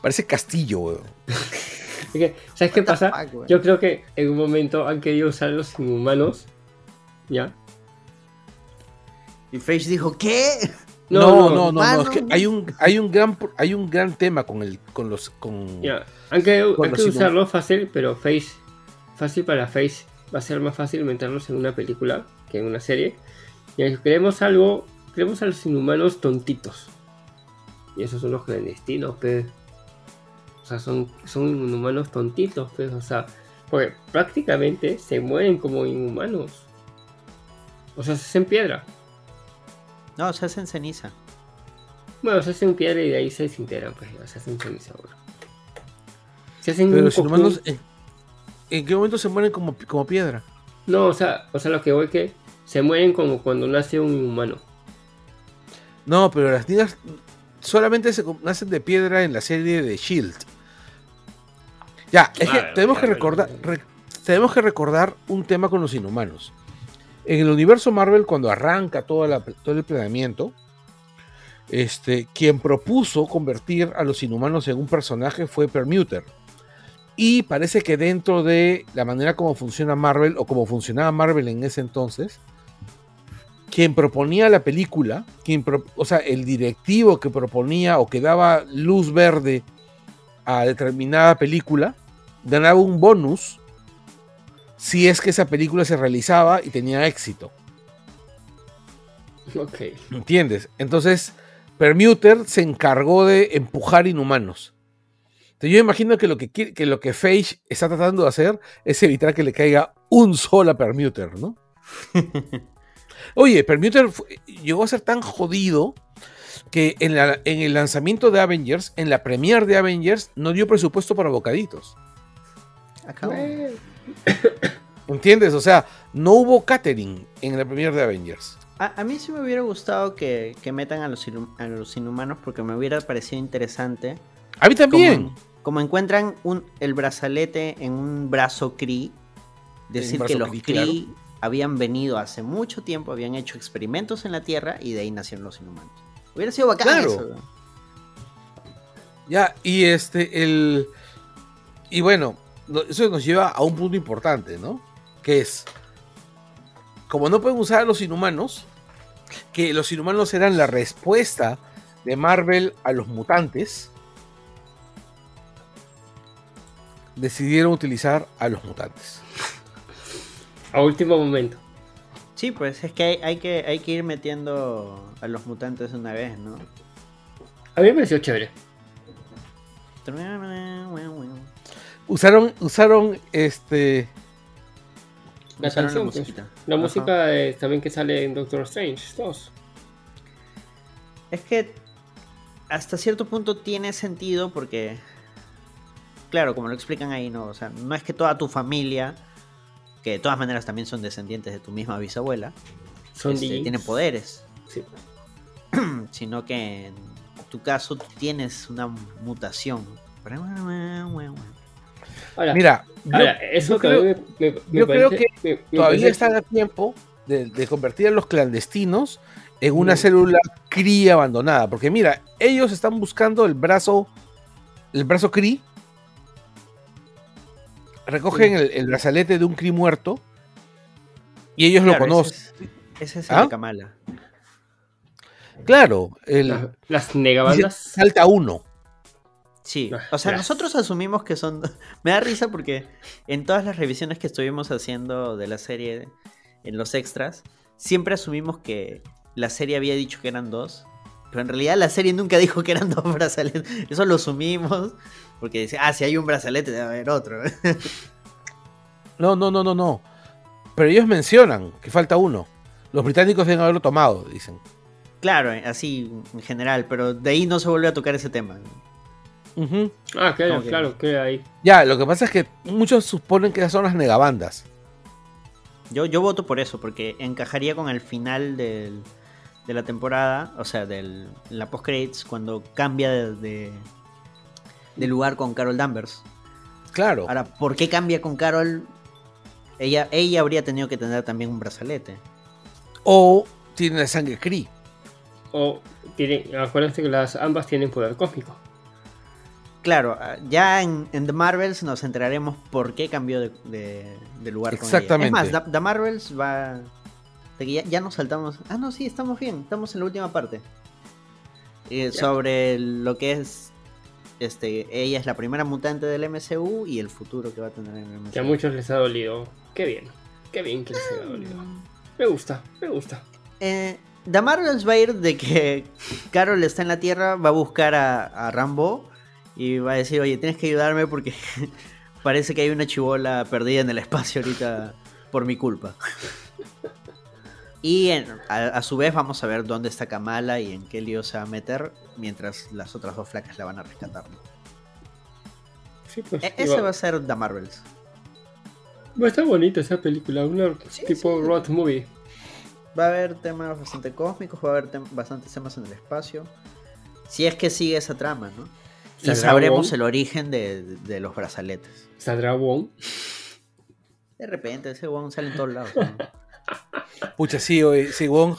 Parece castillo, weón. Es ¿Sabes qué pasa? fuck. Yo creo que en un momento han querido usar los inhumanos. ¿Ya? Y Face dijo, ¿qué? No, no, no, no, es que hay un, hay un gran, hay un gran tema con el, con los, con. Ya. Querido inhum- usarlo fácil, pero Face. Fácil para Face. Va a ser más fácil meterlos en una película que en una serie. Y queremos algo. Queremos a los inhumanos tontitos. Y esos son los clandestinos, pues. O sea, son, son inhumanos tontitos, pues. O sea, porque prácticamente se mueren como inhumanos. O sea, se hace en piedra. No, se hace en ceniza. Bueno, se hace en piedra y de ahí se desintegran, pues se hacen ceniza ahora. Se hacen Pero los cocoon- inhumanos, ¿en, en qué momento se mueren como, como piedra? No, o sea, o sea, lo que voy que se mueren como cuando nace un humano. No, pero las niñas solamente se nacen de piedra en la serie de Shield. Ya, es que Ah, tenemos ya, que recordar, re- tenemos que recordar un tema con los inhumanos. En el universo Marvel, cuando arranca todo el planeamiento, este, quien propuso convertir a los inhumanos en un personaje fue Permuter. Y parece que dentro de la manera como funciona Marvel, o como funcionaba Marvel en ese entonces, quien proponía la película, quien o sea, el directivo que proponía o que daba luz verde a determinada película, ganaba un bonus si es que esa película se realizaba y tenía éxito. Ok. ¿Entiendes? Entonces, Permuter se encargó de empujar inhumanos. Entonces, yo imagino que lo que, que lo que Feige está tratando de hacer es evitar que le caiga un solo a Permuter, ¿no? Oye, Permuter fue- llegó a ser tan jodido que en, la- en el lanzamiento de Avengers, en la premiere de Avengers, no dio presupuesto para bocaditos. Acabo. ¿Entiendes? O sea, no hubo catering en la premiere de Avengers. A, a mí sí me hubiera gustado que, que metan a los, a los inhumanos porque me hubiera parecido interesante. A mí también. Como, como encuentran un, el brazalete en un brazo Kree, decir brazo que los Kree, claro. habían venido hace mucho tiempo, habían hecho experimentos en la Tierra y de ahí nacieron los inhumanos. Hubiera sido bacán Claro. eso. Ya, y este, el. Y bueno, no- eso nos lleva a un punto importante, ¿no? Que es. Como no pueden usar a los inhumanos, que los inhumanos eran la respuesta de Marvel a los mutantes, decidieron utilizar a los mutantes. a último momento. Sí, pues es que hay, hay que hay que ir metiendo a los mutantes una vez, ¿no? A mí me pareció chévere. Usaron, usaron este. La Usaron canción, la pues. musiquita. La Ajá. música eh, también que sale en Doctor Strange 2. Es que hasta cierto punto tiene sentido porque, claro, como lo explican ahí, no, o sea, no es que toda tu familia, que de todas maneras también son descendientes de tu misma bisabuela, Son este, tienen poderes, Sí. sino que en tu caso tú tienes una mutación. Ahora, Mira, yo- ahora, eso yo creo- también me, me- me yo creo parece- que me- me todavía parece- están a tiempo de, de convertir a los clandestinos en una Mm. célula CRI abandonada. Porque mira, ellos están buscando el brazo, el brazo CRI. Recogen el, el brazalete de un CRI muerto. Y ellos lo conocen. Ese es, ese es el ¿Ah? Kamala. Claro, el, las, las negabandas. salta uno. Sí, Ah, o sea, nosotros asumimos que son... Me da risa porque en todas las revisiones que estuvimos haciendo de la serie, en los extras, siempre asumimos que la serie había dicho que eran dos, pero en realidad la serie nunca dijo que eran dos brazaletes. Eso lo asumimos porque dice, ah, si hay un brazalete debe haber otro. No, no, no, no, no. Pero ellos mencionan que falta uno. Los británicos deben haberlo tomado, dicen. claro, así en general, pero de ahí no se vuelve a tocar ese tema. Ujú. Ah, claro, Como que- claro, queda ahí. Ya, lo que pasa es que muchos suponen que esas son las negabandas. Yo, yo voto por eso, porque encajaría con el final del- de la temporada, o sea, del, la post-credits, cuando cambia de, de- de lugar con Carol Danvers. Claro. Ahora, ¿por qué cambia con Carol? Ella, ella habría tenido que tener también un brazalete. O tiene la sangre Cree. O tiene, acuérdense que las ambas tienen poder cósmico. Claro, ah, ya en, en The Marvels nos enteraremos por qué cambió de, de- de lugar con ella. Exactamente. Es más, The, The Marvels va... de que ya, ya nos saltamos... Ah, no, sí, estamos bien. Estamos en la última parte. Eh, sobre lo que es... Este, ella es la primera mutante del MCU y el futuro que va a tener en el MCU. Que a muchos les ha dolido. Qué bien. Qué bien que les haya dolido. Me gusta, me gusta. Eh, The Marvels va a ir de que Carol está en la Tierra, va a buscar a, a Rambo y va a decir, oye, tienes que ayudarme porque parece que hay una chivola perdida en el espacio ahorita por mi culpa. Y en- a, a su vez vamos a ver dónde está Kamala y en qué lío se va a meter mientras las otras dos flacas la van a rescatar. Sí, pues, E- ese va, va a ser The Marvels. va a estar bonita esa película, una Sí, tipo sí. road movie. Va a haber temas bastante cósmicos, va a haber tem- bastantes temas en el espacio. Si es que sigue esa trama, ¿no? Y ¿Saldrá sabremos Wong? el origen de, de los brazaletes. Saldrá Wong. De repente, ese Wong sale en todos lados. ¿no? Pucha, sí, oye, sí, Wong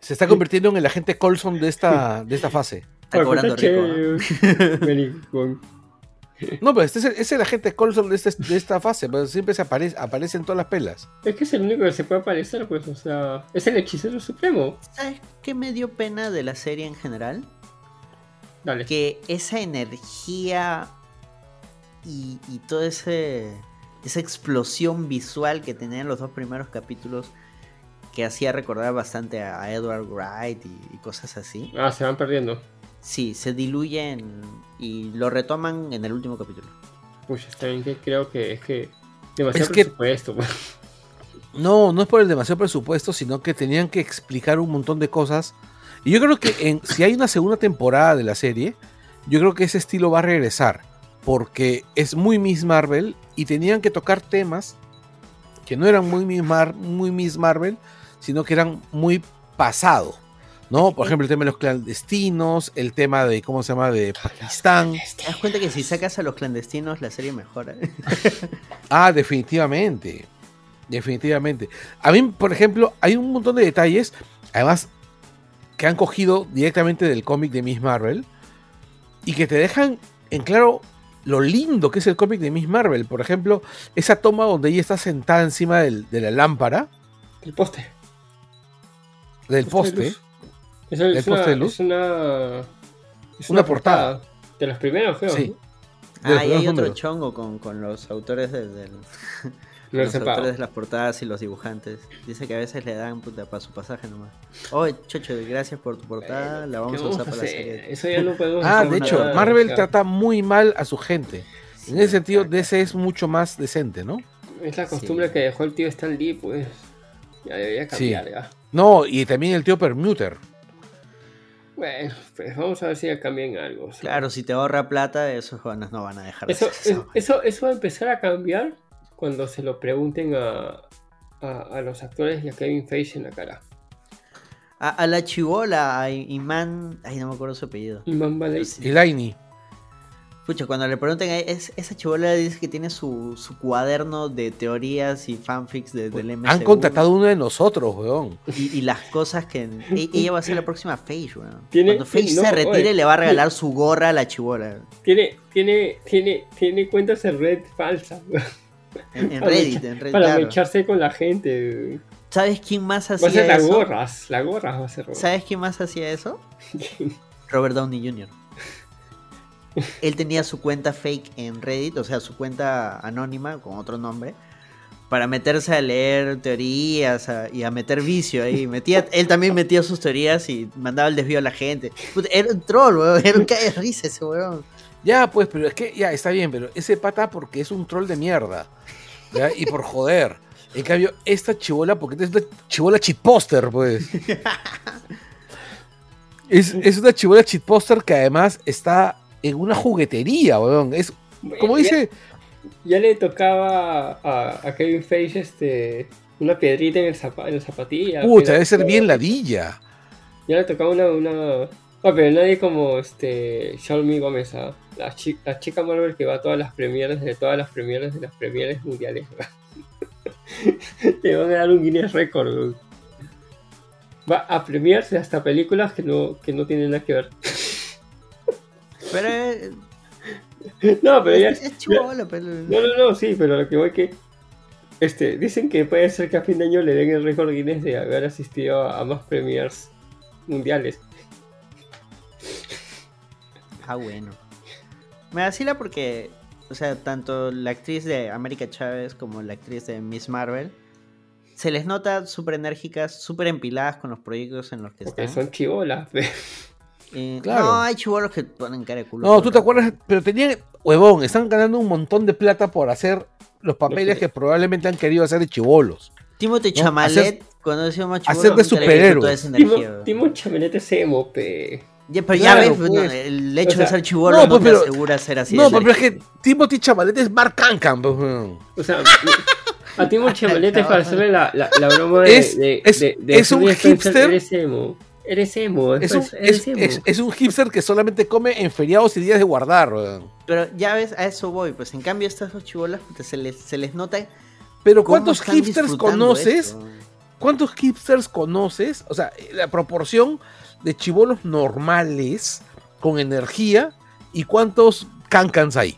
se está convirtiendo en el agente Colson de esta, de esta fase. Está cobrando puta, rico. ¿no? No, pero este es el, es el agente Colson de, este- de esta fase, pero siempre se aparece, aparece en todas las pelas. Es que es el único que se puede aparecer, pues, o sea, es el hechicero supremo. ¿Sabes qué me dio pena de la serie en general? Dale. que esa energía y, y toda ese, esa explosión visual que tenían los dos primeros capítulos que hacía recordar bastante a, Edward Wright y, y cosas así, Ah, se van perdiendo. sí, se diluyen y lo retoman en el último capítulo. Pues está bien que creo que es que demasiado Es que- presupuesto. pues. No, no es por el demasiado presupuesto, sino que tenían que explicar un montón de cosas. Y yo creo que en- si hay una segunda temporada de la serie, yo creo que ese estilo va a regresar. Porque es muy Miss Marvel y tenían que tocar temas que no eran muy Miss, Mar- muy Miss Marvel, sino que eran muy pasado. ¿No? Por ejemplo, el tema de los clandestinos, el tema de, ¿cómo se llama?, de Pakistán. ¿Te das cuenta que si sacas a los clandestinos la serie mejora? Ah, definitivamente. Definitivamente. A mí, por ejemplo, hay un montón de detalles, además, que han cogido directamente del cómic de Miss Marvel y que te dejan en claro lo lindo que es el cómic de Miss Marvel. Por ejemplo, esa toma donde ella está sentada encima del- de la lámpara, El poste. del Poste. Es, el- ¿El es una, poste de luz? es una. es Una portada. De los primeros, creo. Sí. ¿no? Ah, y hay otro chongo con, con los autores de, del- los autores de las portadas y los dibujantes. Dice que a veces le dan puta para su pasaje nomás. Oye, Chocho, gracias por tu portada, la vamos ¿Qué a usar para la hacer? serie. Eso ya no podemos Ah, de hecho, Marvel trata muy mal a su gente. En Sí, ese sentido. DC es mucho más decente, ¿no? Es la costumbre Sí. que dejó el tío Stan Lee, pues. Ya debería Sí. cambiar, ya. No, y también el tío Permuter. Bueno, pues vamos a ver si ya cambian algo. Claro, si te ahorra plata, esos jóvenes no van a dejar de Eso, hacer eso. eso, eso va a empezar a cambiar cuando se lo pregunten a, a, a los actores y a Kevin Feige en la cara. A, a la chivola, a Iman. Ay, no me acuerdo su apellido. Y Man Valley, Y Laini. Pucha, cuando le pregunten, a es- esa chivola dice que tiene su, su cuaderno de teorías y fanfics de- del MCU. Han contratado uno de nosotros, weón. Y, y las cosas que. e- ella va a ser la próxima Phage, weón. Tiene- Cuando no, se retire, oye. le va a regalar su gorra a la chivola. tiene, tiene, tiene, tiene cuentas en red falsa. En, Reddit, en Reddit. Para claro. mecharse con la gente. ¿Sabes quién más Va a ser hacía las eso? gorras. Las gorras va a ser. ¿Sabes quién más hacía eso? Robert Downey Jr. Él tenía su cuenta fake en Reddit, o sea, su cuenta anónima con otro nombre, para meterse a leer teorías a- y a meter vicio ahí. Metía, él también metía sus teorías y mandaba el desvío a la gente. Puta, era un troll, weón. Era un cae de risa ese weón. Ya, pues, pero es que ya está bien, pero ese pata porque es un troll de mierda. ¿ya? Y por joder. En cambio, esta chivola, porque es una chivola cheat poster, pues. Es, es una chivola cheat poster que además está en una juguetería, weón. Es, como dice, Ya le tocaba a, a Kevin Feige este, una piedrita en el, zapa- en la zapatilla. puta, debe ser bien ladilla. Ya le tocaba una. una... Ah, pero nadie como este Xiaomi Gómez, ¿ah? La, chi- la chica Marvel que va a todas las premieres de todas las premieres de las premieres mundiales. Le van a dar un Guinness Record. Va a premiarse hasta películas que no, que no tienen nada que ver. Pero eh, No, pero ya. es, es chibola, pero... No, no, no, sí, pero lo que voy que. Este, dicen que puede ser que a fin de año le den el récord Guinness de haber asistido a, a más premiers mundiales. Ah, bueno. Me vacila porque, o sea, tanto la actriz de América Chávez como la actriz de Miss Marvel se les nota súper enérgicas, súper empiladas con los proyectos en los que Porque están. son chivolas. Eh, Claro. No, hay chivolos que ponen cara de culo. No, tú te acuerdas, pero tenían, huevón, están ganando un montón de plata por hacer los papeles que probablemente han querido hacer de chivolos. Timothy No, Chamalet, hacer- Cuando decíamos Hacer de esa Timo. Timo Chamelete es emo, pe. Ya, pero ya ves, pues, no, pues. el hecho O sea, de ser chivolo no, no, pues, te pero- asegura ser así. no, de pero es que Timothy Chalamet es Mark Cancan. pues. O sea, a Timo Chamelete para hacerle la, la, la broma de, Es- de, es- de, de es un hipster. Eres emo. Eres emo. Es un, después, eres es, emo. es- es un hipster que solamente come en feriados y días de guardar. weón. Pero ya ves, a eso voy. Pues en cambio, estas dos chibolas puta, se les, se les nota. Pero ¿cuántos hipsters conoces? esto. ¿Cuántos hipsters conoces? O sea, la proporción de chivolos normales con energía y cuántos cancans hay.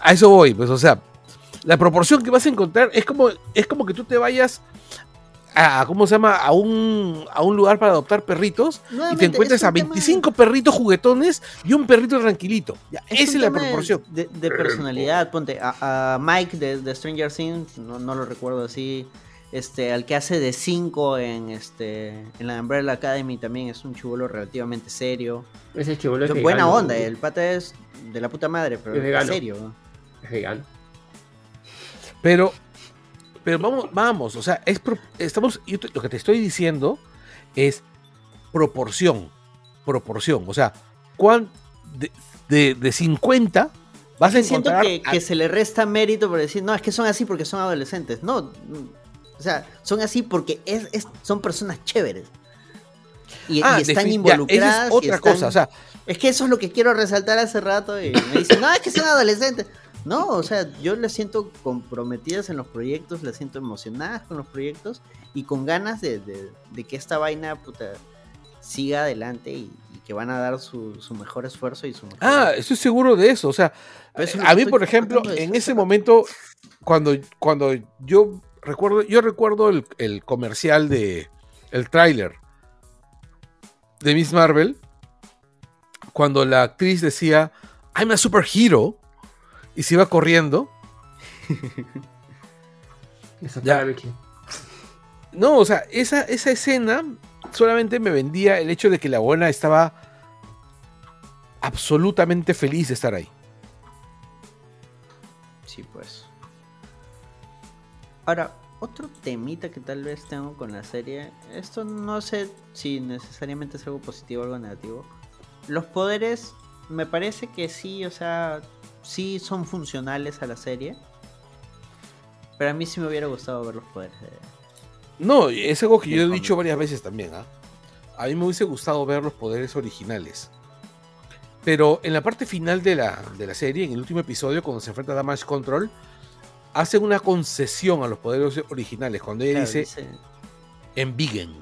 A eso voy, pues, o sea, la proporción que vas a encontrar es como, es como que tú te vayas a, ¿cómo se llama? A un, a un lugar para adoptar perritos y te un a tema- 25 perritos juguetones y un perrito tranquilito. Ya, Es esa es la proporción. De, de personalidad, ponte a, a Mike de, de Stranger Things, no, no lo recuerdo así. Este, al que hace de 5 en este en la Umbrella Academy también es un chivolo relativamente serio. Ese chibolo es Buena vegano, onda, el pata es de la puta madre, pero Es es serio. ¿no? Es vegano. Pero, pero vamos, vamos, o sea, es pro- estamos, yo te- lo que te estoy diciendo es proporción, proporción, o sea, cuán, de, de, de 50 vas a Siento encontrar... que, a- que se le resta mérito por decir, no, es que son así porque son adolescentes. No, o sea, son así porque es, es- son personas chéveres. Y, Ah, y están ya, involucradas. es y otra están- cosa, o sea, Es que eso es lo que quiero resaltar hace rato y me dicen, no, es que son adolescentes. No, o sea, yo las siento comprometidas en los proyectos, las siento emocionadas con los proyectos y con ganas de, de- de que esta vaina puta, siga adelante y, y que van a dar su, su mejor esfuerzo y su mejor... ah, estoy seguro de eso, o sea, eso a mí, por ejemplo, en ese momento, cuando, cuando yo recuerdo, yo recuerdo el, el comercial de, el tráiler de Miss Marvel, cuando la actriz decía, I'm a superhero, y se iba corriendo. Ya. No, o sea, esa, esa escena solamente me vendía el hecho de que la buena estaba absolutamente feliz de estar ahí. Sí, pues. Ahora, otro temita que tal vez tengo con la serie. Esto no sé si necesariamente es algo positivo o algo negativo. Los poderes, me parece que sí, o sea, sí son funcionales a la serie. Pero a mí sí me hubiera gustado ver los poderes. de- No, es algo que yo he dicho varias veces también. ¿ah? A mí me hubiese gustado ver los poderes originales. Pero en la parte final de la, de la serie, en el último episodio, cuando se enfrenta a Damage Control, hace una concesión a los poderes originales. Cuando ella Claro, dice, en Vegan.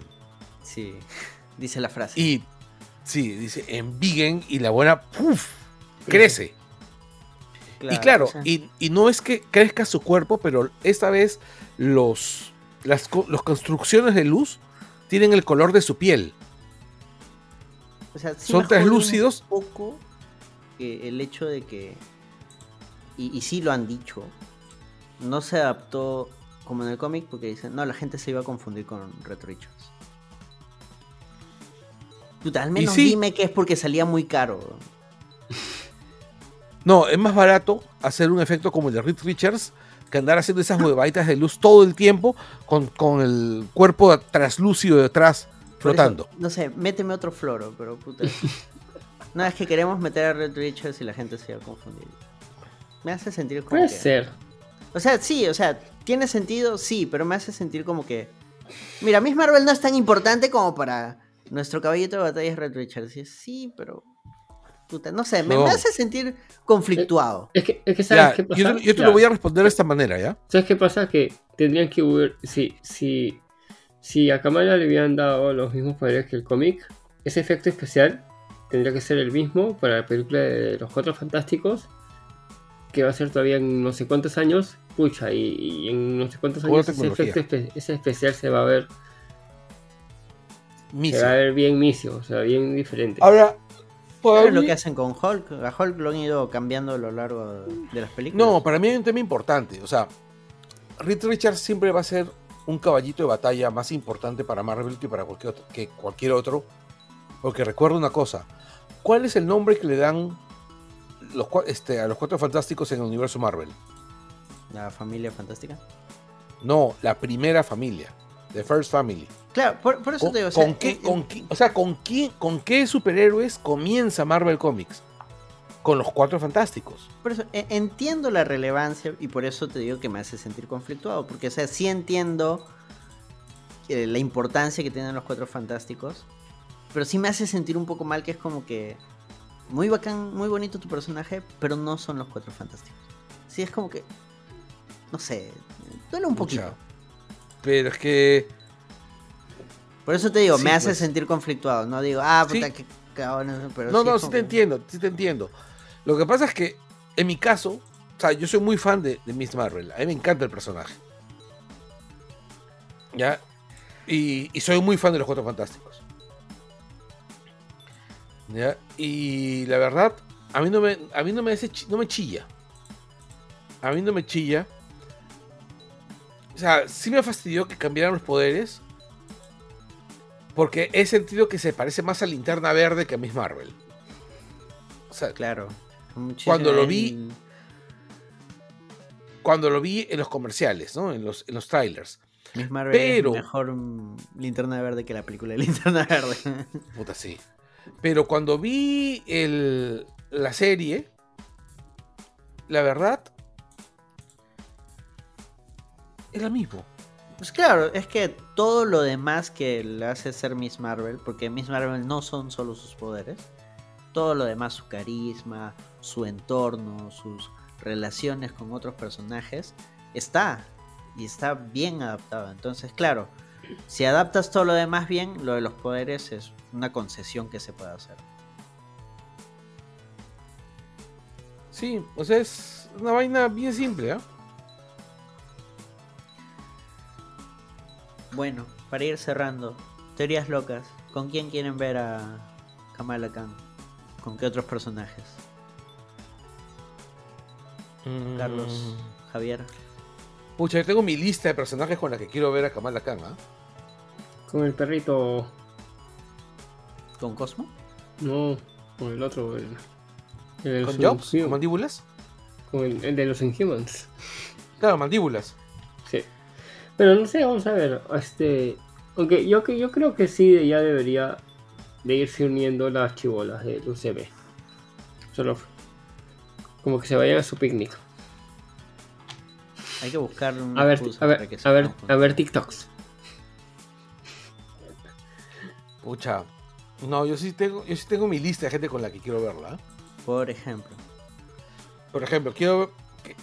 Sí, dice la frase. Y sí, dice en Vegan y la buena ¡puf! crece. y claro, o sea, y, y no es que crezca su cuerpo, pero esta vez los las las construcciones de luz tienen el color de su piel. O sea, sí Son translúcidos. Un poco que el hecho de que. Y, y sí lo han dicho. No se adaptó como en el cómic porque dicen, no, la gente se iba a confundir con Red Richards. Puta, al menos sí. dime que es porque salía muy caro. No, es más barato hacer un efecto como el de Reed Richards que andar haciendo esas huevaditas de luz todo el tiempo con, con el cuerpo traslúcido detrás flotando. eso, no sé, méteme otro floro, pero puta. no, es que queremos meter a Red Richards y la gente se iba a confundir. Me hace sentir como Puede que- ser. O sea, sí, o sea, tiene sentido, sí, pero me hace sentir como que. Mira, Miss Marvel no es tan importante como para nuestro caballito de batalla es Red Richards. Y es, sí, pero. Puta, no sé, me, No. me hace sentir conflictuado. Es que, es que ¿sabes Ya, qué pasa? yo te, yo te Ya. lo voy a responder de esta manera, ¿ya? ¿Sabes qué pasa? Que tendrían que huir. Si, si, si a Kamala le hubieran dado los mismos poderes que el cómic, ese efecto especial tendría que ser el mismo para la película de los Cuatro Fantásticos, que va a ser todavía en no sé cuántos años. Pucha, y, y en no sé cuántos años ese, efecto ese especial se va a ver, Misi. se va a ver bien misio, o sea, bien diferente. Ahora, es lo que hacen con Hulk. A Hulk lo han ido cambiando a lo largo de las películas. No, para mí hay un tema importante. O sea, Reed Richards siempre va a ser un caballito de batalla más importante para Marvel que para cualquier otro, que cualquier otro. Porque recuerdo una cosa. ¿Cuál es el nombre que le dan los, este, a los cuatro fantásticos en el universo Marvel? La familia fantástica. No, la primera familia. The First Family. Claro, por, por eso ¿Con, te digo, o sea, con qué, en- con qué- o sea, ¿con, quién- ¿con qué superhéroes comienza Marvel Comics? Con los Cuatro Fantásticos. Por eso, e- entiendo la relevancia y por eso te digo que me hace sentir conflictuado. Porque, o sea, sí entiendo eh, la importancia que tienen los cuatro fantásticos. Pero sí me hace sentir un poco mal que es como que. Muy bacán, muy bonito tu personaje, pero no son los cuatro fantásticos. Sí, es como que. No sé. Duele un poquito. Pero es que. Por eso te digo, Sí, me hace pues. sentir conflictuado. No digo, ah, puta, Sí. que cabrón. Pero no, sí no, sí te que- entiendo, sí te entiendo. Lo que pasa es que, en mi caso, o sea, yo soy muy fan de, de Miss Marvel. A mí me encanta el personaje. ¿Ya? Y, y soy muy fan de los Cuatro Fantásticos. ¿Ya? Y la verdad, a mí no me, a mí no me, hace no me chilla. A mí no me chilla. O sea, sí me fastidió que cambiaran los poderes. Porque he sentido que se parece más a Linterna Verde que a Miss Marvel. O sea, Claro. muchísimo Cuando lo vi- cuando lo vi en los comerciales, ¿no? En los, en los trailers. Miss Marvel Pero- es mejor linterna verde que la película de linterna verde. Puta, sí. Pero cuando vi el, la serie, la verdad, es la mismo. pues claro, es que todo lo demás que le hace ser Miss Marvel, porque Miss Marvel no son solo sus poderes, todo lo demás, su carisma, su entorno, sus relaciones con otros personajes, está. Y está bien adaptado. Entonces, claro, si adaptas todo lo demás bien, lo de los poderes es una concesión que se puede hacer. Sí, o sea, es una vaina bien simple, ¿ah? Bueno, para ir cerrando, teorías locas. ¿Con quién quieren ver a Kamala Khan? ¿Con qué otros personajes? Carlos, Javier. Pucha, yo tengo mi lista de personajes con la que quiero ver a Kamala Khan, ¿ah? Con el perrito. ¿Con Cosmo? No, con el otro. El, ¿Con Jobs? ¿Con mandíbulas? Con el, el de los Inhumans. Claro, mandíbulas. Sí. Pero no sé, vamos a ver. Este. Aunque yo, que- yo creo que sí ya debería de irse uniendo las chibolas del UCB. Solo como que se vayan a su picnic. Hay que buscar una A ver, a ver, a ver, a ver TikToks. Pucha. No, yo sí tengo, yo sí tengo mi lista de gente con la que quiero verla. Por ejemplo. Por ejemplo, quiero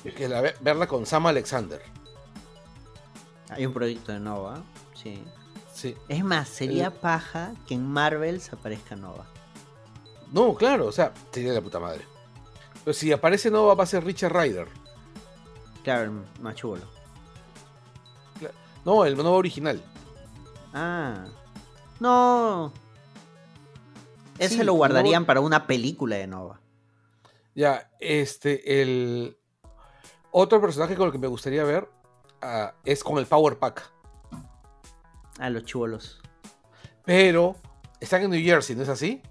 que, que la ve- verla con Sam Alexander. Hay un proyecto de Nova. Sí. Sí. Es más, sería El- paja que en Marvel se aparezca Nova. No, claro, o sea, sería la puta madre. Pero si aparece Nova va a ser Richard Ryder. Claro, el. No, el Nova original. Ah. No. Ese Sí, lo guardarían para una película de Nova. Ya, este, el otro personaje con el que me gustaría ver ah, es con el Power Pack. Ah, los chubolos. Pero están en New Jersey, ¿no es así?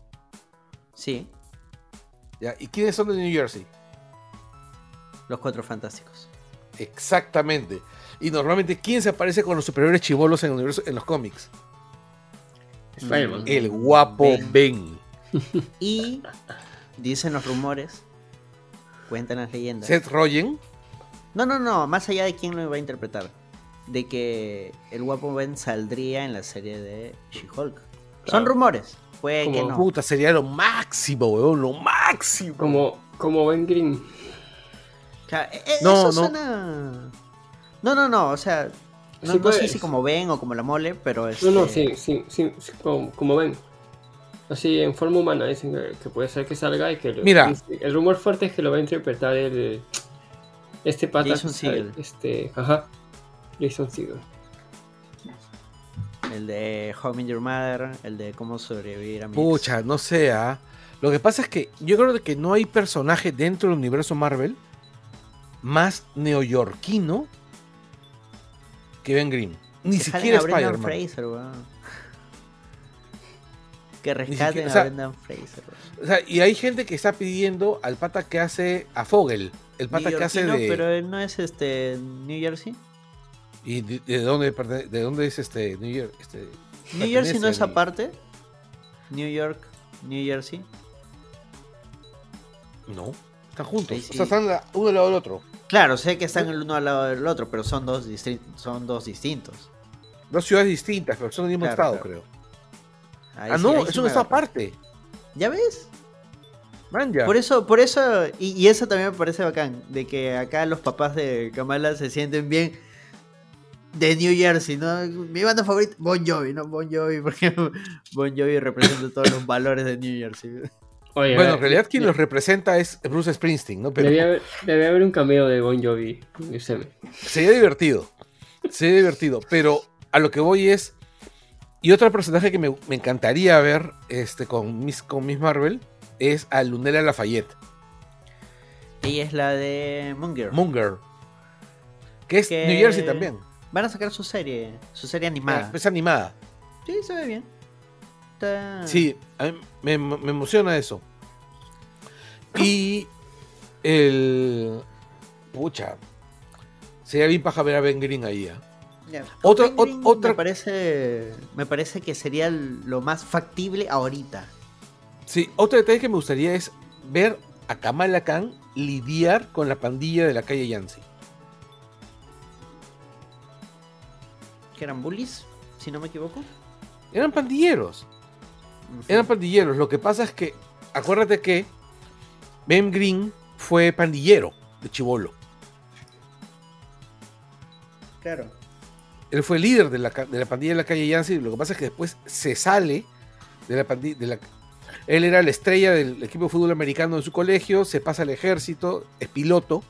Sí, Ya, ¿y quiénes son de New Jersey? los cuatro fantásticos. Exactamente. Y normalmente, ¿quién se aparece con los superiores chivolos en, el universo, en los cómics? Spider-Man. El guapo Ben. Ben. Y dicen los rumores, cuentan las leyendas. Seth Rogen. No, no, no, más allá de quién lo va a interpretar. De que el guapo Ben saldría en la serie de She-Hulk. Son rumores. Puede que Como no. Puta, sería lo máximo, weón, lo máximo. Como, como Ben Green. Claro, e- No, eso no. suena... No, no, no, o sea... No, Sí, no sé si como Ben o como la mole, pero es... No, no, sí, sí, sí, sí, como, como ven. Así en forma humana dicen que, que puede ser que salga y que lo- Mira. el rumor fuerte es que lo va a interpretar el este pata Jason Segel. este ajá Jason Segel El de Home in Your Mother, el de cómo sobrevivir a mi ex. Pucha, no sé, ¿ah? Lo que pasa es que yo creo que no hay personaje dentro del universo Marvel más neoyorquino que Ben Grimm. Ni Que siquiera a Brendan Spider-Man. Que rescaten siquiera- o a sea, Brendan Fraser. O sea, y hay gente que está pidiendo al pata que hace a Fogel. El pata que hace de. Pero él no es este New Jersey. ¿Y de, de dónde, de dónde es este New York? Este, New Jersey no es aparte. New York, New Jersey. No, están juntos. O sí. sea, están la- uno al lado del otro. Claro, sé que están el uno al lado del otro, pero son dos, son dos distintos. Dos ciudades distintas, pero son del mismo Claro, estado, claro. creo. Ahí ah, sí- no, es un estado aparte. ¿Ya ves? Man, ya. Por eso, por eso, y, y eso también me parece bacán, de que acá los papás de Kamala se sienten bien de New Jersey, ¿no? Mi banda favorita, Bon Jovi, ¿no? Bon Jovi, porque Bon Jovi representa todos los valores de New Jersey. Oye, Bueno, en realidad quien los representa es Bruce Springsteen, ¿no? Pero Debía haber, debía haber un cameo de Bon Jovi. sería divertido. Sería divertido. Pero a lo que voy es. Y otro personaje que me, me encantaría ver este, con, Miss, con Miss Marvel es a Lunella Lafayette, Ella es la de Monger. Munger. Que es Que- New Jersey también. Van a sacar su serie, su serie animada. Es animada. Sí, se ve bien. Sí, a mí me, me emociona eso. Y el. Pucha. Sería bien paja ver a Ben Green ahí. ¿ah? Ya. Otra- Ben Green ot- otra- Me parece, me parece que sería lo más factible ahorita. Sí, otro detalle que me gustaría es ver a Kamala Khan lidiar con la pandilla de la calle Yancy. Que eran bullies, si no me equivoco. Eran pandilleros. Eran pandilleros. Lo que pasa es que, acuérdate que Ben Green fue pandillero de Chivolo. Claro. Él fue líder de la, de la pandilla de la calle Yancy. Lo que pasa es que después se sale de la pandilla. De la... Él era la estrella del equipo de fútbol americano en su colegio, se pasa al ejército, es piloto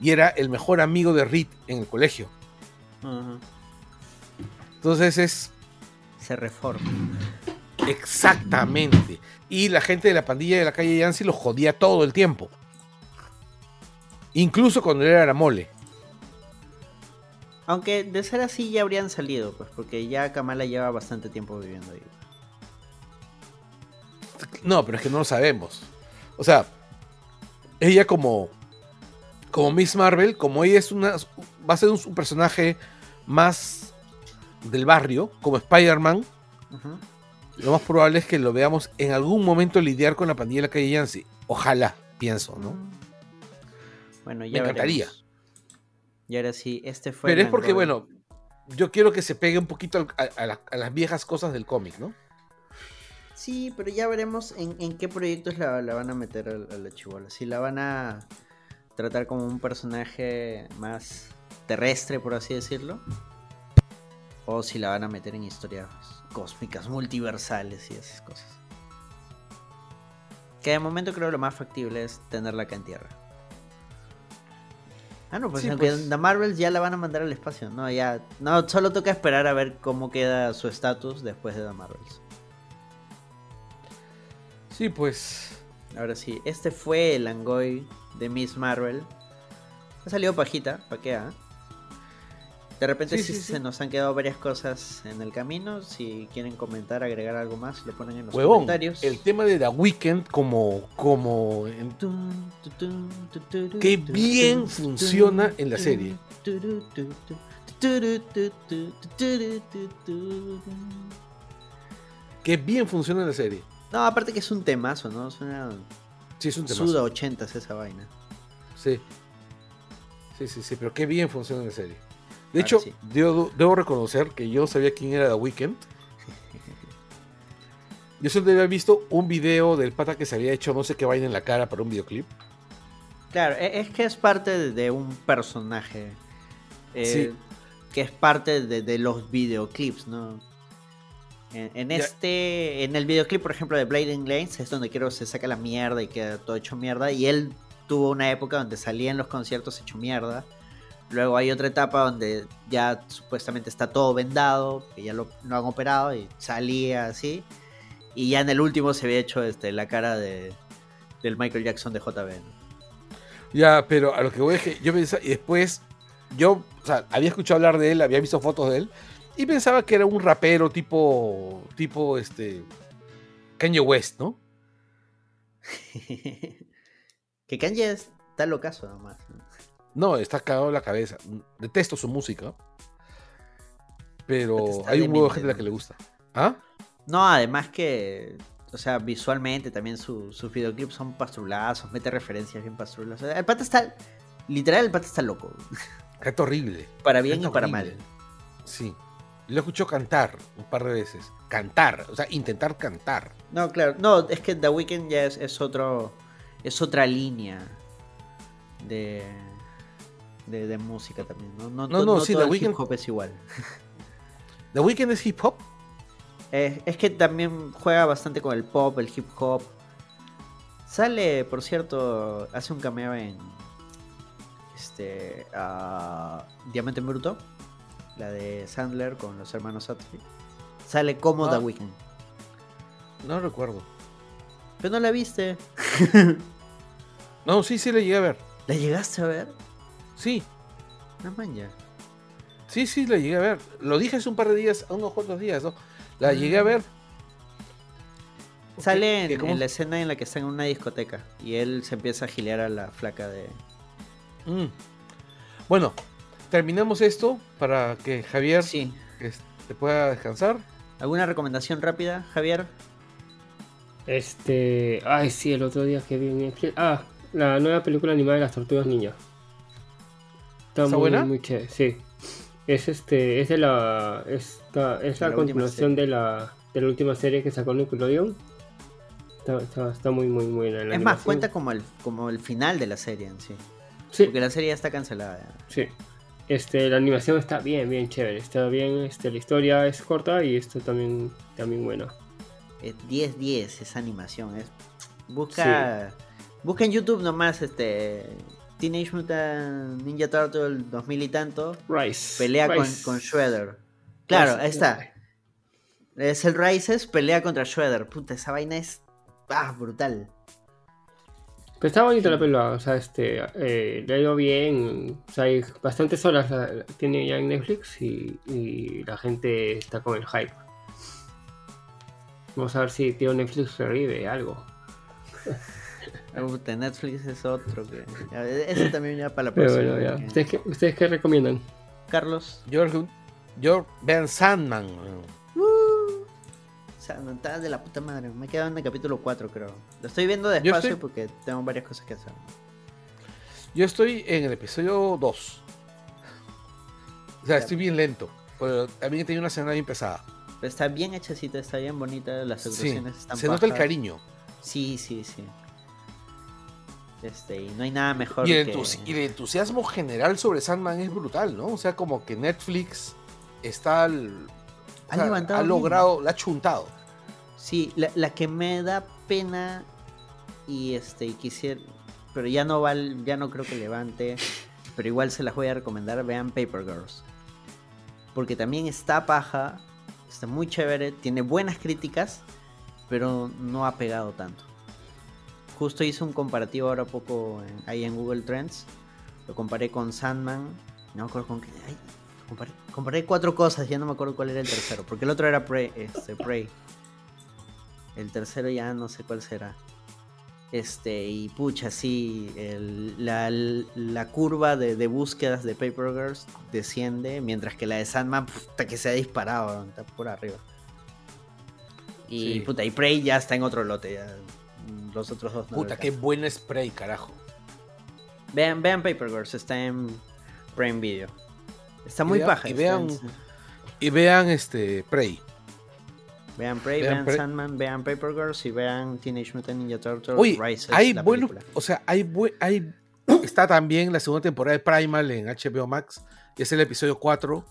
y era el mejor amigo de Reed en el colegio. Entonces es Se reforma. Exactamente. Y la gente de la pandilla de la calle Yancy lo jodía todo el tiempo. Incluso cuando él era mole. Aunque de ser así ya habrían salido, pues, porque ya Kamala lleva bastante tiempo viviendo ahí. No, pero es que no lo sabemos. O sea, ella como como Miss Marvel, como ella es una va a ser un, un personaje más del barrio, como Spider-Man, Ujú. Lo más probable es que lo veamos en algún momento lidiar con la pandilla de la calle Yancy. Ojalá, pienso, ¿no? Bueno, ya Me encantaría. veremos. Y ahora sí, este fue. Pero el es porque, bueno, yo quiero que se pegue un poquito a, a la- a las viejas cosas del cómic, ¿no? Sí, pero ya veremos en, en qué proyectos la, la van a meter a, a la chivola. Si la van a tratar como un personaje más terrestre, por así decirlo. O si la van a meter en historias cósmicas, multiversales y esas cosas. Que de momento creo lo más factible es tenerla acá en tierra. Ah, no, pues, Sí, pues. The Marvels ya la van a mandar al espacio. No, ya. No, solo toca esperar a ver cómo queda su estatus después de The Marvels. Sí, pues. Ahora sí, este fue el Angoy de Miss Marvel. Ha salido pajita, pa' qué, ah? De repente sí, se nos han quedado varias cosas en el camino. Si quieren comentar, agregar algo más, lo ponen en los comentarios. El tema de The Weeknd como como qué bien funciona en la serie. Qué bien funciona en la serie. No, aparte que es un temazo, ¿no? Suena Sí, es un temazo. Suda 80 esa vaina. Sí. Sí, sí, sí, pero qué bien funciona en la serie. De Ah, hecho, sí. debo, debo reconocer que yo no sabía quién era The Weeknd. Yo solo había visto un video del pata que se había hecho no sé qué vaina en la cara para un videoclip. Claro, e- es que es parte de- un personaje. eh, Sí. Que es parte de, de los videoclips, ¿no? En, este. En el videoclip, por ejemplo, de Blading Lanes, es donde quiero se saca la mierda y queda todo hecho mierda. Y él tuvo una época donde salía en los conciertos hecho mierda. Luego hay otra etapa donde ya supuestamente está todo vendado, que ya lo, lo han operado y salía así. Y ya en el último se había hecho este, la cara de, del Michael Jackson de JB. ¿no? Ya, pero a lo que voy es que yo pensaba, y después yo, o sea, había escuchado hablar de él, había visto fotos de él, y pensaba que era un rapero tipo, tipo, este, Kanye West, ¿no? que Kanye está locazo nomás. ¿No? Está cagado en la cabeza. Detesto su música. pero Está hay un huevo de gente a la que le gusta. ¿Ah? No, además que, o sea, visualmente también su- sus videoclips son pastrulazos, mete referencias bien pastrulas. O sea, el pata está, literal, el pata está loco. Canta horrible. Para bien y para mal. Sí. Lo escucho cantar un par de veces. Cantar, o sea, intentar cantar. No, claro, no, es que The Weeknd ya es, es otro, es otra línea de, de, de música también. No, no, No, to- no, sí, todo The hip Weeknd- hop es igual. ¿The Weeknd es hip hop? Eh, es que también juega bastante con el pop, el hip hop. Sale, por cierto, hace un cameo en este Diamante en Bruto, la de Sandler con los hermanos Sutcliffe. Sale como Ah. The Weeknd. No recuerdo. Pero no la viste. No, sí, sí le llegué a ver. ¿La llegaste a ver? Sí, No manja. sí, sí, la llegué a ver. Lo dije hace un par de días, unos cuantos días, ¿no? La llegué a ver. Sale ¿Qué- en, la escena en la que está en una discoteca y él se empieza a gilear a la flaca de. Mm. Bueno, terminamos esto para que Javier Sí. este, pueda descansar. ¿Alguna recomendación rápida, Javier? Este. Ay, sí, el otro día que vi en Netflix. Ah, la nueva película animada de las tortugas ninja. Está, ¿Está muy, buena? muy chévere, sí. Es este. Es de la. Esta, es la, continuación de la, de la última serie que sacó Nickelodeon. Está, está, está muy, muy buena. la es más, cuenta como el, como el final de la serie en sí. Sí, Porque la serie ya está cancelada. sí. Este, la animación está bien, bien chévere. Está bien, este, la historia es corta y esto también, también buena. Es 10-10 esa animación. Es... Busca. Busca en YouTube nomás este. Teenage Mutant Ninja Turtle 2000 y tanto. Rice. Pelea con, con Shredder. Claro, ahí está. Es el Rises, pelea contra Shredder. Puta, esa vaina es. Ah, brutal. Pero está bonita la película, o sea, este, eh, le ha ido bien, o sea, hay bastantes horas la- la- tiene ya en Netflix y, y la gente está con el hype. Vamos a ver si tío Netflix revive algo. Puta, Netflix es otro que. Ese también ya para la Pero próxima. bueno, ya. porque- ¿Ustedes qué, ¿Ustedes qué recomiendan? Carlos. Yo, yo vean Sandman. O sea, no, está de la puta madre. Me he quedado en el capítulo 4, creo. Lo estoy viendo despacio estoy- porque tengo varias cosas que hacer. Yo estoy en el episodio 2. O sea, estoy bien lento. Pero también he tenido una semana bien pesada. Pero está bien hechecita, está bien bonita. Las Sí, actuaciones están se nota el cariño. Sí, sí, sí. Este, y no hay nada mejor Y el, que... entusi- y el entusiasmo general sobre Sandman es brutal, ¿no? O sea, como que Netflix está al- o Ha sea, levantado ha bien. logrado, la ha chuntado. Sí, la, la que me da pena y este y quisiera, pero ya no val, ya no creo que levante, pero igual se las voy a recomendar, vean Paper Girls. Porque también está paja, está muy chévere, tiene buenas críticas, pero no ha pegado tanto. Justo hice un comparativo ahora poco en- ahí en Google Trends. Lo comparé con Sandman. No me acuerdo con qué. ay, comparé, comparé cuatro cosas, ya no me acuerdo cuál era el tercero. Porque el otro era Prey. Este, Prey. El tercero ya no sé cuál será. Este, y pucha, sí, el- la, la curva de, de búsquedas de Paper Girls desciende, mientras que la de Sandman, puta, que se ha disparado, está por arriba. Y Sí. puta, y Prey ya está en otro lote, ya. Los otros dos. Puta, qué buen spray, carajo. Vean, vean Paper Girls, está en Prime Video. Está muy vea- paja. y vean- en- Y vean este Prey. vean Prey, vean vean, Prey. Sandman, vean Paper Girls y vean Teenage Mutant Ninja Turtles Oye, Rises, hay la buenos, película. o sea, hay, hay está también la segunda temporada de Primal en HBO Max, y es el episodio 4.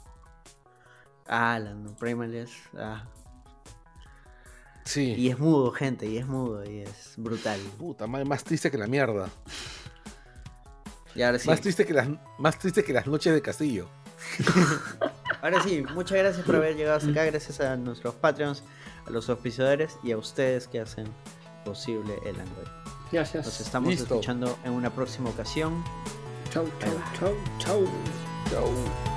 Ah, la no, Primal es. ah. Sí. Y es mudo, gente, y es mudo, y es brutal. Puta madre, más triste que la mierda. Y ahora sí, Más triste que las más triste que las noches de Castillo. ahora sí, muchas gracias por haber llegado hasta acá, gracias a nuestros Patreons, a los auspiciadores y a ustedes que hacen posible el Android. Gracias. Nos estamos Listo. escuchando en una próxima ocasión. Chau, chau, chau, chau. Chau.